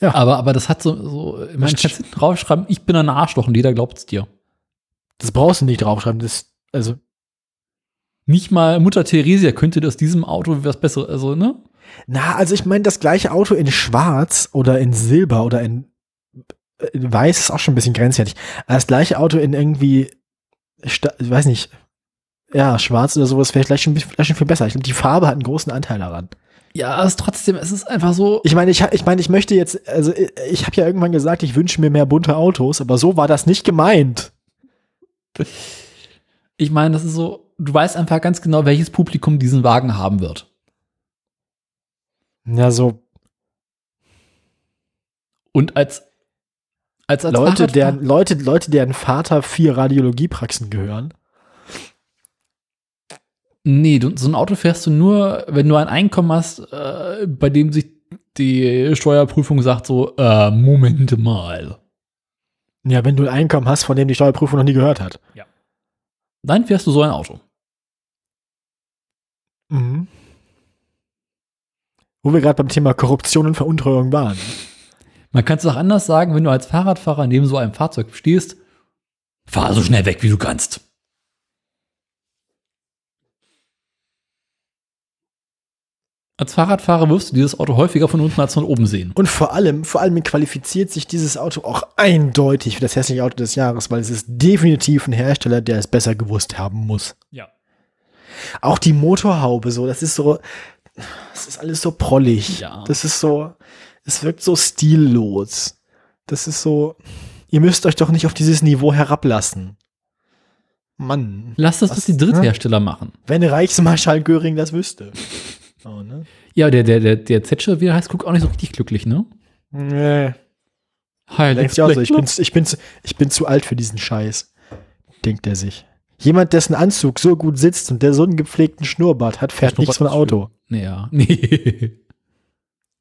Ja. Aber, aber das hat so, so ich meine, kannst hinten draufschreiben, ich bin ein Arschloch und jeder glaubt es dir. das brauchst du nicht draufschreiben. Das, also, Nicht mal Mutter Theresia könnte aus diesem Auto was Besseres, also, ne? Na, also ich meine, das gleiche Auto in Schwarz oder in Silber oder in, äh, in Weiß ist auch schon ein bisschen grenzwertig. Aber das gleiche Auto in irgendwie, ich weiß nicht, ja, Schwarz oder sowas wäre vielleicht schon, vielleicht schon viel besser. Ich glaube, die Farbe hat einen großen Anteil daran. Ja, es ist trotzdem, es ist einfach so. Ich meine, ich, ich meine, ich möchte jetzt, also ich, ich habe ja irgendwann gesagt, ich wünsche mir mehr bunte Autos, aber so war das nicht gemeint. Ich meine, das ist so, du weißt einfach ganz genau, welches Publikum diesen Wagen haben wird. Ja, so Und als, als, als Leute, deren, Leute, Leute, deren Vater vier Radiologiepraxen gehören. Nee, du, so ein Auto fährst du nur, wenn du ein Einkommen hast, äh, bei dem sich die Steuerprüfung sagt so, äh, Moment mal. Ja, wenn du ein Einkommen hast, von dem die Steuerprüfung noch nie gehört hat. Dann fährst du so ein Auto. Mhm. Wo wir gerade beim Thema Korruption und Veruntreuung waren. Man kann es auch anders sagen, wenn du als Fahrradfahrer neben so einem Fahrzeug stehst, fahr so schnell weg, wie du kannst. Als Fahrradfahrer wirst du dieses Auto häufiger von unten als von oben sehen. Und vor allem, vor allem qualifiziert sich dieses Auto auch eindeutig für das hässliche Auto des Jahres, weil es ist definitiv ein Hersteller, der es besser gewusst haben muss. Ja. Auch die Motorhaube, so, das ist so, das ist alles so prollig. Ja. Das ist so, es wirkt so stillos. Das ist so, ihr müsst euch doch nicht auf dieses Niveau herablassen. Mann. Lass das, Was- was die Dritthersteller machen. Wenn Reichsmarschall Göring das wüsste. Ja, der, der, der, der Zetscher, wie er heißt, guckt auch nicht so richtig glücklich, ne? Nee. Hi, Denkt sich auch so, ich bin, ich, bin zu, ich bin zu alt für diesen Scheiß. Denkt er sich. Jemand, dessen Anzug so gut sitzt und der so einen gepflegten Schnurrbart hat, fährt nicht so ein Auto. Ja, nee.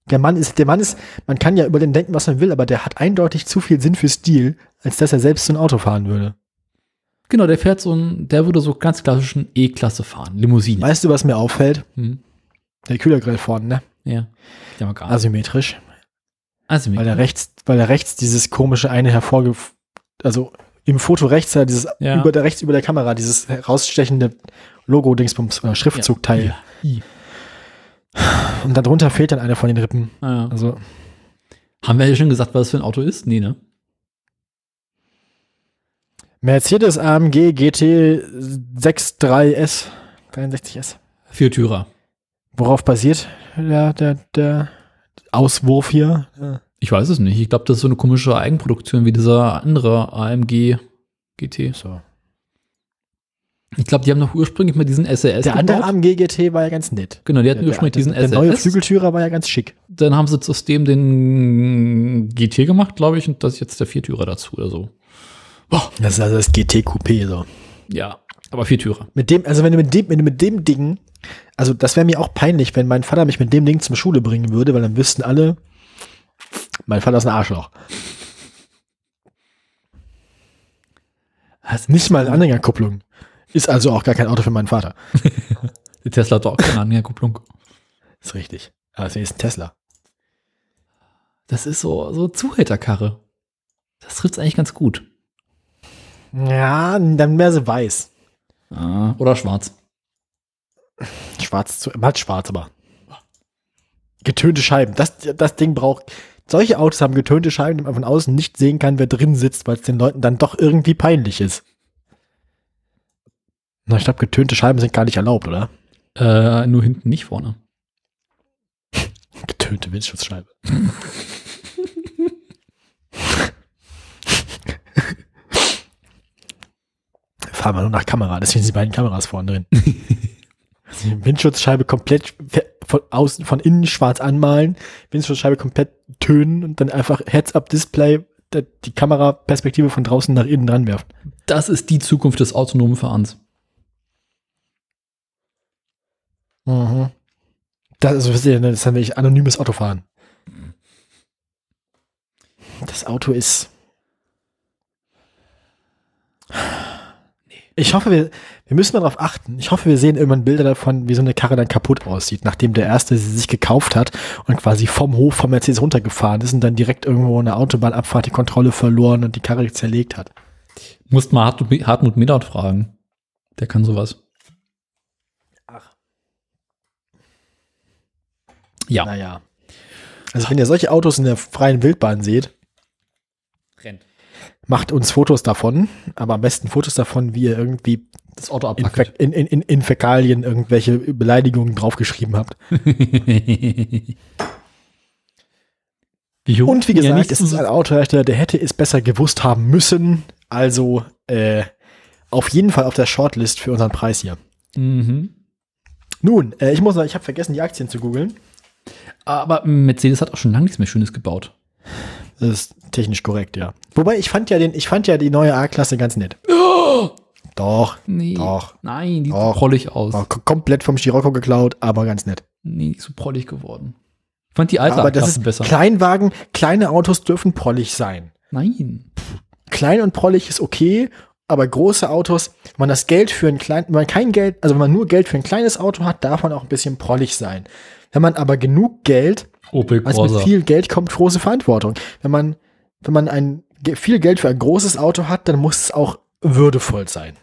Der Mann ist, der Mann ist, man kann ja über den denken, was man will, aber der hat eindeutig zu viel Sinn für Stil, als dass er selbst so ein Auto fahren würde. Genau, der fährt so ein, der würde so ganz klassischen E-Klasse fahren, Limousine. Weißt du, was mir auffällt? Hm. Der Kühlergrill vorne, ne? Ja. Der war gar Asymmetrisch. also, Weil er rechts, weil er rechts dieses komische eine hervorge, also im Foto rechts ja dieses, Ja. über der, rechts über der Kamera, dieses herausstechende Logo-Dingsbums oder Schriftzugteil. Ja. Und darunter fehlt dann einer von den Rippen. Ja. Also, Haben wir ja schon gesagt, was das für ein Auto ist? Nee, ne? Mercedes AMG GT 63S, 63S. Viertürer. Worauf basiert der, der, der Auswurf hier? Ich weiß es nicht. Ich glaube, das ist so eine komische Eigenproduktion wie dieser andere AMG GT. So. Ich glaube, die haben noch ursprünglich mal diesen SLS Der andere gebaut. AMG GT war ja ganz nett. Genau, die hatten Der, ursprünglich der, diesen der neue SLS. Flügeltürer war ja ganz schick. Dann haben sie aus dem den GT gemacht, glaube ich, und das ist jetzt der Viertürer dazu oder so. Das ist also das GT Coupé so. Ja, aber Viertürer. Mit dem, also wenn du mit dem, wenn du mit dem Ding, also das wäre mir auch peinlich, wenn mein Vater mich mit dem Ding zur Schule bringen würde, weil dann wüssten alle, mein Vater ist ein Arschloch. Was? Nicht mal eine Anhängerkupplung. Ist also auch gar kein Auto für meinen Vater. Die Tesla hat doch auch keine Anhängerkupplung. Ist richtig. Aber es ist ein Tesla. Das ist so, so Zuhälterkarre. Das trifft eigentlich ganz gut. Ja, dann mehr so weiß. Ah, oder schwarz. Schwarz, zu, matt schwarz, aber. Getönte Scheiben. Das, das Ding braucht. Solche Autos haben getönte Scheiben, die man von außen nicht sehen kann, wer drin sitzt, weil es den Leuten dann doch irgendwie peinlich ist. Na, ich glaube, getönte Scheiben sind gar nicht erlaubt, oder? Äh, nur hinten, nicht vorne. Getönte Windschutzscheibe. Fahren wir nur nach Kamera, deswegen sind die beiden Kameras vorne drin. Also Windschutzscheibe komplett von außen, von innen schwarz anmalen, Windschutzscheibe komplett tönen und dann einfach Heads-Up-Display die Kameraperspektive von draußen nach innen dran werfen. Das ist die Zukunft des autonomen Fahrens. Mhm. Das, also, wisst ihr, das ist wirklich anonymes Autofahren. Das Auto ist. Ich hoffe, wir, wir müssen darauf achten. Ich hoffe, wir sehen irgendwann Bilder davon, wie so eine Karre dann kaputt aussieht, nachdem der erste sie sich gekauft hat und quasi vom Hof vom Mercedes runtergefahren ist und dann direkt irgendwo eine Autobahnabfahrt die Kontrolle verloren und die Karre zerlegt hat. Musst mal Hartmut, Hartmut Medard fragen. Der kann sowas. Ach. Ja. Naja. Also, wenn ihr solche Autos in der freien Wildbahn seht, macht uns Fotos davon, aber am besten Fotos davon, wie ihr irgendwie Das Auto. Fä- in, in, in, in Fäkalien irgendwelche Beleidigungen draufgeschrieben habt. Und wie ja, gesagt, nicht es ist ein Autohersteller, der hätte es besser gewusst haben müssen. Also äh, auf jeden Fall auf der Shortlist für unseren Preis hier. Mhm. Nun, äh, ich muss sagen, ich habe vergessen, die Aktien zu googeln. Aber Mercedes hat auch schon lange nichts mehr Schönes gebaut. Das ist technisch korrekt, ja. Wobei ich fand ja den, ich fand ja die neue A-Klasse ganz nett. Doch, Nee. Doch. Nein, die sieht Doch. so prollig aus. war komplett vom Scirocco geklaut, aber ganz nett. Nee, die ist so prollig geworden. Ich fand die alte aber das ist besser. Kleinwagen, kleine Autos dürfen prollig sein. Nein. Klein und prollig ist okay, aber große Autos, wenn man das Geld für ein klein, wenn man kein Geld, also wenn man nur Geld für ein kleines Auto hat, darf man auch ein bisschen prollig sein. Wenn man aber genug Geld, Opel also mit Corsa. viel Geld kommt große Verantwortung. Wenn man, wenn man ein viel Geld für ein großes Auto hat, dann muss es auch würdevoll sein.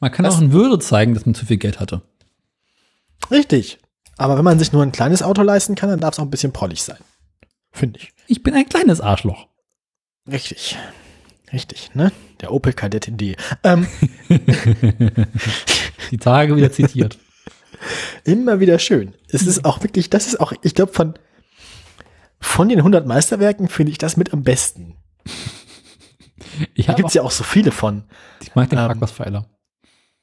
Man kann Das- auch in Würde zeigen, dass man zu viel Geld hatte. Richtig. Aber wenn man sich nur ein kleines Auto leisten kann, dann darf es auch ein bisschen prollig sein. Finde ich. Ich bin ein kleines Arschloch. Richtig. Richtig, ne? Der Opel Kadett in D. Ähm, Die Tage wieder zitiert. Immer wieder schön. Es ist auch wirklich, das ist auch, ich glaube, von, von den 100 Meisterwerken finde ich das mit am besten. Ich, Da gibt es ja auch so viele von. ich mag den ähm, Parkplasspfeiler.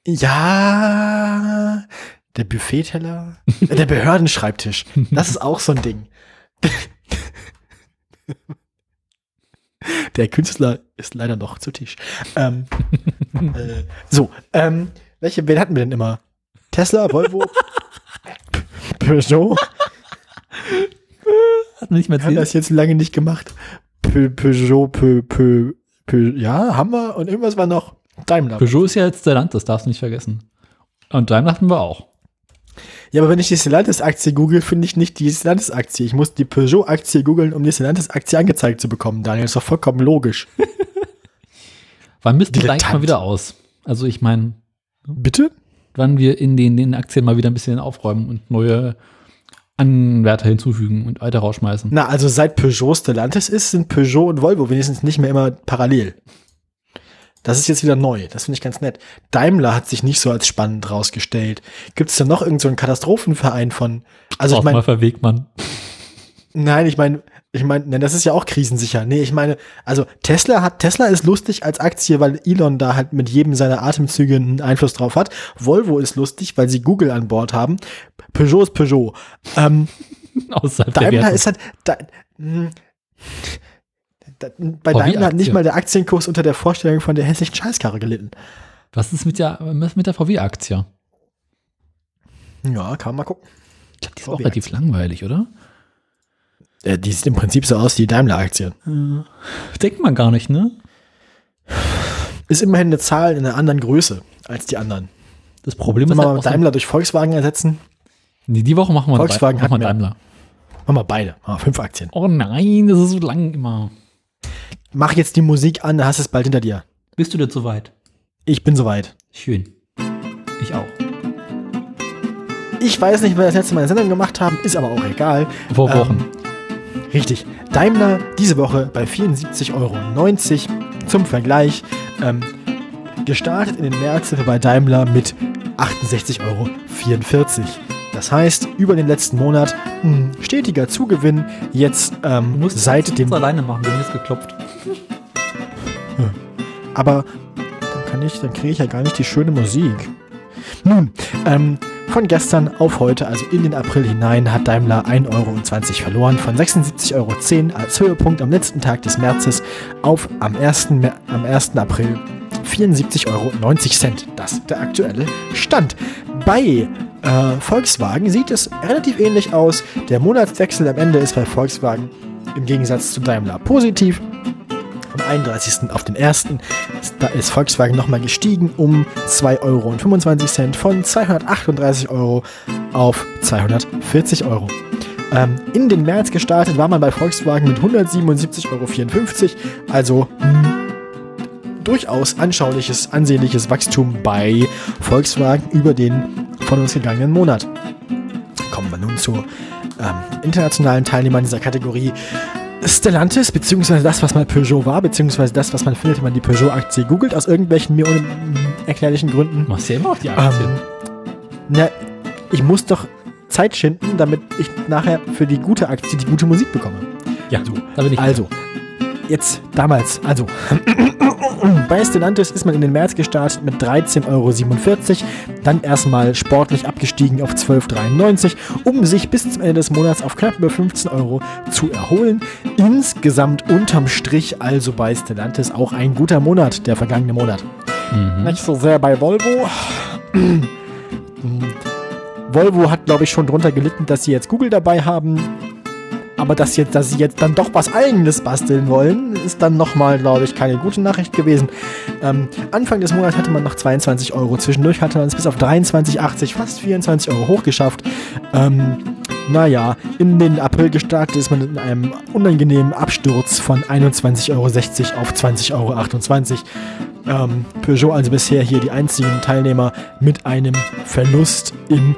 Ja, der Buffetteller, äh, der Behördenschreibtisch. Das ist auch so ein Ding. Der Künstler ist leider noch zu Tisch. Ähm, äh, so, ähm, welche, wen hatten wir denn immer? Tesla, Volvo, Peugeot. Hat man nicht mehr Wir haben das jetzt lange nicht gemacht. Pe Peugeot, Pe Pe Pe ja, haben wir. Und irgendwas war noch Daimler. Peugeot ist ja jetzt der Land, das darfst du nicht vergessen. Und Daimler hatten wir auch. Ja, aber wenn ich die Stellantis-Aktie google, finde ich nicht die Stellantis-Aktie. Ich muss die Peugeot-Aktie googeln, um die Stellantis-Aktie angezeigt zu bekommen, Daniel. Ist doch vollkommen logisch. Wann wir Dilettant. eigentlich mal wieder aus? Also ich meine, Bitte? Wann wir in den, den Aktien mal wieder ein bisschen aufräumen und neue Anwärter hinzufügen und weiter rausschmeißen. Na, also seit Peugeot Stellantis ist, sind Peugeot und Volvo wenigstens nicht mehr immer parallel. Das ist jetzt wieder neu. Das finde ich ganz nett. Daimler hat sich nicht so als spannend rausgestellt. Gibt es da noch irgendeinen so einen Katastrophenverein von? Also ich mal meine, verwegt man. nein, ich meine, ich meine, ne, das ist ja auch krisensicher. Nee, ich meine, also Tesla hat, Tesla ist lustig als Aktie, weil Elon da halt mit jedem seiner Atemzüge einen Einfluss drauf hat. Volvo ist lustig, weil sie Google an Bord haben. Peugeot ist Peugeot. Ähm, Außerhalb Daimler ist halt, da, mh, da, bei wie Daimler hat nicht mal der Aktienkurs unter der Vorstellung von der hässlichen Scheißkarre gelitten. Was ist mit der, was mit der VW-Aktie? Ja, kann man mal gucken. Ich glaube, die ist auch relativ langweilig, oder? Äh, die sieht im Prinzip so aus wie die Daimler-Aktie. Denkt man gar nicht, ne? Ist immerhin eine Zahl in einer anderen Größe als die anderen. Das Problem Sollen ist wir halt so- Daimler durch Volkswagen ersetzen? Nee, die Woche machen wir, Volkswagen machen wir. Daimler. Machen wir beide. Ah, fünf Aktien. Oh nein, das ist so lang immer. Mach jetzt die Musik an, dann hast du es bald hinter dir. Bist du denn soweit? Ich bin soweit. Schön. Ich auch. Ich weiß nicht, wer das letzte Mal eine Sendung gemacht haben, ist aber auch egal. Vor Ähm, Wochen. Richtig. Daimler diese Woche bei 74,90 Euro. Zum Vergleich. Ähm, gestartet in den März bei Daimler mit 68,44 Euro. Das heißt, über den letzten Monat mh, stetiger Zugewinn. Jetzt ähm, seit dem. alleine machen, wenn jetzt geklopft. Aber dann kann ich, dann kriege ich ja gar nicht die schöne Musik. Nun, ähm, von gestern auf heute, also in den April hinein, hat Daimler 1,20 Euro verloren. Von 76,10 Euro als Höhepunkt am letzten Tag des Märzes auf am 1. Mer am 1. April 74,90 Euro. Das ist der aktuelle Stand. Bei äh, Volkswagen sieht es relativ ähnlich aus. Der Monatswechsel am Ende ist bei Volkswagen im Gegensatz zu Daimler positiv. Vom 31. auf den 1. ist- Da ist Volkswagen nochmal gestiegen um 2,25 Euro von 238 Euro auf 240 Euro. Ähm, in den März gestartet war man bei Volkswagen mit 177,54 Euro. Also mh, durchaus anschauliches, ansehnliches Wachstum bei Volkswagen über den von uns gegangenen Monat. Kommen wir nun zur ähm, internationalen Teilnehmern dieser Kategorie Stellantis, beziehungsweise das, was mal Peugeot war, beziehungsweise das, was man findet, wenn man die Peugeot-Aktie googelt, aus irgendwelchen mir unerklärlichen Gründen. Machst ja immer auf die Aktien. Ähm, na, ich muss doch Zeit schinden, damit ich nachher für die gute Aktie die gute Musik bekomme. ja, da bin ich. Also, jetzt damals, also bei Stellantis ist man in den März gestartet mit 13,47 Euro, dann erstmal sportlich abgestiegen auf 12,93, um sich bis zum Ende des Monats auf knapp über 15 Euro zu erholen. Insgesamt unterm Strich also bei Stellantis auch ein guter Monat, der vergangene Monat. Mhm. Nicht so sehr bei Volvo. Volvo hat, glaube ich, schon drunter gelitten, dass sie jetzt Google dabei haben. Aber dass, jetzt, dass sie jetzt dann doch was Eigenes basteln wollen, ist dann nochmal, glaube ich, keine gute Nachricht gewesen. Ähm, Anfang des Monats hatte man noch 22 Euro. Zwischendurch hatte man es bis auf 23,80, fast 24 Euro hochgeschafft. Ähm, naja, in den April gestartet ist man in einem unangenehmen Absturz von 21,60 Euro auf 20,28 Euro. Ähm, Peugeot also bisher hier die einzigen Teilnehmer mit einem Verlust im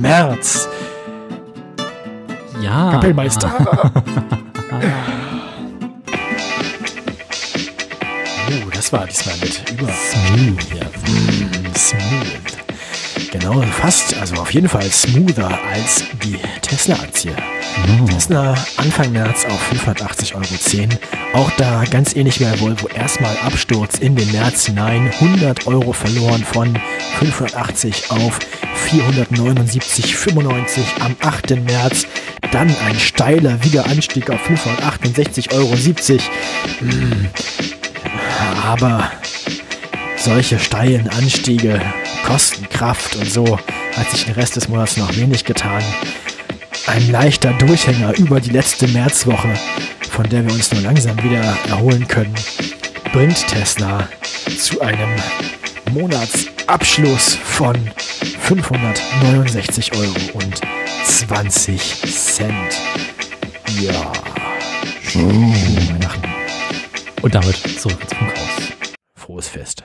März. Ja. Kapellmeister. oh, das war diesmal mit über Smooth. ja, smooth. Genau, fast, also auf jeden Fall smoother als die Tesla-Aktie. Oh. Tesla Anfang März auf 580,10 Euro. Auch da ganz ähnlich wie bei Volvo erstmal Absturz in den März hinein. 100 Euro verloren von 580 auf 479,95 am 8. März. Dann ein steiler Wiederanstieg auf 568,70 Euro. Mm. Aber solche steilen Anstiege kosten Kraft und so hat sich den Rest des Monats noch wenig getan. Ein leichter Durchhänger über die letzte Märzwoche, von der wir uns nur langsam wieder erholen können, bringt Tesla zu einem Monatsabschluss von 569 Euro und 20 Cent. Ja. Schöne Weihnachten. Und damit zurück ins Funkhaus. Frohes Fest.